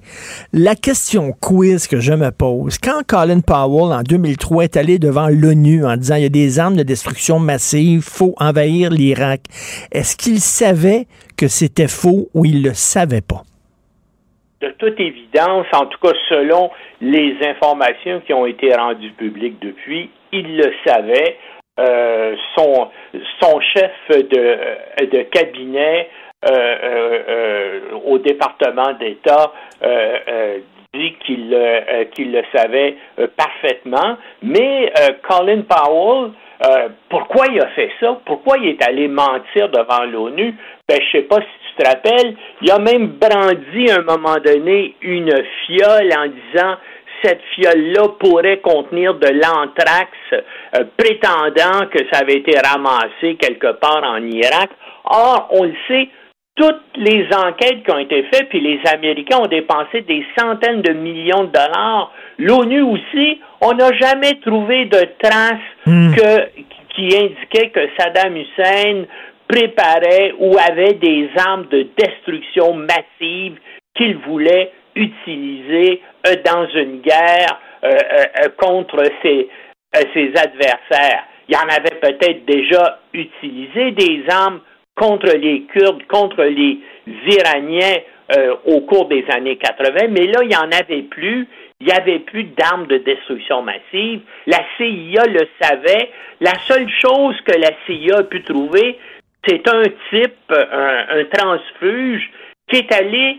La question quiz que je me pose, quand Colin Powell en 2003 est allé devant l'ONU en disant il y a des armes de destruction massive, faut envahir l'Irak, est-ce qu'il savait que c'était faux ou il le savait pas? de toute évidence, en tout cas selon les informations qui ont été rendues publiques depuis, il le savait. Euh, son, chef de, cabinet au département d'État dit qu'il qu'il le savait parfaitement, mais Colin Powell pourquoi il a fait ça? Pourquoi il est allé mentir devant l'ONU? Ben, je sais pas si tu te rappelles, il a même brandi à un moment donné une fiole en disant cette fiole-là pourrait contenir de l'anthrax, euh, prétendant que ça avait été ramassé quelque part en Irak. Or, on le sait, toutes les enquêtes qui ont été faites, puis les Américains ont dépensé des centaines de millions de dollars. L'ONU aussi, on n'a jamais trouvé de traces hmm. qui indiquaient que Saddam Hussein préparait ou avait des armes de destruction massive qu'il voulait utiliser euh, dans une guerre euh, euh, contre ses, ses adversaires. Il y en avait peut-être déjà utilisé des armes contre les Kurdes, contre les Iraniens au cours des années 80, mais là, il n'y en avait plus. Il n'y avait plus d'armes de destruction massive. La CIA le savait. La seule chose que la CIA a pu trouver, c'est un type, un, transfuge, qui est allé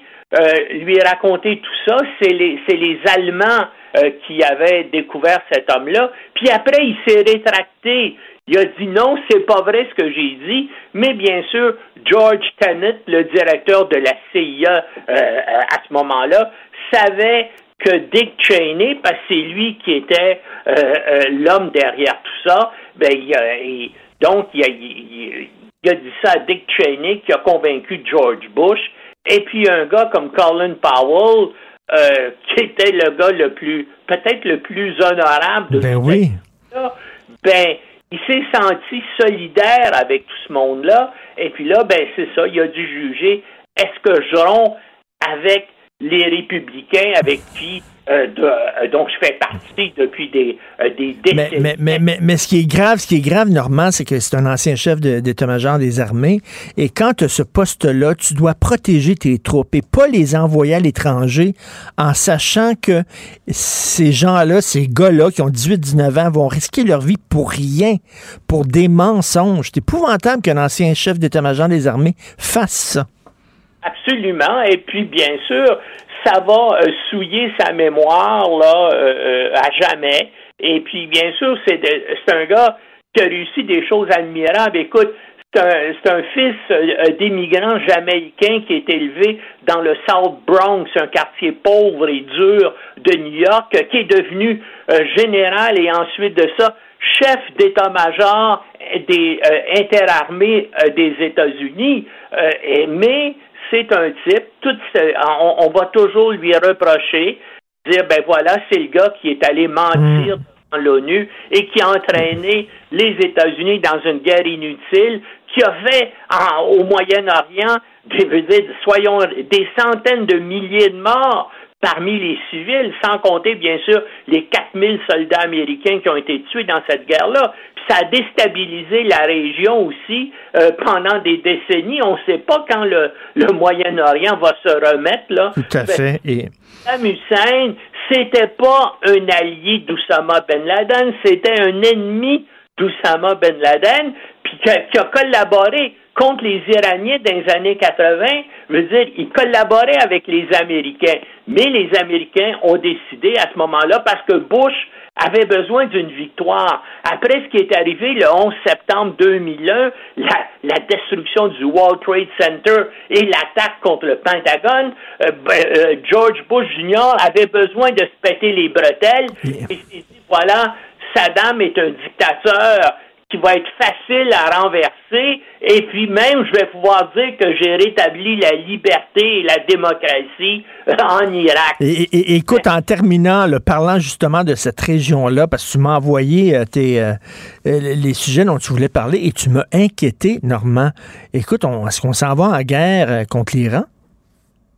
lui raconter tout ça. C'est les, les Allemands euh, qui avaient découvert cet homme-là. Puis après, il s'est rétracté. Il a dit non, c'est pas vrai ce que j'ai dit. Mais bien sûr, George Tenet, le directeur de la CIA euh, à ce moment-là, savait que Dick Cheney, parce que c'est lui qui était l'homme derrière tout ça, ben, il, donc il, il, il a dit ça à Dick Cheney, qui a convaincu George Bush. Et puis un gars comme Colin Powell, euh, qui était le gars le plus, peut-être le plus honorable de ben oui. ben, il s'est senti solidaire avec tout ce monde-là. Et puis là, ben, c'est ça, il a dû juger est-ce que je romps avec les républicains avec qui euh, euh, donc je fais partie depuis des, euh, des décennies. Mais, mais, mais, mais, ce qui est grave, ce qui est grave, Normand, c'est que c'est un ancien chef d'état-major des armées. Et quand tu as ce poste-là, tu dois protéger tes troupes et pas les envoyer à l'étranger en sachant que ces gens-là, ces gars-là qui ont 18-19 ans, vont risquer leur vie pour rien, pour des mensonges. C'est épouvantable qu'un ancien chef d'état-major des armées fasse ça. Absolument. Et puis, bien sûr, ça va euh, souiller sa mémoire là euh, euh, à jamais. Et puis, bien sûr, c'est un gars qui a réussi des choses admirables. Écoute, c'est un, fils d'immigrants jamaïcains qui est élevé dans le South Bronx, un quartier pauvre et dur de New York, qui est devenu général et ensuite de ça chef d'état-major des interarmées des États-Unis. mais c'est un type, tout, on, va toujours lui reprocher, dire, ben voilà, c'est le gars qui est allé mentir dans l'ONU et qui a entraîné les États-Unis dans une guerre inutile, qui a fait au Moyen-Orient, soyons, des centaines de milliers de morts parmi les civils, sans compter bien sûr les 4000 soldats américains qui ont été tués dans cette guerre-là. Puis ça a déstabilisé la région aussi euh, pendant des décennies. On ne sait pas quand le, le Moyen-Orient va se remettre là. Tout à ben, fait. Et... Saddam Hussein, c'était pas un allié d'Oussama Ben Laden, c'était un ennemi d'Oussama Ben Laden, puis qui a collaboré contre les Iraniens dans les années 80, veut dire, ils collaboraient avec les Américains. Mais les Américains ont décidé à ce moment-là, parce que Bush avait besoin d'une victoire. Après ce qui est arrivé le 11 septembre 2001, la, la destruction du World Trade Center et l'attaque contre le Pentagone, euh, ben, euh, George Bush Jr. avait besoin de se péter les bretelles et s'est dit, voilà, Saddam est un dictateur va être facile à renverser, et puis même, je vais pouvoir dire que j'ai rétabli la liberté et la démocratie en Irak. Écoute, en terminant, parlant justement de cette région-là, parce que tu m'as envoyé euh, tes, euh, euh, les sujets dont tu voulais parler, et tu m'as inquiété, Normand. Écoute, est-ce qu'on s'en va en guerre contre l'Iran?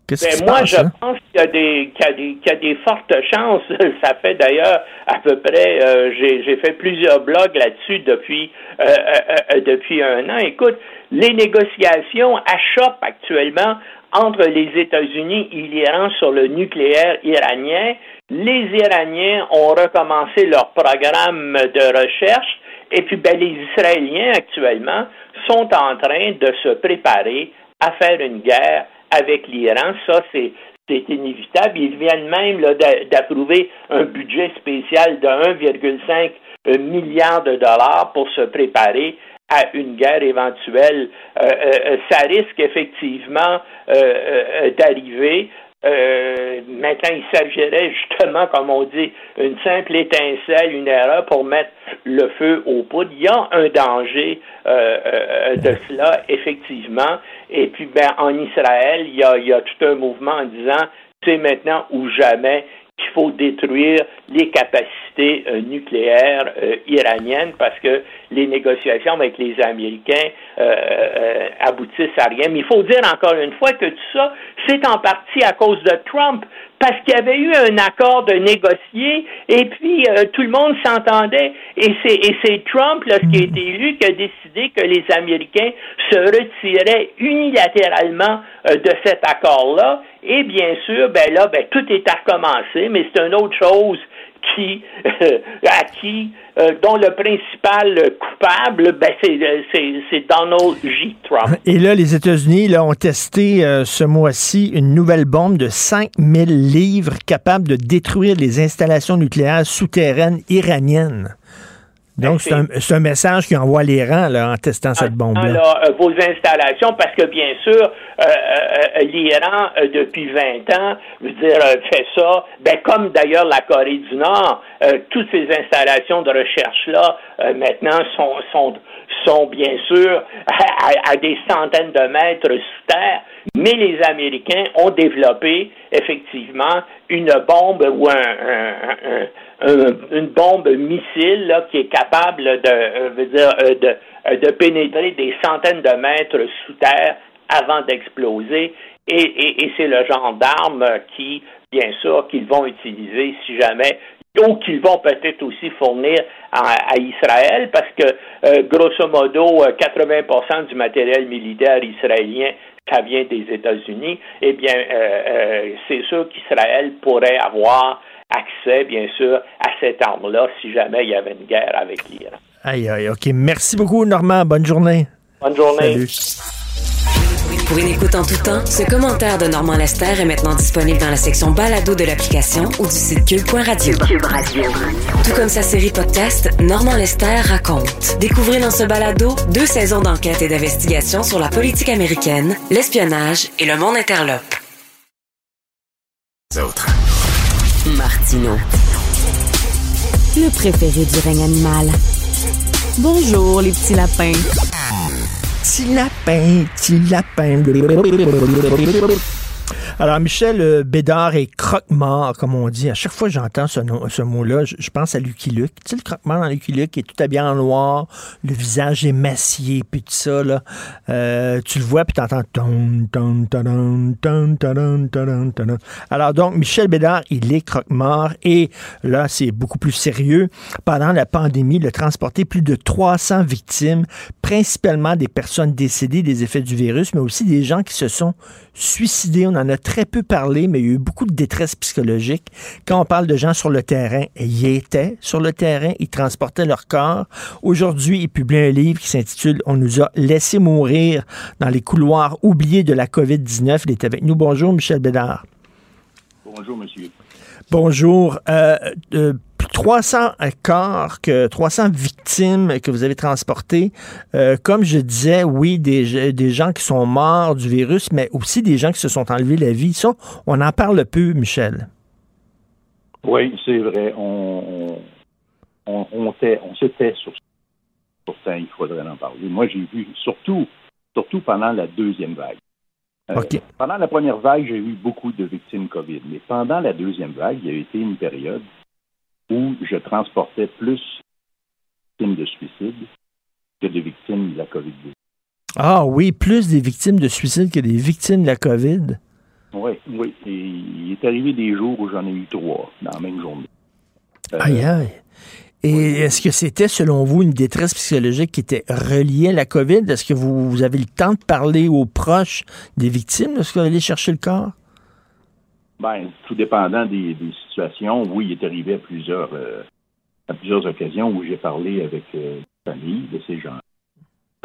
Ben, moi, je hein? pense qu'il y, a des, qu'il y, a des fortes chances. Ça fait d'ailleurs à peu près, euh, j'ai fait plusieurs blogs là-dessus depuis, euh, euh, depuis un an. Écoute, les négociations achoppent actuellement entre les États-Unis et l'Iran sur le nucléaire iranien. Les Iraniens ont recommencé leur programme de recherche et puis ben, les Israéliens actuellement sont en train de se préparer à faire une guerre avec l'Iran. Ça, c'est inévitable. Ils viennent même d'approuver un budget spécial de 1,5 euh, milliard de dollars pour se préparer à une guerre éventuelle. Euh, euh, ça risque effectivement d'arriver. Maintenant, il s'agirait justement, comme on dit, une simple étincelle, une erreur pour mettre le feu au poudre. Il y a un danger de cela, effectivement. Et puis, ben, en Israël, il y a tout un mouvement en disant c'est maintenant ou jamais qu'il faut détruire les capacités euh, nucléaires euh, iraniennes parce que les négociations avec les Américains euh, aboutissent à rien. Mais il faut dire encore une fois que tout ça, c'est en partie à cause de Trump parce qu'il y avait eu un accord de négocier et puis tout le monde s'entendait. Et c'est et c'est Trump lorsqu'il a été élu qui a décidé que les Américains se retiraient unilatéralement de cet accord-là. Et bien sûr ben là ben tout est à recommencer mais c'est une autre chose qui, à qui, euh, dont le principal coupable, ben, c'est Donald J. Trump. Et là, les États-Unis ont testé euh, ce mois-ci une nouvelle bombe de 5000 livres capable de détruire les installations nucléaires souterraines iraniennes. Donc, c'est un, message qui envoie l'Iran en testant cette ah, bombe-là. Alors, euh, vos installations, parce que bien sûr, euh, euh, l'Iran, depuis 20 ans, veut dire, fait ça, ben, comme d'ailleurs la Corée du Nord, toutes ces installations de recherche-là, maintenant, sont, sont, sont bien sûr à, des centaines de mètres sous terre, mais les Américains ont développé effectivement une bombe ou un une bombe missile qui est capable de, euh, euh, euh, de pénétrer des centaines de mètres sous terre avant d'exploser. Et c'est le genre d'arme qui, bien sûr, qu'ils vont utiliser si jamais ou qu'ils vont peut-être aussi fournir à, à, Israël, parce que grosso modo, 80 du matériel militaire israélien, ça vient des États-Unis. Eh bien, c'est sûr qu'Israël pourrait avoir accès, bien sûr, à cette arme-là si jamais il y avait une guerre avec l'Iran. Aïe, aïe, OK. Merci beaucoup, Normand. Bonne journée. Bonne journée. Pour une écoute en tout temps, ce commentaire de Normand Lester est maintenant disponible dans la section balado de l'application ou du site cube.radio. Cube Radio. Tout comme sa série podcast, Normand Lester raconte. Découvrez dans ce balado deux saisons d'enquête et d'investigation sur la politique américaine, l'espionnage et le monde interlope. Autres. Martino. Le préféré du règne animal. Bonjour, les petits lapins. Petit lapin, petit lapin. Alors, Michel euh, Bédard est croque-mort, comme on dit. À chaque fois que j'entends ce, ce mot-là, je, pense à Lucky Luke. Tu sais, le croque-mort dans Lucky Luke, qui est tout habillé en noir, le visage émacié, puis tout ça, là. Euh, tu le vois, puis t'entends... Alors, donc, Michel Bédard, il est croque-mort, et là, c'est beaucoup plus sérieux. Pendant la pandémie, il a transporté plus de 300 victimes, principalement des personnes décédées des effets du virus, mais aussi des gens qui se sont suicidés. On en a très peu parlé, mais il y a eu beaucoup de détresse psychologique. Quand on parle de gens sur le terrain, ils étaient sur le terrain, ils transportaient leur corps. Aujourd'hui, il publie un livre qui s'intitule On nous a laissé mourir dans les couloirs oubliés de la COVID-19. Il est avec nous. Bonjour, Michel Bédard. Bonjour, monsieur. Bonjour. Euh, euh, 300 corps, que 300 victimes que vous avez transportées. Euh, comme je disais, oui, des, des gens qui sont morts du virus, mais aussi des gens qui se sont enlevés la vie. Ça, on en parle peu, Michel. Oui, c'est vrai. On, on, on, on se tait sur Pourtant, il faudrait en parler. Moi, j'ai vu, surtout, surtout pendant la deuxième vague. Euh, pendant la première vague, j'ai eu beaucoup de victimes COVID. Mais pendant la deuxième vague, il y a été une période où je transportais plus de victimes de suicide que de victimes de la COVID-19. Ah oui, plus des victimes de suicide que des victimes de la COVID? Oui, oui. Et il est arrivé des jours où j'en ai eu trois dans la même journée. Euh, aïe, aïe. Et est-ce que c'était, selon vous, une détresse psychologique qui était reliée à la COVID? Est-ce que vous, avez le temps de parler aux proches des victimes lorsque vous allez chercher le corps? Ben, tout dépendant des, situations, oui, il est arrivé à plusieurs, euh, à plusieurs occasions où j'ai parlé avec euh, famille de ces gens.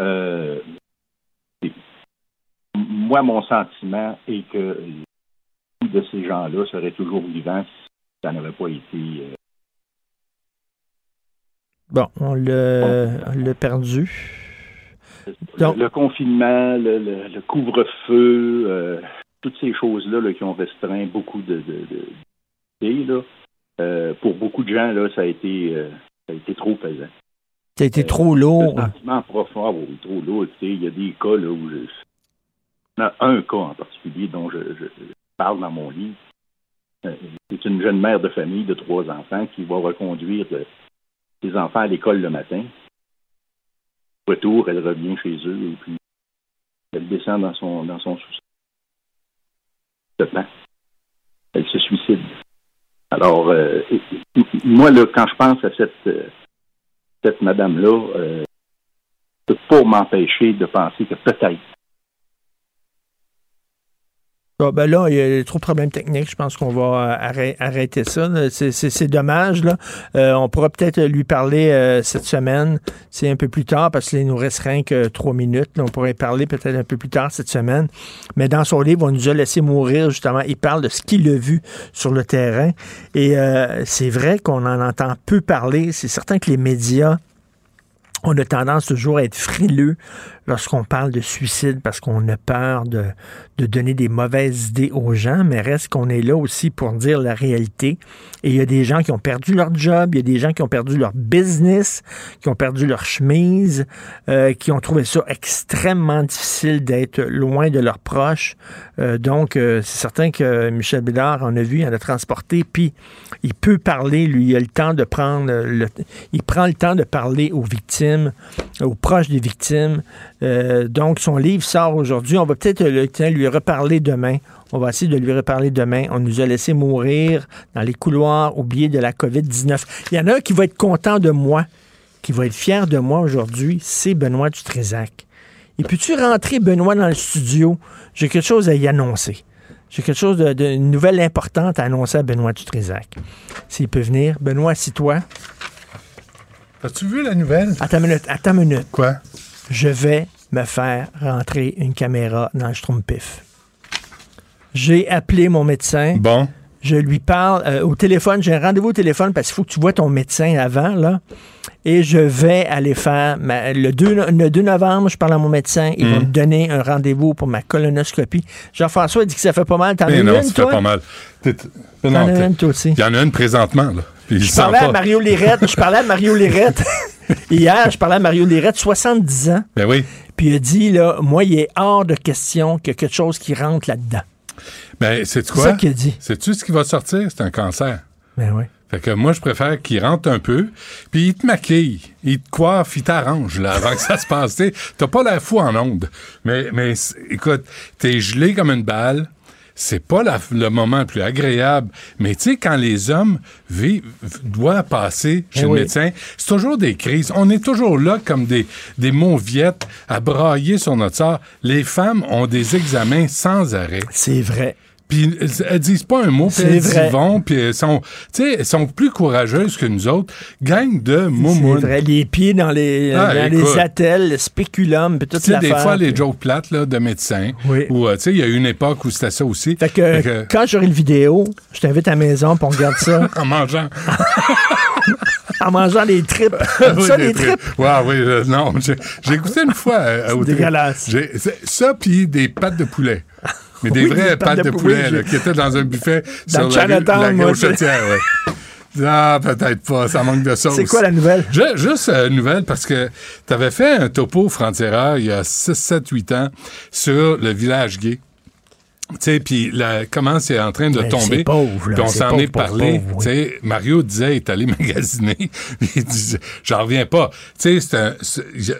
Euh, moi, mon sentiment est que beaucoup de ces gens-là seraient toujours vivants si ça n'avait pas été. Bon, on l'a perdu. le, le confinement, le, le- le couvre-feu, euh, toutes ces choses-là là, qui ont restreint beaucoup de, de, là, euh, pour beaucoup de gens, là, ça a été, euh, ça a été trop pesant. Ça a été trop lourd. Le sentiment profond, ah trop lourd. Il y a des cas là, où je... Un cas en particulier dont je, je- je parle dans mon livre. C'est une jeune mère de famille de trois enfants qui va reconduire ses enfants à l'école le matin. Retour, elle revient chez eux et puis elle descend dans son dans son sous-sol. Elle se suicide. Alors, euh, moi, là, quand je pense à cette, euh, cette madame-là, euh, pas m'empêcher de penser que peut-être Bon, ben là, il y a trop de problèmes techniques. Je pense qu'on va euh, arrê- arrêter ça. C'est- dommage. Là. Euh, on pourra peut-être lui parler euh, cette semaine. C'est un peu plus tard parce qu'il nous reste rien que trois minutes. On pourrait parler peut-être un peu plus tard cette semaine. Mais dans son livre, on nous a laissé mourir, justement. Il parle de ce qu'il a vu sur le terrain. Et c'est vrai qu'on en entend peu parler. C'est certain que les médias on a tendance toujours à être frileux lorsqu'on parle de suicide parce qu'on a peur de, de donner des mauvaises idées aux gens, mais reste qu'on est là aussi pour dire la réalité. Et il y a des gens qui ont perdu leur job, il y a des gens qui ont perdu leur business, qui ont perdu leur chemise, euh, qui ont trouvé ça extrêmement difficile d'être loin de leurs proches. Euh, donc, euh, c'est certain que Michel Bédard en a vu, en a transporté, puis il peut parler, lui, il a le temps de prendre le, il prend le temps de parler aux victimes, aux proches des victimes. Euh, donc, son livre sort aujourd'hui. On va peut-être lui reparler demain. On va essayer de lui reparler demain. On nous a laissé mourir dans les couloirs oubliés de la COVID-19. Il y en a un qui va être content de moi, qui va être fier de moi aujourd'hui, c'est Benoît Dutrézac. Et peux-tu rentrer, Benoît, dans le studio? J'ai quelque chose à y annoncer. J'ai quelque chose de, de- une nouvelle importante à annoncer à Benoît Dutrézac. S'il peut venir. Benoît, assis-toi. As-tu vu la nouvelle? Attends une minute, attends une minute. Quoi? Je vais me faire rentrer une caméra dans le Schtroumpf. J'ai appelé mon médecin. Bon. Je lui parle euh, au téléphone. J'ai un rendez-vous au téléphone parce qu'il faut que tu vois ton médecin avant, là. Et je vais aller faire ma- le, 2, no- le 2 novembre, je parle à mon médecin. Il va Mhm. me donner un rendez-vous pour ma colonoscopie. Jean-François dit que ça fait pas mal. T'en as non, une, ça fait toi? pas mal. T'en as une, toi aussi. Il y en a une présentement, là. Puis il Je parlais à. Mario Lirette. je parlais à Mario Lirette. Hier, je parlais à Mario Lirette, 70 ans. Ben oui. Puis il a dit, là, moi, il est hors de question qu'il y a quelque chose qui rentre là-dedans. Ben, c'est C'est quoi? ça qu'il a dit. Sais-tu ce qui va sortir? C'est un cancer. Ben oui. Fait que moi, je préfère qu'il rentre un peu, puis il te maquille, il te coiffe, il t'arrange, là, avant que ça se passe. T'as pas la fou en onde. Mais, mais écoute, t'es gelé comme une balle. C'est pas la- le moment le plus agréable. Mais tu sais, quand les hommes vivent, doivent passer chez Eh le oui. médecin, c'est toujours des crises. On est toujours là comme des, des mauviettes à brailler sur notre sort. Les femmes ont des examens sans arrêt. C'est vrai. Puis elles- disent pas un mot, puis C'est elles y vont, puis elles sont, tu sais, elles sont plus courageuses que nous autres. Gang de C'est moumounes. vrai, les pieds dans les, Ah, dans les attelles, le spéculum, puis toute Tu sais, des fois, les jokes plates là, de médecins, Oui. où, euh, tu sais, il y a eu une époque où c'était ça aussi. Fait que, Fait que- quand j'aurai le vidéo, je t'invite à la maison pour on regarde ça. en mangeant. en mangeant des tripes. Oui, ça, des trucs. tripes. Ouais, oui, euh, non. J'ai écouté une fois euh, au dégueulasse. C'est- Ça, puis des pâtes de poulet. Mais des Oui, vraies pâtes de, poulet, là, qui étaient dans un buffet Dans sur la, la moi. Ah, peut-être pas, ça manque de sauce. C'est quoi la nouvelle? Ju- Juste euh, une nouvelle parce que tu avais fait un topo frontière il y a 6, 7, 8 ans sur le village gay. Tu sais, puis la- comment c'est en train de tomber. c'est pauvre, on s'en est parlé. pauvre, oui. Tu sais, Mario disait, il est allé magasiner. il disait, j'en reviens pas. Tu sais,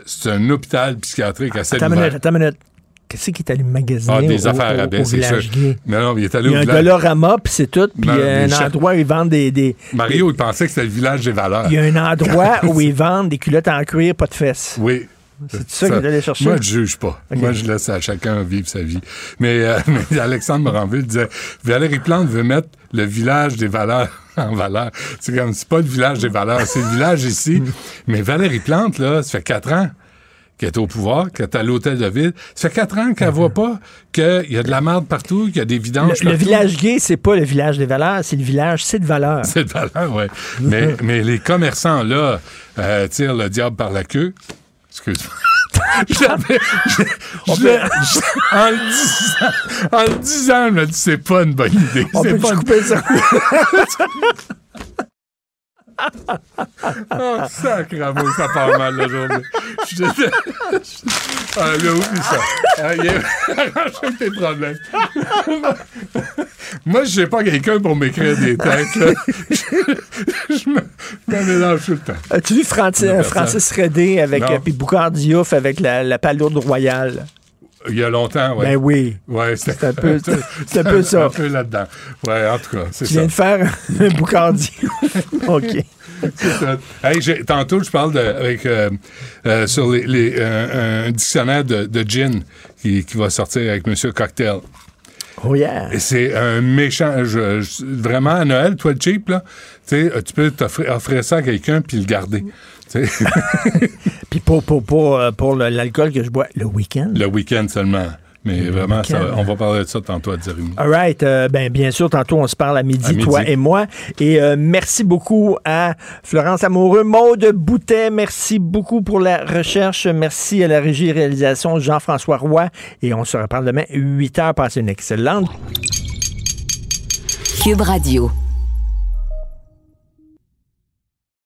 c'est un, hôpital psychiatrique Attends une minute, minute. Qu'est-ce qui est allé magasiner Ah, des au, affaires au- à au bain, c'est sûr. non, il est allé Il y au a un village. Dolorama, puis c'est tout. Puis il y a un endroit où ils vendent des... des Mario, il pensait que c'était le village des valeurs. il y a un endroit où ils vendent des culottes en cuir, pas de fesses. Oui. C'est ça qu'il est allé chercher? Moi, je juge pas. Moi, je laisse à chacun vivre sa vie. Mais, euh, mais Alexandre Moranville disait Valérie Plante veut mettre le village des valeurs en valeur. C'est comme, c'est pas le village des valeurs, c'est le village ici. mais Valérie Plante, là, ça fait quatre ans qui est au pouvoir, qui est à l'hôtel de ville. Ça fait quatre ans qu'elle voit pas qu'il y a de la merde partout, qu'il y a des vidanges Le, le village gay, c'est pas le village des valeurs, c'est le village, c'est de valeur. C'est de valeur, oui. mais, mais les commerçants, là, euh, tirent le diable par la queue. Excuse-moi. En, le disant, en le disant, je me dis, c'est pas une bonne idée. On peut pas une- couper ça? Oh, sacrément, ça part mal la journée. Je. Ah, là, oublie ça. Ah, il Arrange tes problèmes. Moi, je n'ai pas quelqu'un pour m'écrire des textes. là. Je, me, mélange tout le temps. As-tu vu Francis, Non, Francis Redé avec Non. euh, puis Boucard Diouf avec la, la palourde royale? Il y a longtemps, oui. Ben oui. Ouais, C'est un peu- c'est un peu ça. Un peu là-dedans. Ouais, en tout cas, c'est Tu ça. viens de faire un Boucard Diouf. OK. Ça. Hey, tantôt, je parle de, avec, euh, euh, sur les, les- un, un dictionnaire de, de gin qui, qui va sortir avec Monsieur Cocktail. Oh yeah. C'est un méchant. je- je- vraiment, à Noël, toi, le cheap, là, tu euh, tu peux t'offrir offrir ça à quelqu'un puis le garder. Puis pour, pour, pour, euh, pour l'alcool que je bois le week-end. le week-end seulement. Mais vraiment, ça- on va parler de ça tantôt à Jérémy. All right. euh, ben, bien sûr, tantôt, on se parle à midi, À midi. toi et moi. Et euh, merci beaucoup à Florence Amoureux, Maude Boutet. Merci beaucoup pour la recherche. Merci à la régie et réalisation Jean-François Roy. Et on se reparle demain, 8 heures. Passez une excellente Cube Radio.